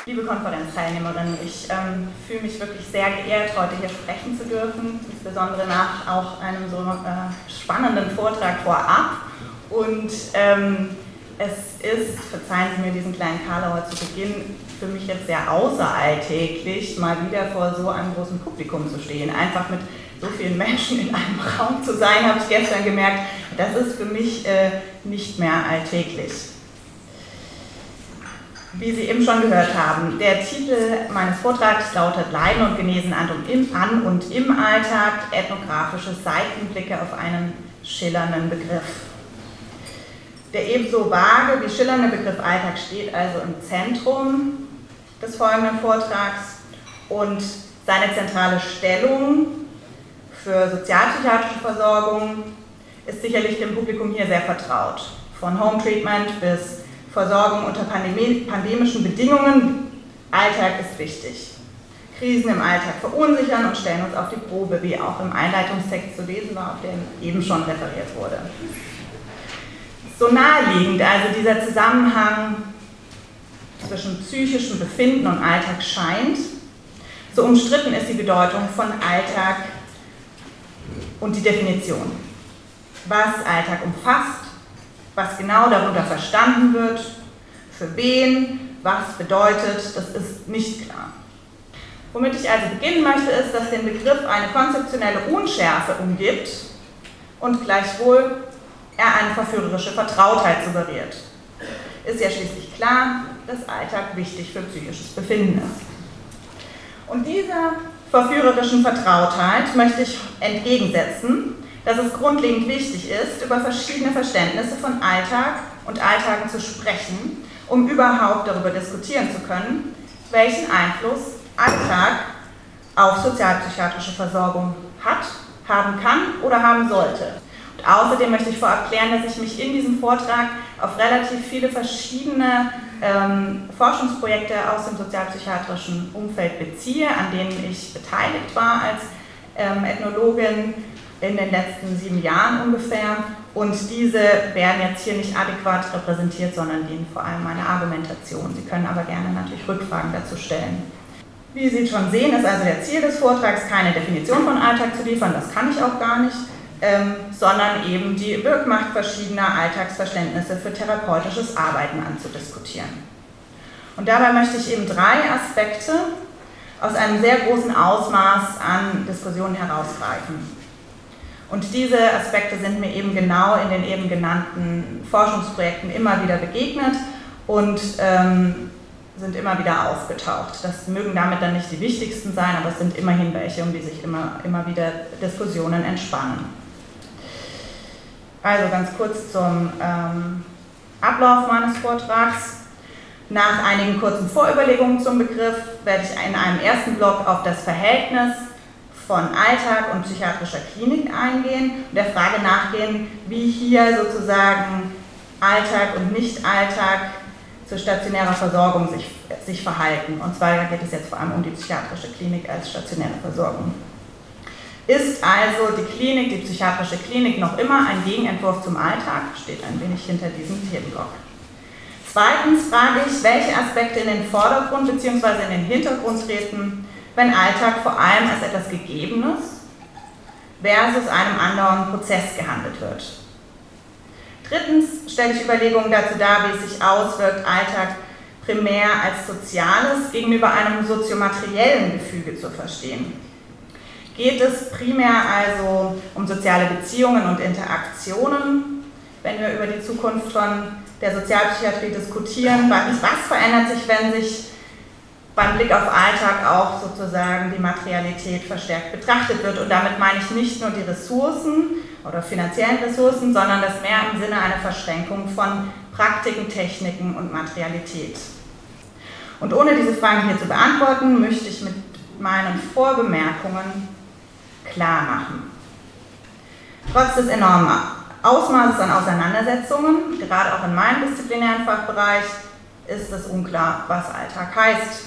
Liebe Konferenzteilnehmerinnen, ich ähm, fühle mich wirklich sehr geehrt, heute hier sprechen zu dürfen, insbesondere nach auch einem so äh, spannenden Vortrag vorab. Und ähm, es ist, verzeihen Sie mir diesen kleinen Karlauer zu Beginn, für mich jetzt sehr außeralltäglich, mal wieder vor so einem großen Publikum zu stehen. Einfach mit so vielen Menschen in einem Raum zu sein, habe ich gestern gemerkt, das ist für mich äh, nicht mehr alltäglich. Wie Sie eben schon gehört haben, der Titel meines Vortrags lautet Leiden und Genesen an und im, an und im Alltag, ethnografische Seitenblicke auf einen schillernden Begriff. Der ebenso vage wie schillernde Begriff Alltag steht also im Zentrum des folgenden Vortrags und seine zentrale Stellung für sozialpsychiatrische Versorgung ist sicherlich dem Publikum hier sehr vertraut. Von Home Treatment bis Versorgung unter pandemischen Bedingungen. Alltag ist wichtig. Krisen im Alltag verunsichern und stellen uns auf die Probe, wie auch im Einleitungstext zu lesen war, auf dem eben schon referiert wurde. So naheliegend also dieser Zusammenhang zwischen psychischem Befinden und Alltag scheint, so umstritten ist die Bedeutung von Alltag und die Definition. Was Alltag umfasst, was genau darunter verstanden wird, für wen, was bedeutet, das ist nicht klar. Womit ich also beginnen möchte, ist, dass den Begriff eine konzeptionelle Unschärfe umgibt und gleichwohl er eine verführerische Vertrautheit suggeriert. Ist ja schließlich klar, dass Alltag wichtig für psychisches Befinden ist. Und dieser verführerischen Vertrautheit möchte ich entgegensetzen, dass es grundlegend wichtig ist, über verschiedene Verständnisse von Alltag und Alltagen zu sprechen, um überhaupt darüber diskutieren zu können, welchen Einfluss Alltag auf sozialpsychiatrische Versorgung hat, haben kann oder haben sollte. Außerdem möchte ich vorab klären, dass ich mich in diesem Vortrag auf relativ viele verschiedene ähm, Forschungsprojekte aus dem sozialpsychiatrischen Umfeld beziehe, an denen ich beteiligt war als ähm, Ethnologin in den letzten sieben Jahren ungefähr. Und diese werden jetzt hier nicht adäquat repräsentiert, sondern dienen vor allem meiner Argumentation. Sie können aber gerne natürlich Rückfragen dazu stellen. Wie Sie schon sehen, ist also der Ziel des Vortrags, keine Definition von Alltag zu liefern, das kann ich auch gar nicht, ähm, sondern eben die Wirkmacht verschiedener Alltagsverständnisse für therapeutisches Arbeiten anzudiskutieren. Und dabei möchte ich eben drei Aspekte aus einem sehr großen Ausmaß an Diskussionen herausgreifen. Und diese Aspekte sind mir eben genau in den eben genannten Forschungsprojekten immer wieder begegnet und ähm, sind immer wieder aufgetaucht. Das mögen damit dann nicht die wichtigsten sein, aber es sind immerhin welche, um die sich immer, immer wieder Diskussionen entspannen. Also ganz kurz zum ähm, Ablauf meines Vortrags. Nach einigen kurzen Vorüberlegungen zum Begriff werde ich in einem ersten Block auf das Verhältnis von Alltag und psychiatrischer Klinik eingehen und der Frage nachgehen, wie hier sozusagen Alltag und Nicht-Alltag zur stationärer Versorgung sich, sich verhalten. Und zwar geht es jetzt vor allem um die psychiatrische Klinik als stationäre Versorgung. Ist also die Klinik, die psychiatrische Klinik noch immer ein Gegenentwurf zum Alltag? Steht ein wenig hinter diesem Themenblock. Zweitens frage ich, welche Aspekte in den Vordergrund bzw. in den Hintergrund treten, wenn Alltag vor allem als etwas Gegebenes versus einem anderen Prozess gehandelt wird. Drittens stelle ich Überlegungen dazu dar, wie es sich auswirkt, Alltag primär als Soziales gegenüber einem soziomateriellen Gefüge zu verstehen. Geht es primär also um soziale Beziehungen und Interaktionen, wenn wir über die Zukunft von der Sozialpsychiatrie diskutieren? Was, verändert sich, wenn sich beim Blick auf Alltag auch sozusagen die Materialität verstärkt betrachtet wird. Und damit meine ich nicht nur die Ressourcen oder finanziellen Ressourcen, sondern das mehr im Sinne einer Verschränkung von Praktiken, Techniken und Materialität. Und ohne diese Fragen hier zu beantworten, möchte ich mit meinen Vorbemerkungen klar machen. Trotz des enormen Ausmaßes an Auseinandersetzungen, gerade auch in meinem disziplinären Fachbereich, ist es unklar, was Alltag heißt.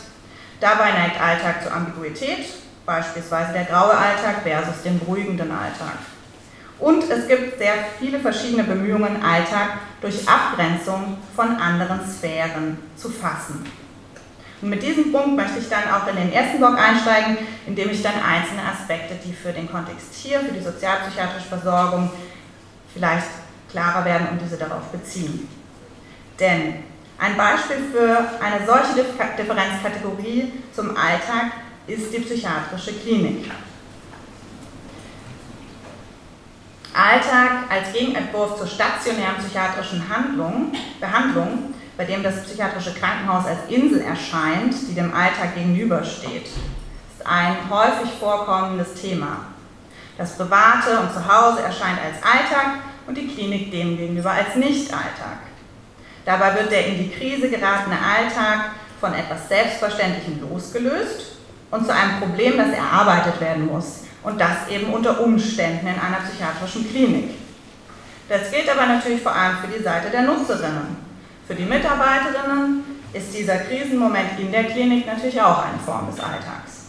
Dabei neigt Alltag zur Ambiguität beispielsweise der graue Alltag versus den beruhigenden Alltag. Und es gibt sehr viele verschiedene Bemühungen, Alltag durch Abgrenzung von anderen Sphären zu fassen. Und mit diesem Punkt möchte ich dann auch in den ersten Block einsteigen, indem ich dann einzelne Aspekte, die für den Kontext hier, für die sozialpsychiatrische Versorgung vielleicht klarer werden und diese darauf beziehen. Denn ein Beispiel für eine solche Differenzkategorie zum Alltag ist die psychiatrische Klinik. Alltag als Gegenentwurf zur stationären psychiatrischen Handlung, Behandlung, bei dem das psychiatrische Krankenhaus als Insel erscheint, die dem Alltag gegenübersteht, ist ein häufig vorkommendes Thema. Das Private und Zuhause erscheint als Alltag und die Klinik dem gegenüber als Nicht-Alltag. Dabei wird der in die Krise geratene Alltag von etwas Selbstverständlichem losgelöst und zu einem Problem, das erarbeitet werden muss, und das eben unter Umständen in einer psychiatrischen Klinik. Das gilt aber natürlich vor allem für die Seite der Nutzerinnen. Für die Mitarbeiterinnen ist dieser Krisenmoment in der Klinik natürlich auch eine Form des Alltags.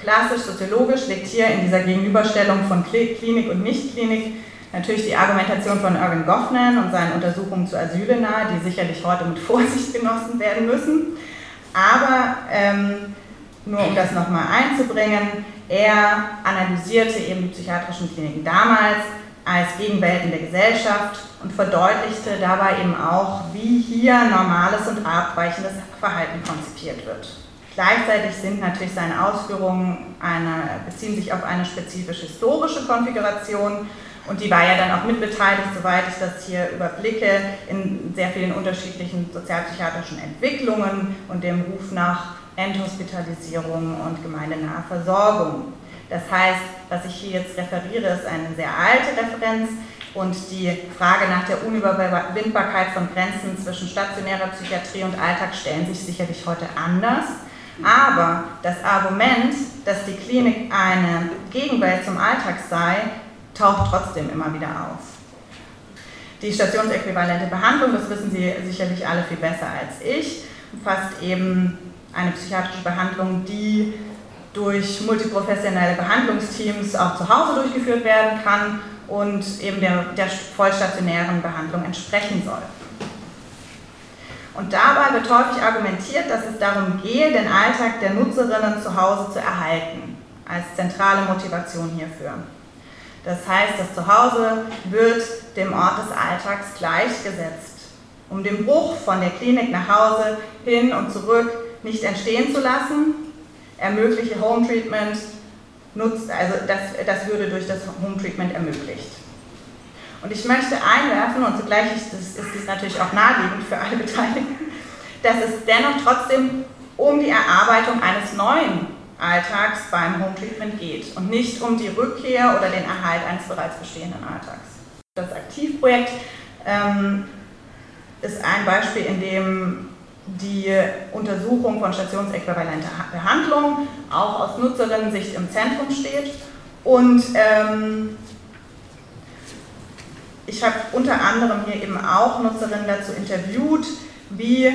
Klassisch soziologisch liegt hier in dieser Gegenüberstellung von Klinik und Nicht-Klinik natürlich die Argumentation von Irving Goffman und seinen Untersuchungen zu Asyle nahe, die sicherlich heute mit Vorsicht genossen werden müssen. Aber ähm, nur um das nochmal einzubringen, er analysierte eben die psychiatrischen Kliniken damals als Gegenwelten der Gesellschaft und verdeutlichte dabei eben auch, wie hier normales und abweichendes Verhalten konzipiert wird. Gleichzeitig sind natürlich seine Ausführungen eine, beziehen sich auf eine spezifisch historische Konfiguration und die war ja dann auch mitbeteiligt, soweit ich das hier überblicke, in sehr vielen unterschiedlichen sozialpsychiatrischen Entwicklungen und dem Ruf nach Enthospitalisierung und gemeindenahe Versorgung. Das heißt, was ich hier jetzt referiere, ist eine sehr alte Referenz und die Frage nach der Unüberwindbarkeit von Grenzen zwischen stationärer Psychiatrie und Alltag stellen sich sicherlich heute anders. Aber das Argument, dass die Klinik eine Gegenwelt zum Alltag sei, taucht trotzdem immer wieder auf. Die stationsäquivalente Behandlung, das wissen Sie sicherlich alle viel besser als ich, umfasst eben eine psychiatrische Behandlung, die durch multiprofessionelle Behandlungsteams auch zu Hause durchgeführt werden kann und eben der, der vollstationären Behandlung entsprechen soll. Und dabei wird häufig argumentiert, dass es darum gehe, den Alltag der Nutzerinnen zu Hause zu erhalten, als zentrale Motivation hierfür. Das heißt, das Zuhause wird dem Ort des Alltags gleichgesetzt, um den Bruch von der Klinik nach Hause hin und zurück nicht entstehen zu lassen. Ermögliche Home Treatment nutzt, also das, das würde durch das Home Treatment ermöglicht. Und ich möchte einwerfen, und zugleich ist es, ist es natürlich auch naheliegend für alle Beteiligten, dass es dennoch trotzdem um die Erarbeitung eines neuen Alltags beim Home Treatment geht und nicht um die Rückkehr oder den Erhalt eines bereits bestehenden Alltags. Das Aktivprojekt ähm, ist ein Beispiel, in dem die Untersuchung von stationsäquivalenter Behandlung auch aus Nutzerinnensicht im Zentrum steht. Und ähm, ich habe unter anderem hier eben auch Nutzerinnen dazu interviewt, wie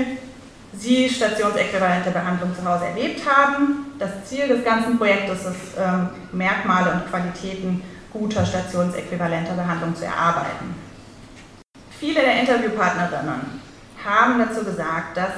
sie stationsäquivalente Behandlung zu Hause erlebt haben. Das Ziel des ganzen Projektes ist, ähm, Merkmale und Qualitäten guter stationsäquivalenter Behandlung zu erarbeiten. Viele der Interviewpartnerinnen haben dazu gesagt, dass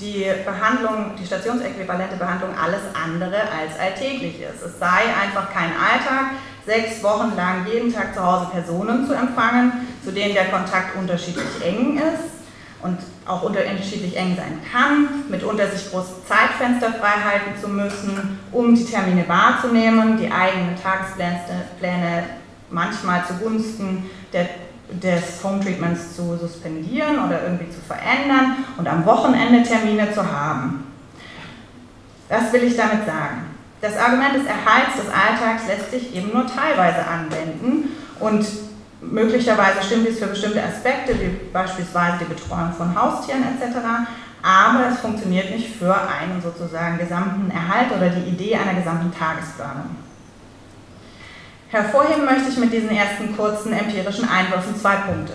die Behandlung, die stationsäquivalente Behandlung alles andere als alltäglich ist. Es sei einfach kein Alltag, sechs Wochen lang jeden Tag zu Hause Personen zu empfangen, zu denen der Kontakt unterschiedlich eng ist und auch unterschiedlich eng sein kann, mitunter sich große Zeitfenster frei halten zu müssen, um die Termine wahrzunehmen, die eigenen Tagespläne manchmal zugunsten der des Home Treatments zu suspendieren oder irgendwie zu verändern und am Wochenende Termine zu haben. Was will ich damit sagen? Das Argument des Erhalts des Alltags lässt sich eben nur teilweise anwenden und möglicherweise stimmt dies für bestimmte Aspekte, wie beispielsweise die Betreuung von Haustieren etc., aber es funktioniert nicht für einen sozusagen gesamten Erhalt oder die Idee einer gesamten Tagesplanung. Hervorheben möchte ich mit diesen ersten kurzen empirischen Einwürfen zwei Punkte.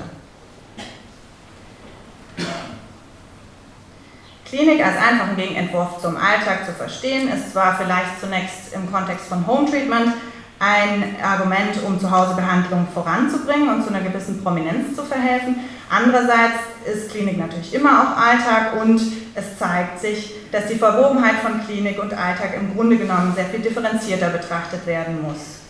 Klinik als einfachen Gegenentwurf zum Alltag zu verstehen, ist zwar vielleicht zunächst im Kontext von Home Treatment ein Argument, um Zuhausebehandlung voranzubringen und zu einer gewissen Prominenz zu verhelfen. Andererseits ist Klinik natürlich immer auch Alltag und es zeigt sich, dass die Verwobenheit von Klinik und Alltag im Grunde genommen sehr viel differenzierter betrachtet werden muss.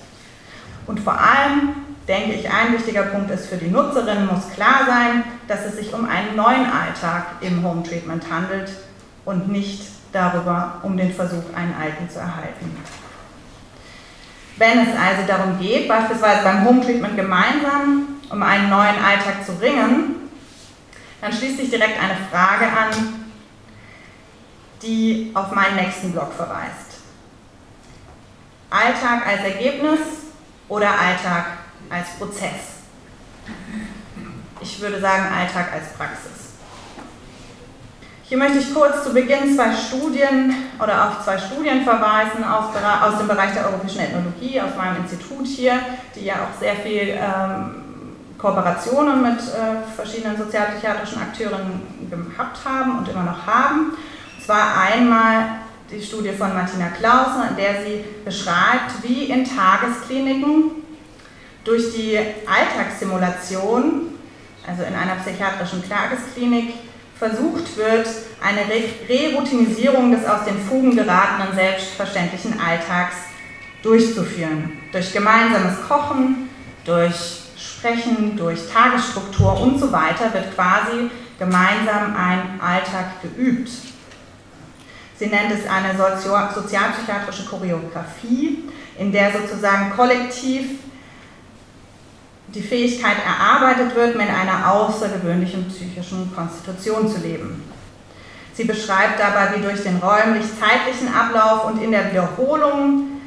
Und vor allem, denke ich, ein wichtiger Punkt ist für die Nutzerinnen muss klar sein, dass es sich um einen neuen Alltag im Home Treatment handelt und nicht darüber, um den Versuch, einen alten zu erhalten. Wenn es also darum geht, beispielsweise beim Home Treatment gemeinsam um einen neuen Alltag zu ringen, dann schließt sich direkt eine Frage an, die auf meinen nächsten Blog verweist. Alltag als Ergebnis oder Alltag als Prozess? Ich würde sagen Alltag als Praxis. Hier möchte ich kurz zu Beginn zwei Studien oder auf zwei Studien verweisen aus, aus dem Bereich der europäischen Ethnologie, aus meinem Institut hier, die ja auch sehr viel ähm, Kooperationen mit äh, verschiedenen sozialpsychiatrischen Akteuren gehabt haben und immer noch haben. Und zwar einmal die Studie von Martina Clausen, in der sie beschreibt, wie in Tageskliniken durch die Alltagssimulation, also in einer psychiatrischen Tagesklinik, versucht wird, eine Re-Routinisierung des aus den Fugen geratenen selbstverständlichen Alltags durchzuführen. Durch gemeinsames Kochen, durch Sprechen, durch Tagesstruktur und so weiter wird quasi gemeinsam ein Alltag geübt. Sie nennt es eine sozialpsychiatrische Choreografie, in der sozusagen kollektiv die Fähigkeit erarbeitet wird, mit einer außergewöhnlichen psychischen Konstitution zu leben. Sie beschreibt dabei, wie durch den räumlich-zeitlichen Ablauf und in der Wiederholung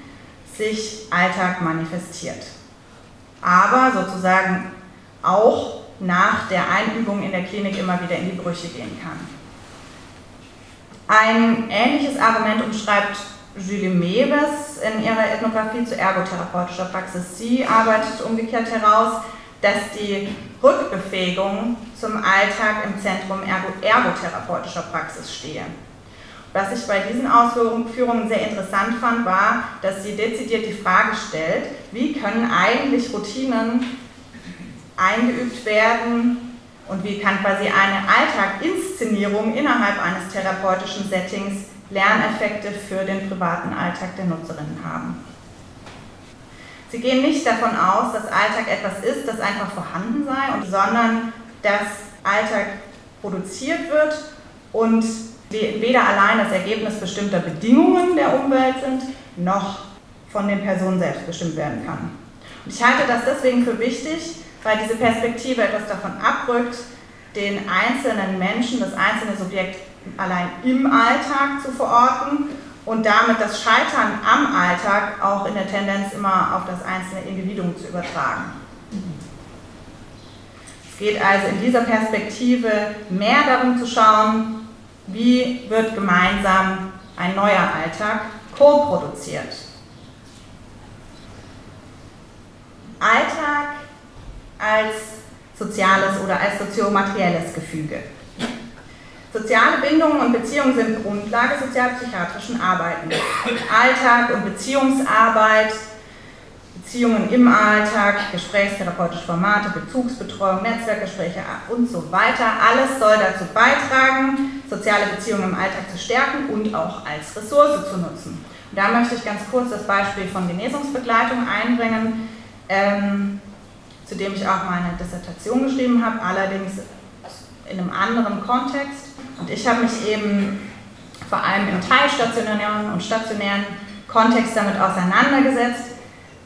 sich Alltag manifestiert. Aber sozusagen auch nach der Einübung in der Klinik immer wieder in die Brüche gehen kann. Ein ähnliches Argument umschreibt Julie Mewes in ihrer Ethnographie zu ergotherapeutischer Praxis. Sie arbeitet umgekehrt heraus, dass die Rückbefähigung zum Alltag im Zentrum ergotherapeutischer Praxis stehe. Was ich bei diesen Ausführungen sehr interessant fand, war, dass sie dezidiert die Frage stellt, wie können eigentlich Routinen eingeübt werden und wie kann quasi eine Alltaginszenierung innerhalb eines therapeutischen Settings Lerneffekte für den privaten Alltag der Nutzerinnen haben. Sie gehen nicht davon aus, dass Alltag etwas ist, das einfach vorhanden sei, sondern dass Alltag produziert wird und weder allein das Ergebnis bestimmter Bedingungen der Umwelt sind, noch von den Personen selbst bestimmt werden kann. Und ich halte das deswegen für wichtig, weil diese Perspektive etwas davon abrückt, den einzelnen Menschen, das einzelne Subjekt allein im Alltag zu verorten und damit das Scheitern am Alltag auch in der Tendenz immer auf das einzelne Individuum zu übertragen. Es geht also in dieser Perspektive mehr darum zu schauen, wie wird gemeinsam ein neuer Alltag co-produziert. Alltag als soziales oder als soziomaterielles Gefüge. Soziale Bindungen und Beziehungen sind Grundlage sozialpsychiatrischen Arbeiten. Alltag und Beziehungsarbeit, Beziehungen im Alltag, gesprächstherapeutische Formate, Bezugsbetreuung, Netzwerkgespräche und so weiter. Alles soll dazu beitragen, soziale Beziehungen im Alltag zu stärken und auch als Ressource zu nutzen. Und da möchte ich ganz kurz das Beispiel von Genesungsbegleitung einbringen, ähm, zu dem ich auch meine Dissertation geschrieben habe, allerdings in einem anderen Kontext. Und ich habe mich eben vor allem im teilstationären und stationären Kontext damit auseinandergesetzt,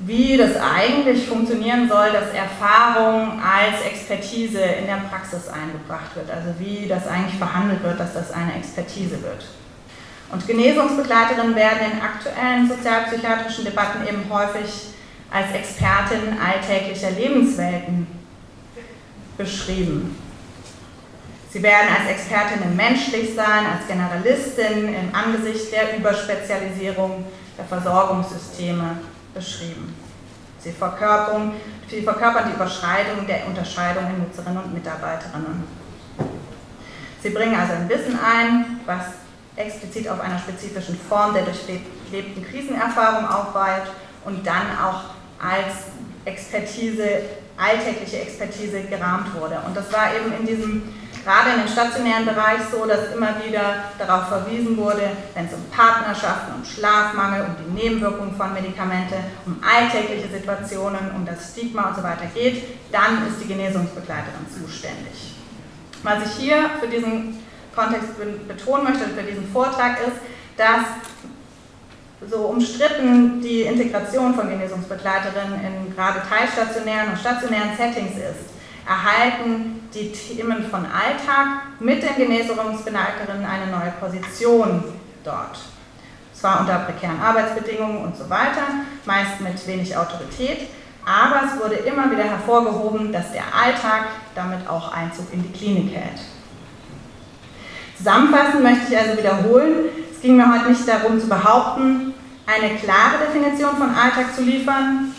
wie das eigentlich funktionieren soll, dass Erfahrung als Expertise in der Praxis eingebracht wird. Also wie das eigentlich verhandelt wird, dass das eine Expertise wird. Und Genesungsbegleiterinnen werden in aktuellen sozialpsychiatrischen Debatten eben häufig als Expertin alltäglicher Lebenswelten beschrieben. Sie werden als Expertin im Menschlichsein, als Generalistin im Angesicht der Überspezialisierung der Versorgungssysteme beschrieben. Sie verkörpern, sie verkörpern die Überschreidung der Unterscheidung in Nutzerinnen und Mitarbeiterinnen. Sie bringen also ein Wissen ein, was explizit auf einer spezifischen Form der durchlebten Krisenerfahrung aufweist und dann auch als Expertise, alltägliche Expertise gerahmt wurde. Und das war eben in diesem, gerade in dem stationären Bereich so, dass immer wieder darauf verwiesen wurde, wenn es um Partnerschaften, um Schlafmangel, um die Nebenwirkungen von Medikamente, um alltägliche Situationen, um das Stigma und so weiter geht, dann ist die Genesungsbegleiterin zuständig. Was ich hier für diesen Kontext betonen möchte für diesen Vortrag ist, dass so umstritten die Integration von Genesungsbegleiterinnen in gerade teilstationären und stationären Settings ist, erhalten die Themen von Alltag mit den Genesungsbegleiterinnen eine neue Position dort. Zwar unter prekären Arbeitsbedingungen und so weiter, meist mit wenig Autorität, aber es wurde immer wieder hervorgehoben, dass der Alltag damit auch Einzug in die Klinik hält. Zusammenfassend möchte ich also wiederholen, es ging mir heute nicht darum zu behaupten, eine klare Definition von Alltag zu liefern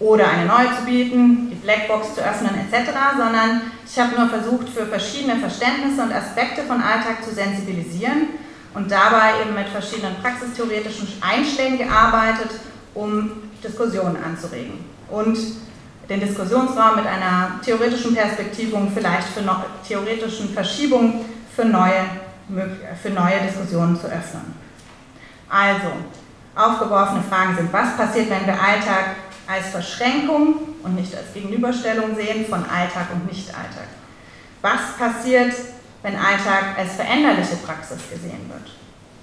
oder eine neue zu bieten, die Blackbox zu öffnen etc., sondern ich habe nur versucht, für verschiedene Verständnisse und Aspekte von Alltag zu sensibilisieren und dabei eben mit verschiedenen praxistheoretischen Einschlägen gearbeitet, um Diskussionen anzuregen und den Diskussionsraum mit einer theoretischen Perspektivung, vielleicht für no theoretischen Verschiebungen für neue, für neue Diskussionen zu öffnen. Also, aufgeworfene Fragen sind, was passiert, wenn wir Alltag als Verschränkung und nicht als Gegenüberstellung sehen von Alltag und Nicht-Alltag? Was passiert, wenn Alltag als veränderliche Praxis gesehen wird?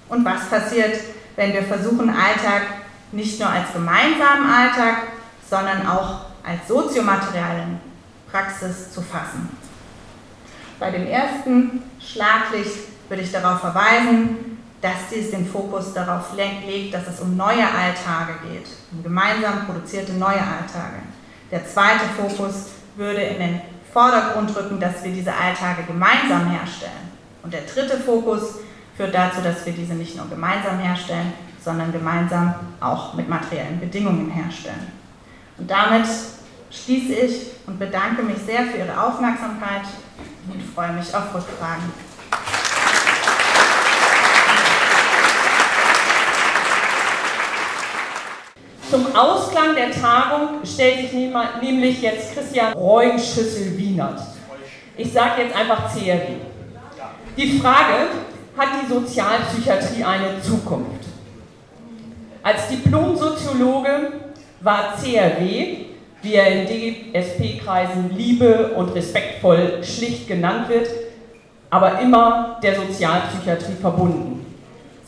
Und was passiert, wenn wir versuchen, Alltag nicht nur als gemeinsamen Alltag, sondern auch als soziomateriellen Praxis zu fassen? Bei dem ersten Schlaglicht würde ich darauf verweisen, dass dies den Fokus darauf legt, dass es um neue Alltage geht, um gemeinsam produzierte neue Alltage. Der zweite Fokus würde in den Vordergrund rücken, dass wir diese Alltage gemeinsam herstellen. Und der dritte Fokus führt dazu, dass wir diese nicht nur gemeinsam herstellen, sondern gemeinsam auch mit materiellen Bedingungen herstellen. Und damit schließe ich und bedanke mich sehr für Ihre Aufmerksamkeit und freue mich auf Rückfragen. Zum Ausklang der Tagung stellt sich nämlich jetzt Christian Reunschüssel-Wienert. Ich sage jetzt einfach CRW. Die Frage, hat die Sozialpsychiatrie eine Zukunft? Als Diplomsoziologe war CRW, wie er in DSP-Kreisen liebe und respektvoll schlicht genannt wird, aber immer der Sozialpsychiatrie verbunden.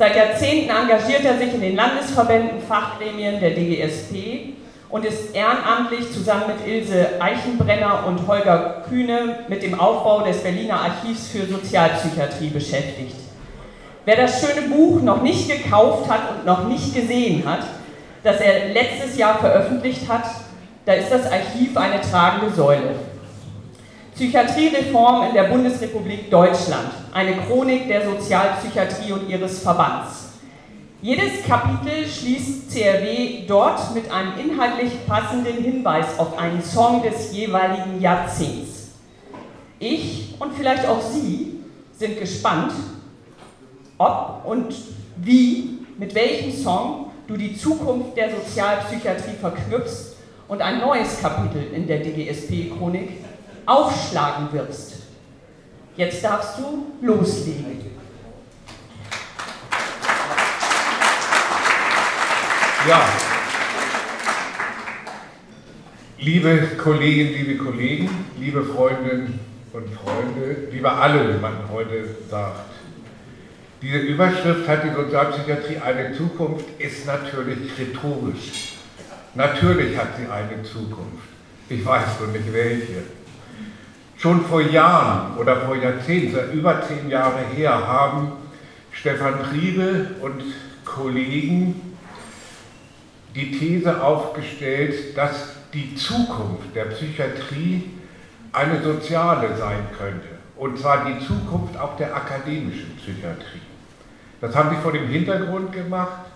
Seit Jahrzehnten engagiert er sich in den Landesverbänden, Fachgremien der DGSP und ist ehrenamtlich zusammen mit Ilse Eichenbrenner und Holger Kühne mit dem Aufbau des Berliner Archivs für Sozialpsychiatrie beschäftigt. Wer das schöne Buch noch nicht gekauft hat und noch nicht gesehen hat, das er letztes Jahr veröffentlicht hat, da ist das Archiv eine tragende Säule. Psychiatriereform in der Bundesrepublik Deutschland, eine Chronik der Sozialpsychiatrie und ihres Verbands. Jedes Kapitel schließt CRW dort mit einem inhaltlich passenden Hinweis auf einen Song des jeweiligen Jahrzehnts. Ich und vielleicht auch Sie sind gespannt, ob und wie, mit welchem Song du die Zukunft der Sozialpsychiatrie verknüpfst und ein neues Kapitel in der DGSP-Chronik aufschlagen wirst. Jetzt darfst du loslegen. Ja, liebe Kolleginnen, liebe Kollegen, liebe Freundinnen und Freunde, liebe alle, wie man heute sagt. Diese Überschrift hat die Sozialpsychiatrie eine Zukunft, ist natürlich rhetorisch. Natürlich hat sie eine Zukunft. Ich weiß nur nicht welche. Schon vor Jahren oder vor Jahrzehnten, über zehn Jahre her, haben Stefan Priebe und Kollegen die These aufgestellt, dass die Zukunft der Psychiatrie eine soziale sein könnte. Und zwar die Zukunft auch der akademischen Psychiatrie. Das haben sie vor dem Hintergrund gemacht,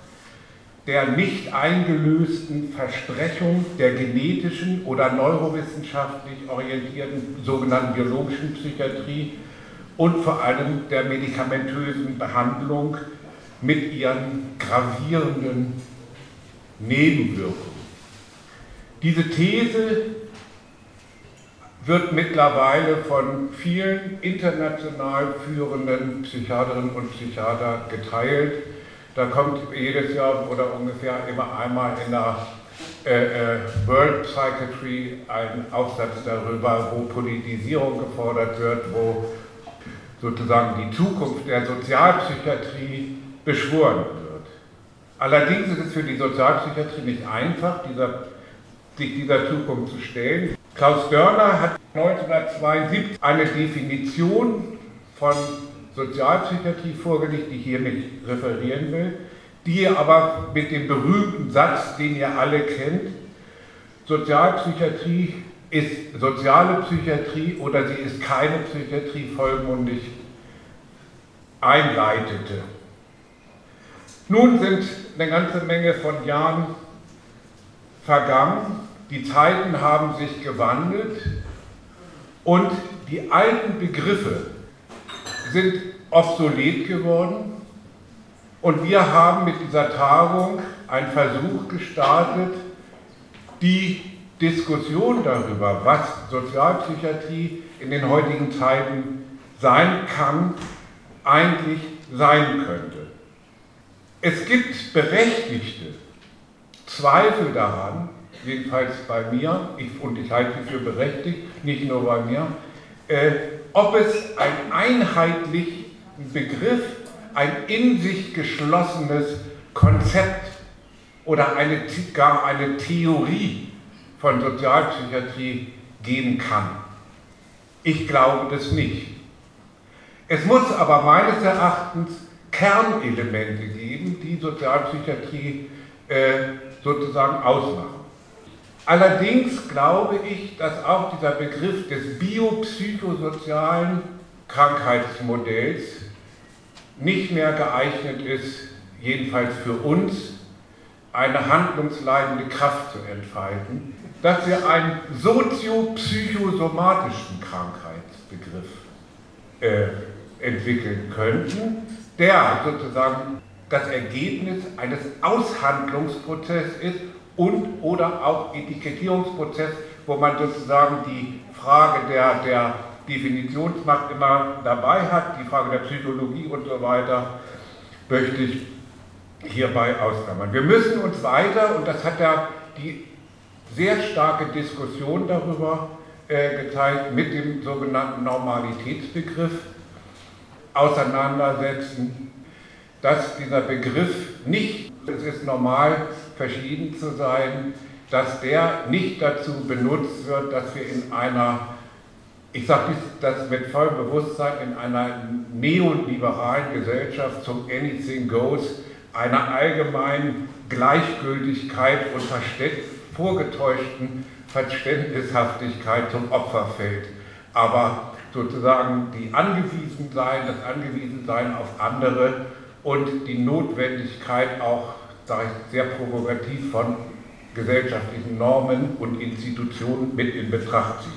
der nicht eingelösten Versprechung der genetischen oder neurowissenschaftlich orientierten sogenannten biologischen Psychiatrie und vor allem der medikamentösen Behandlung mit ihren gravierenden Nebenwirkungen. Diese These wird mittlerweile von vielen international führenden Psychiaterinnen und Psychiatern geteilt. Da kommt jedes Jahr oder ungefähr immer einmal in der äh, äh, World Psychiatry ein Aufsatz darüber, wo Politisierung gefordert wird, wo sozusagen die Zukunft der Sozialpsychiatrie beschworen wird. Allerdings ist es für die Sozialpsychiatrie nicht einfach, dieser, sich dieser Zukunft zu stellen. Klaus Dörner hat 1972 eine Definition von Sozialpsychiatrie vorgelegt, die ich hier nicht referieren will, die aber mit dem berühmten Satz, den ihr alle kennt, Sozialpsychiatrie ist soziale Psychiatrie oder sie ist keine Psychiatrie vollmundig einleitete. Nun sind eine ganze Menge von Jahren vergangen, die Zeiten haben sich gewandelt und die alten Begriffe sind obsolet geworden und wir haben mit dieser Tagung einen Versuch gestartet, die Diskussion darüber, was Sozialpsychiatrie in den heutigen Zeiten sein kann, eigentlich sein könnte. Es gibt berechtigte Zweifel daran, jedenfalls bei mir, ich, und ich halte sie für berechtigt, nicht nur bei mir, äh, ob es einen einheitlichen Begriff, ein in sich geschlossenes Konzept oder eine, gar eine Theorie von Sozialpsychiatrie geben kann. Ich glaube das nicht. Es muss aber meines Erachtens Kernelemente geben, die Sozialpsychiatrie äh, sozusagen ausmachen. Allerdings glaube ich, dass auch dieser Begriff des biopsychosozialen Krankheitsmodells nicht mehr geeignet ist, jedenfalls für uns, eine handlungsleitende Kraft zu entfalten, dass wir einen soziopsychosomatischen Krankheitsbegriff äh, entwickeln könnten, der sozusagen das Ergebnis eines Aushandlungsprozesses ist und oder auch Etikettierungsprozess, wo man sozusagen die Frage der, der Definitionsmacht immer dabei hat, die Frage der Psychologie und so weiter, möchte ich hierbei ausklammern. Wir müssen uns weiter, und das hat ja die sehr starke Diskussion darüber äh, gezeigt, mit dem sogenannten Normalitätsbegriff auseinandersetzen, dass dieser Begriff nicht, es ist normal, verschieden zu sein, dass der nicht dazu benutzt wird, dass wir in einer, ich sage das mit vollem Bewusstsein, in einer neoliberalen Gesellschaft zum Anything Goes, einer allgemeinen Gleichgültigkeit und vorgetäuschten Verständnishaftigkeit zum Opfer fällt. Aber sozusagen die Angewiesensein, das Angewiesensein auf andere und die Notwendigkeit auch sage ich, sehr provokativ von gesellschaftlichen Normen und Institutionen mit in Betracht zieht.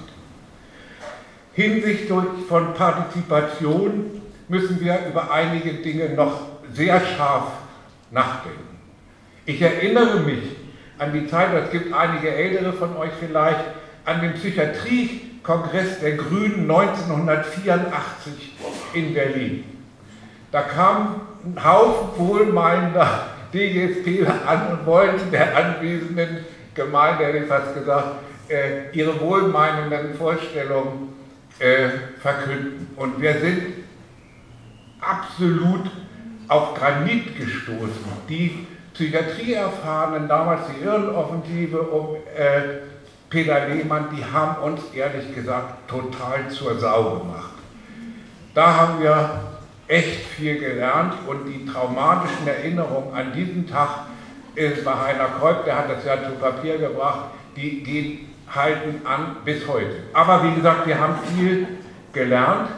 Hinsichtlich von Partizipation müssen wir über einige Dinge noch sehr scharf nachdenken. Ich erinnere mich an die Zeit, es gibt einige ältere von euch vielleicht, an den Psychiatriekongress der Grünen 1984 in Berlin. Da kam ein Haufen wohlmeinender DGSP an und wollten der anwesenden Gemeinde, hätte ich fast gesagt, äh, ihre wohlmeinenden Vorstellungen äh, verkünden. Und wir sind absolut auf Granit gestoßen. Die Psychiatrieerfahrenen, damals die Irrenoffensive um äh, Peter Lehmann, die haben uns ehrlich gesagt total zur Sau gemacht. Da haben wir echt viel gelernt und die traumatischen Erinnerungen an diesen Tag ist bei Heiner Kolb, der hat das ja zu Papier gebracht, die, die halten an bis heute. Aber wie gesagt, wir haben viel gelernt.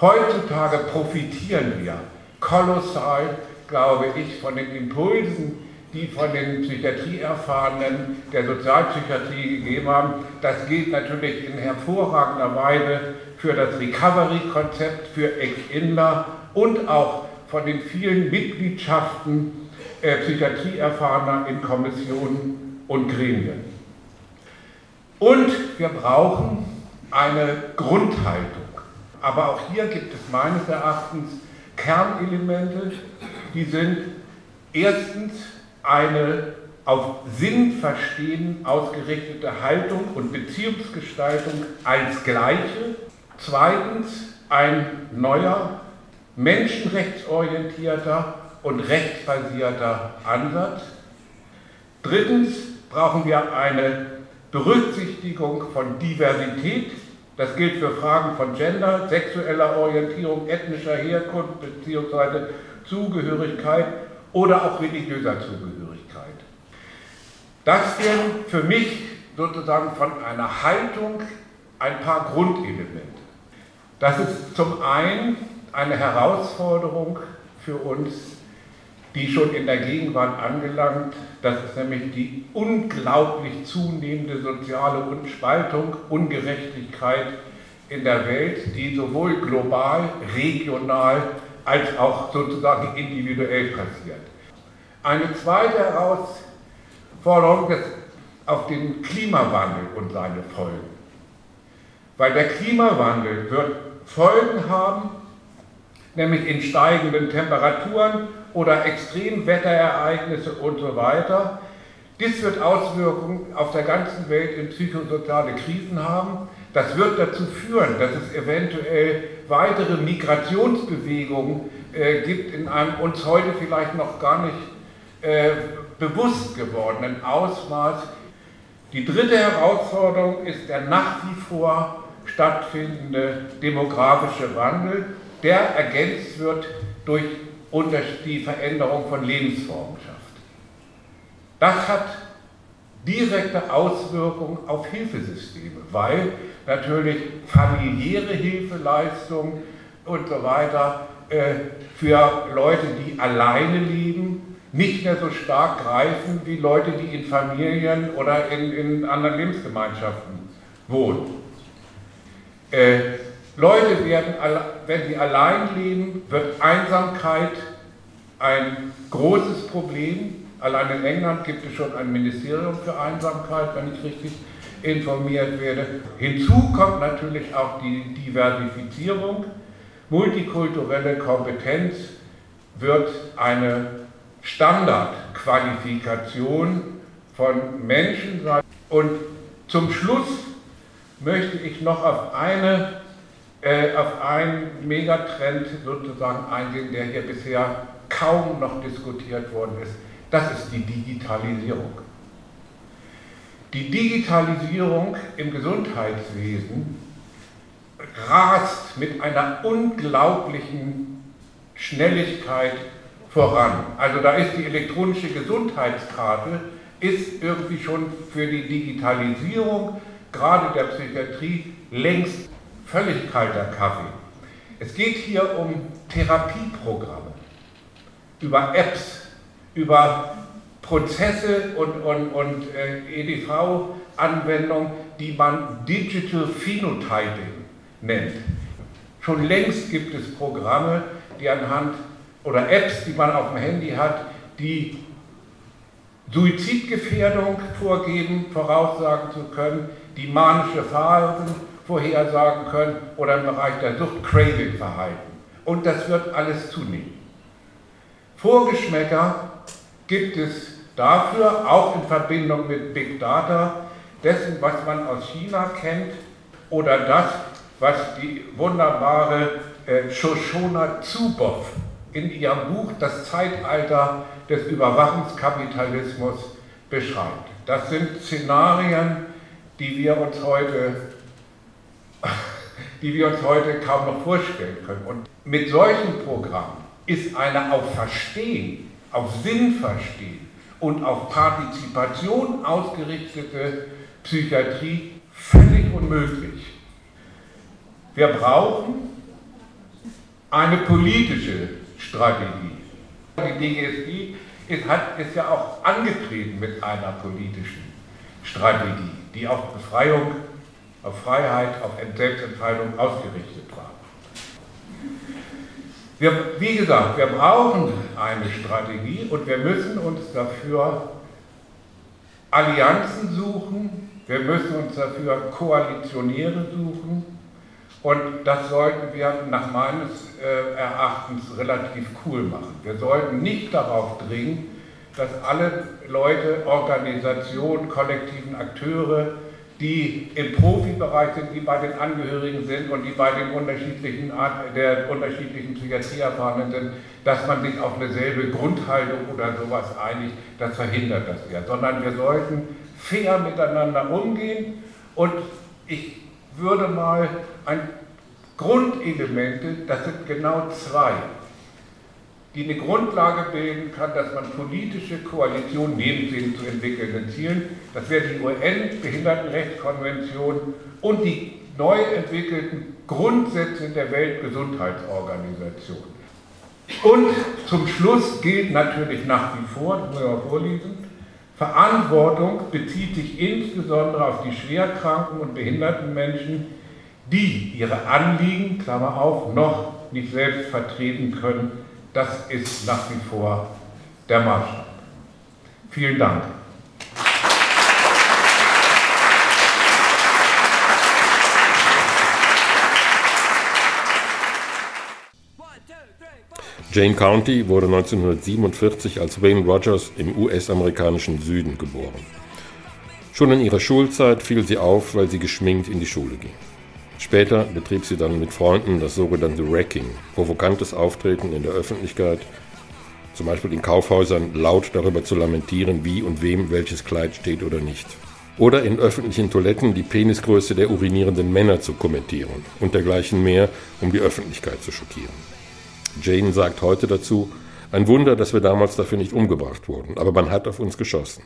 Heutzutage profitieren wir kolossal, glaube ich, von den Impulsen, die von den Psychiatrieerfahrenen der Sozialpsychiatrie gegeben haben. Das gilt natürlich in hervorragender Weise für das Recovery-Konzept, für Ex-Inler und auch von den vielen Mitgliedschaften äh, Psychiatrieerfahrener in Kommissionen und Gremien. Und wir brauchen eine Grundhaltung. Aber auch hier gibt es meines Erachtens Kernelemente, die sind erstens eine auf Sinnverstehen ausgerichtete Haltung und Beziehungsgestaltung als gleiche. Zweitens ein neuer, menschenrechtsorientierter und rechtsbasierter Ansatz. Drittens brauchen wir eine Berücksichtigung von Diversität. Das gilt für Fragen von Gender, sexueller Orientierung, ethnischer Herkunft bzw. Zugehörigkeit oder auch religiöser Zugehörigkeit. Das wären für mich sozusagen von einer Haltung ein paar Grundelemente. Das ist zum einen eine Herausforderung für uns die schon in der Gegenwart angelangt. Das ist nämlich die unglaublich zunehmende soziale Spaltung, Ungerechtigkeit in der Welt, die sowohl global, regional als auch sozusagen individuell passiert. Eine zweite Herausforderung ist auf den Klimawandel und seine Folgen. Weil der Klimawandel wird Folgen haben, nämlich in steigenden Temperaturen oder Extremwetterereignisse und so weiter. Dies wird Auswirkungen auf der ganzen Welt in psychosoziale Krisen haben. Das wird dazu führen, dass es eventuell weitere Migrationsbewegungen äh, gibt in einem uns heute vielleicht noch gar nicht äh, bewusst gewordenen Ausmaß. Die dritte Herausforderung ist der nach wie vor stattfindende demografische Wandel, der ergänzt wird durch die Veränderung von Lebensformen schafft. Das hat direkte Auswirkungen auf Hilfesysteme, weil natürlich familiäre Hilfeleistungen und so weiter äh, für Leute, die alleine leben, nicht mehr so stark greifen wie Leute, die in Familien oder in, in anderen Lebensgemeinschaften wohnen. Äh, Leute werden, wenn sie allein leben, wird Einsamkeit ein großes Problem. Allein in England gibt es schon ein Ministerium für Einsamkeit, wenn ich richtig informiert werde. Hinzu kommt natürlich auch die Diversifizierung. Multikulturelle Kompetenz wird eine Standardqualifikation von Menschen sein. Und zum Schluss möchte ich noch auf eine äh, auf einen Megatrend sozusagen eingehen, der hier bisher kaum noch diskutiert worden ist. Das ist die Digitalisierung. Die Digitalisierung im Gesundheitswesen rast mit einer unglaublichen Schnelligkeit voran. Also da ist die elektronische Gesundheitskarte ist irgendwie schon für die Digitalisierung gerade der Psychiatrie längst völlig kalter Kaffee. Es geht hier um Therapieprogramme, über Apps, über Prozesse und, und, und äh, EDV-Anwendungen, die man Digital Phenotyping nennt. Schon längst gibt es Programme, die anhand oder Apps, die man auf dem Handy hat, die Suizidgefährdung vorgeben, voraussagen zu können, die manische Phasen vorhersagen können oder im Bereich der Sucht Craving-Verhalten. Und das wird alles zunehmen. Vorgeschmäcker gibt es dafür, auch in Verbindung mit Big Data, dessen, was man aus China kennt oder das, was die wunderbare äh, Shoshona Zuboff in ihrem Buch Das Zeitalter des Überwachungskapitalismus beschreibt. Das sind Szenarien, die wir uns heute die wir uns heute kaum noch vorstellen können. Und mit solchen Programmen ist eine auf Verstehen, auf Sinn verstehen und auf Partizipation ausgerichtete Psychiatrie völlig unmöglich. Wir brauchen eine politische Strategie. Die DGSI ist, hat, ist ja auch angetreten mit einer politischen Strategie, die auf Befreiung, auf Freiheit, auf Selbstentfaltung ausgerichtet war. Wir, wie gesagt, wir brauchen eine Strategie und wir müssen uns dafür Allianzen suchen, wir müssen uns dafür Koalitionäre suchen und das sollten wir nach meines äh, Erachtens relativ cool machen. Wir sollten nicht darauf dringen, dass alle Leute, Organisationen, kollektiven Akteure, die im Profibereich sind, die bei den Angehörigen sind und die bei den unterschiedlichen Art, der unterschiedlichen Psychiatrieerfahrenen sind, dass man sich auf eine selbe Grundhaltung oder sowas einigt, das verhindert das ja. Sondern wir sollten fair miteinander umgehen und ich würde mal ein Grundelemente, das sind genau zwei die eine Grundlage bilden kann, dass man politische Koalitionen neben den zu entwickelnden Zielen, das wäre die UN-Behindertenrechtskonvention und die neu entwickelten Grundsätze der Weltgesundheitsorganisation. Und zum Schluss gilt natürlich nach wie vor, das muss ich mal vorlesen, Verantwortung bezieht sich insbesondere auf die schwerkranken und behinderten Menschen, die ihre Anliegen, Klammer auf, noch nicht selbst vertreten können das ist nach wie vor der Maßstab. Vielen Dank. Jane County wurde 1947 als Wayne Rogers im US-amerikanischen Süden geboren. Schon in ihrer Schulzeit fiel sie auf, weil sie geschminkt in die Schule ging. Später betrieb sie dann mit Freunden das sogenannte Wrecking, provokantes Auftreten in der Öffentlichkeit, zum Beispiel in Kaufhäusern laut darüber zu lamentieren, wie und wem welches Kleid steht oder nicht. Oder in öffentlichen Toiletten die Penisgröße der urinierenden Männer zu kommentieren und dergleichen mehr, um die Öffentlichkeit zu schockieren. Jane sagt heute dazu, ein Wunder, dass wir damals dafür nicht umgebracht wurden, aber man hat auf uns geschossen.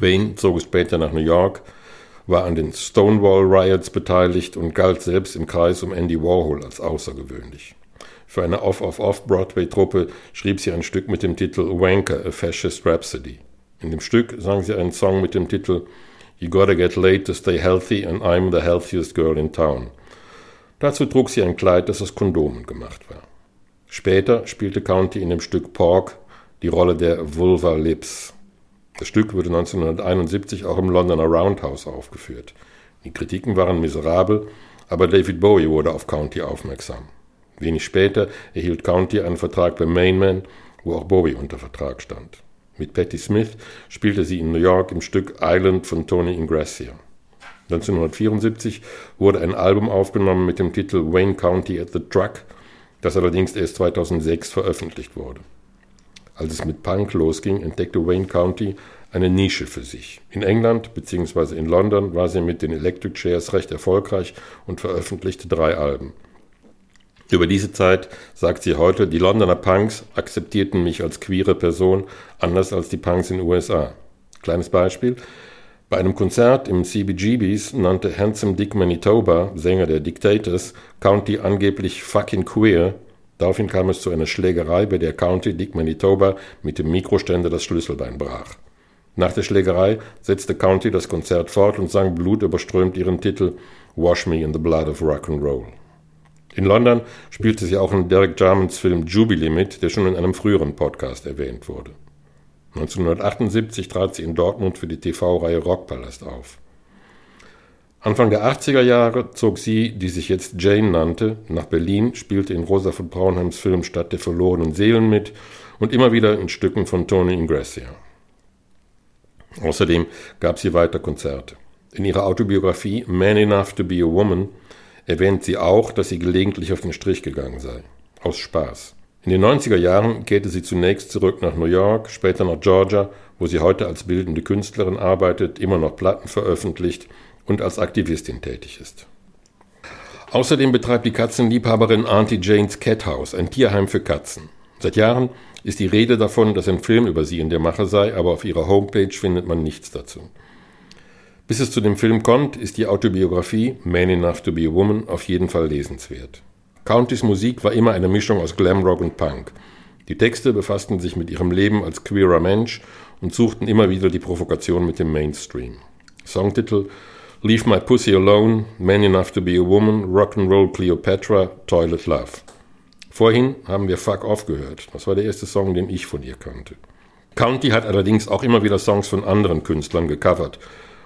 Wayne zog später nach New York, war an den Stonewall Riots beteiligt und galt selbst im Kreis um Andy Warhol als außergewöhnlich. Für eine Off-Off-Off-Broadway-Truppe schrieb sie ein Stück mit dem Titel Wanker, a Fascist Rhapsody. In dem Stück sang sie einen Song mit dem Titel You Gotta Get Late to Stay Healthy and I'm the Healthiest Girl in Town. Dazu trug sie ein Kleid, das aus Kondomen gemacht war. Später spielte County in dem Stück Pork die Rolle der Vulva Lips. Das Stück wurde 1971 auch im Londoner Roundhouse aufgeführt. Die Kritiken waren miserabel, aber David Bowie wurde auf County aufmerksam. Wenig später erhielt County einen Vertrag bei Mainman, wo auch Bowie unter Vertrag stand. Mit Patti Smith spielte sie in New York im Stück Island von Tony Ingrassia. 1974 wurde ein Album aufgenommen mit dem Titel Wayne County at the Truck, das allerdings erst 2006 veröffentlicht wurde. Als es mit Punk losging, entdeckte Wayne County eine Nische für sich. In England bzw. in London war sie mit den Electric Chairs recht erfolgreich und veröffentlichte drei Alben. Über diese Zeit sagt sie heute, die Londoner Punks akzeptierten mich als queere Person anders als die Punks in den USA. Kleines Beispiel. Bei einem Konzert im CBGBs nannte Handsome Dick Manitoba, Sänger der Dictators, County angeblich fucking queer Daraufhin kam es zu einer Schlägerei, bei der County Dick Manitoba mit dem Mikroständer das Schlüsselbein brach. Nach der Schlägerei setzte County das Konzert fort und sang blutüberströmt ihren Titel Wash Me in the Blood of Rock and Roll. In London spielte sie auch in Derek Jarmans Film Jubilee mit, der schon in einem früheren Podcast erwähnt wurde. 1978 trat sie in Dortmund für die TV-Reihe Rockpalast auf. Anfang der 80er Jahre zog sie, die sich jetzt Jane nannte, nach Berlin, spielte in Rosa von Braunheims Film Stadt der verlorenen Seelen mit und immer wieder in Stücken von Tony Ingrassia. Außerdem gab sie weiter Konzerte. In ihrer Autobiografie Man Enough to Be a Woman erwähnt sie auch, dass sie gelegentlich auf den Strich gegangen sei. Aus Spaß. In den 90er Jahren kehrte sie zunächst zurück nach New York, später nach Georgia, wo sie heute als bildende Künstlerin arbeitet, immer noch Platten veröffentlicht und als Aktivistin tätig ist. Außerdem betreibt die Katzenliebhaberin Auntie Janes Cat House, ein Tierheim für Katzen. Seit Jahren ist die Rede davon, dass ein Film über sie in der Mache sei, aber auf ihrer Homepage findet man nichts dazu. Bis es zu dem Film kommt, ist die Autobiografie Man Enough to Be a Woman auf jeden Fall lesenswert. Countys Musik war immer eine Mischung aus Glamrock und Punk. Die Texte befassten sich mit ihrem Leben als queerer Mensch und suchten immer wieder die Provokation mit dem Mainstream. Songtitel Leave My Pussy Alone, Man Enough to Be a Woman, Rock'n'Roll Cleopatra, Toilet Love. Vorhin haben wir Fuck Off gehört. Das war der erste Song, den ich von ihr kannte. County hat allerdings auch immer wieder Songs von anderen Künstlern gecovert.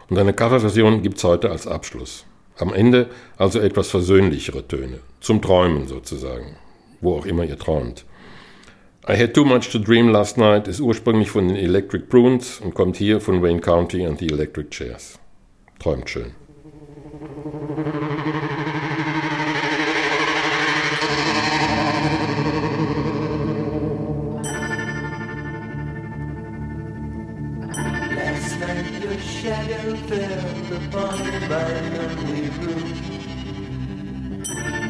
Und eine Coverversion gibt's heute als Abschluss. Am Ende also etwas versöhnlichere Töne. Zum Träumen sozusagen. Wo auch immer ihr träumt. I Had Too Much to Dream Last Night ist ursprünglich von den Electric Prunes und kommt hier von Wayne County and the Electric Chairs. Träumt schön. Shadow fell upon my lonely room.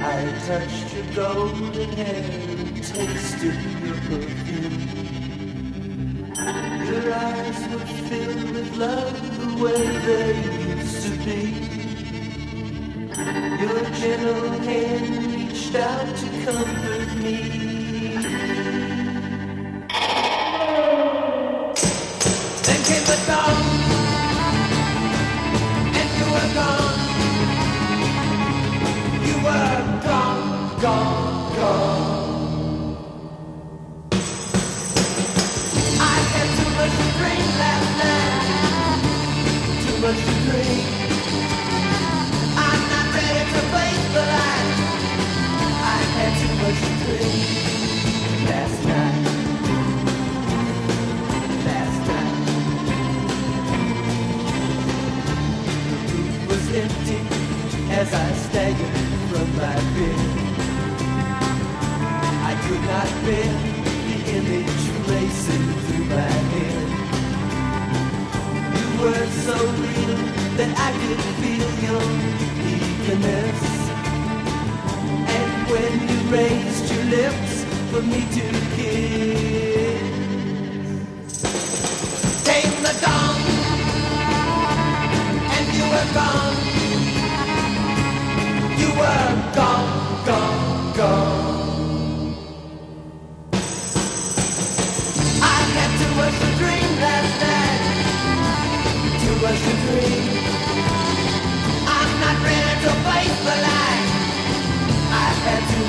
I touched your golden hair and tasted your perfume. Your eyes were filled with love the way they used to be. Your gentle hand reached out to comfort me. Then came as I staggered from my bed. I could not bear were so real that I could feel your eagerness. And when you raised your lips for me to kiss, came the dawn, and you were gone. You were gone, gone, gone.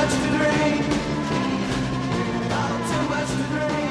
much to drink. Not too much to drink.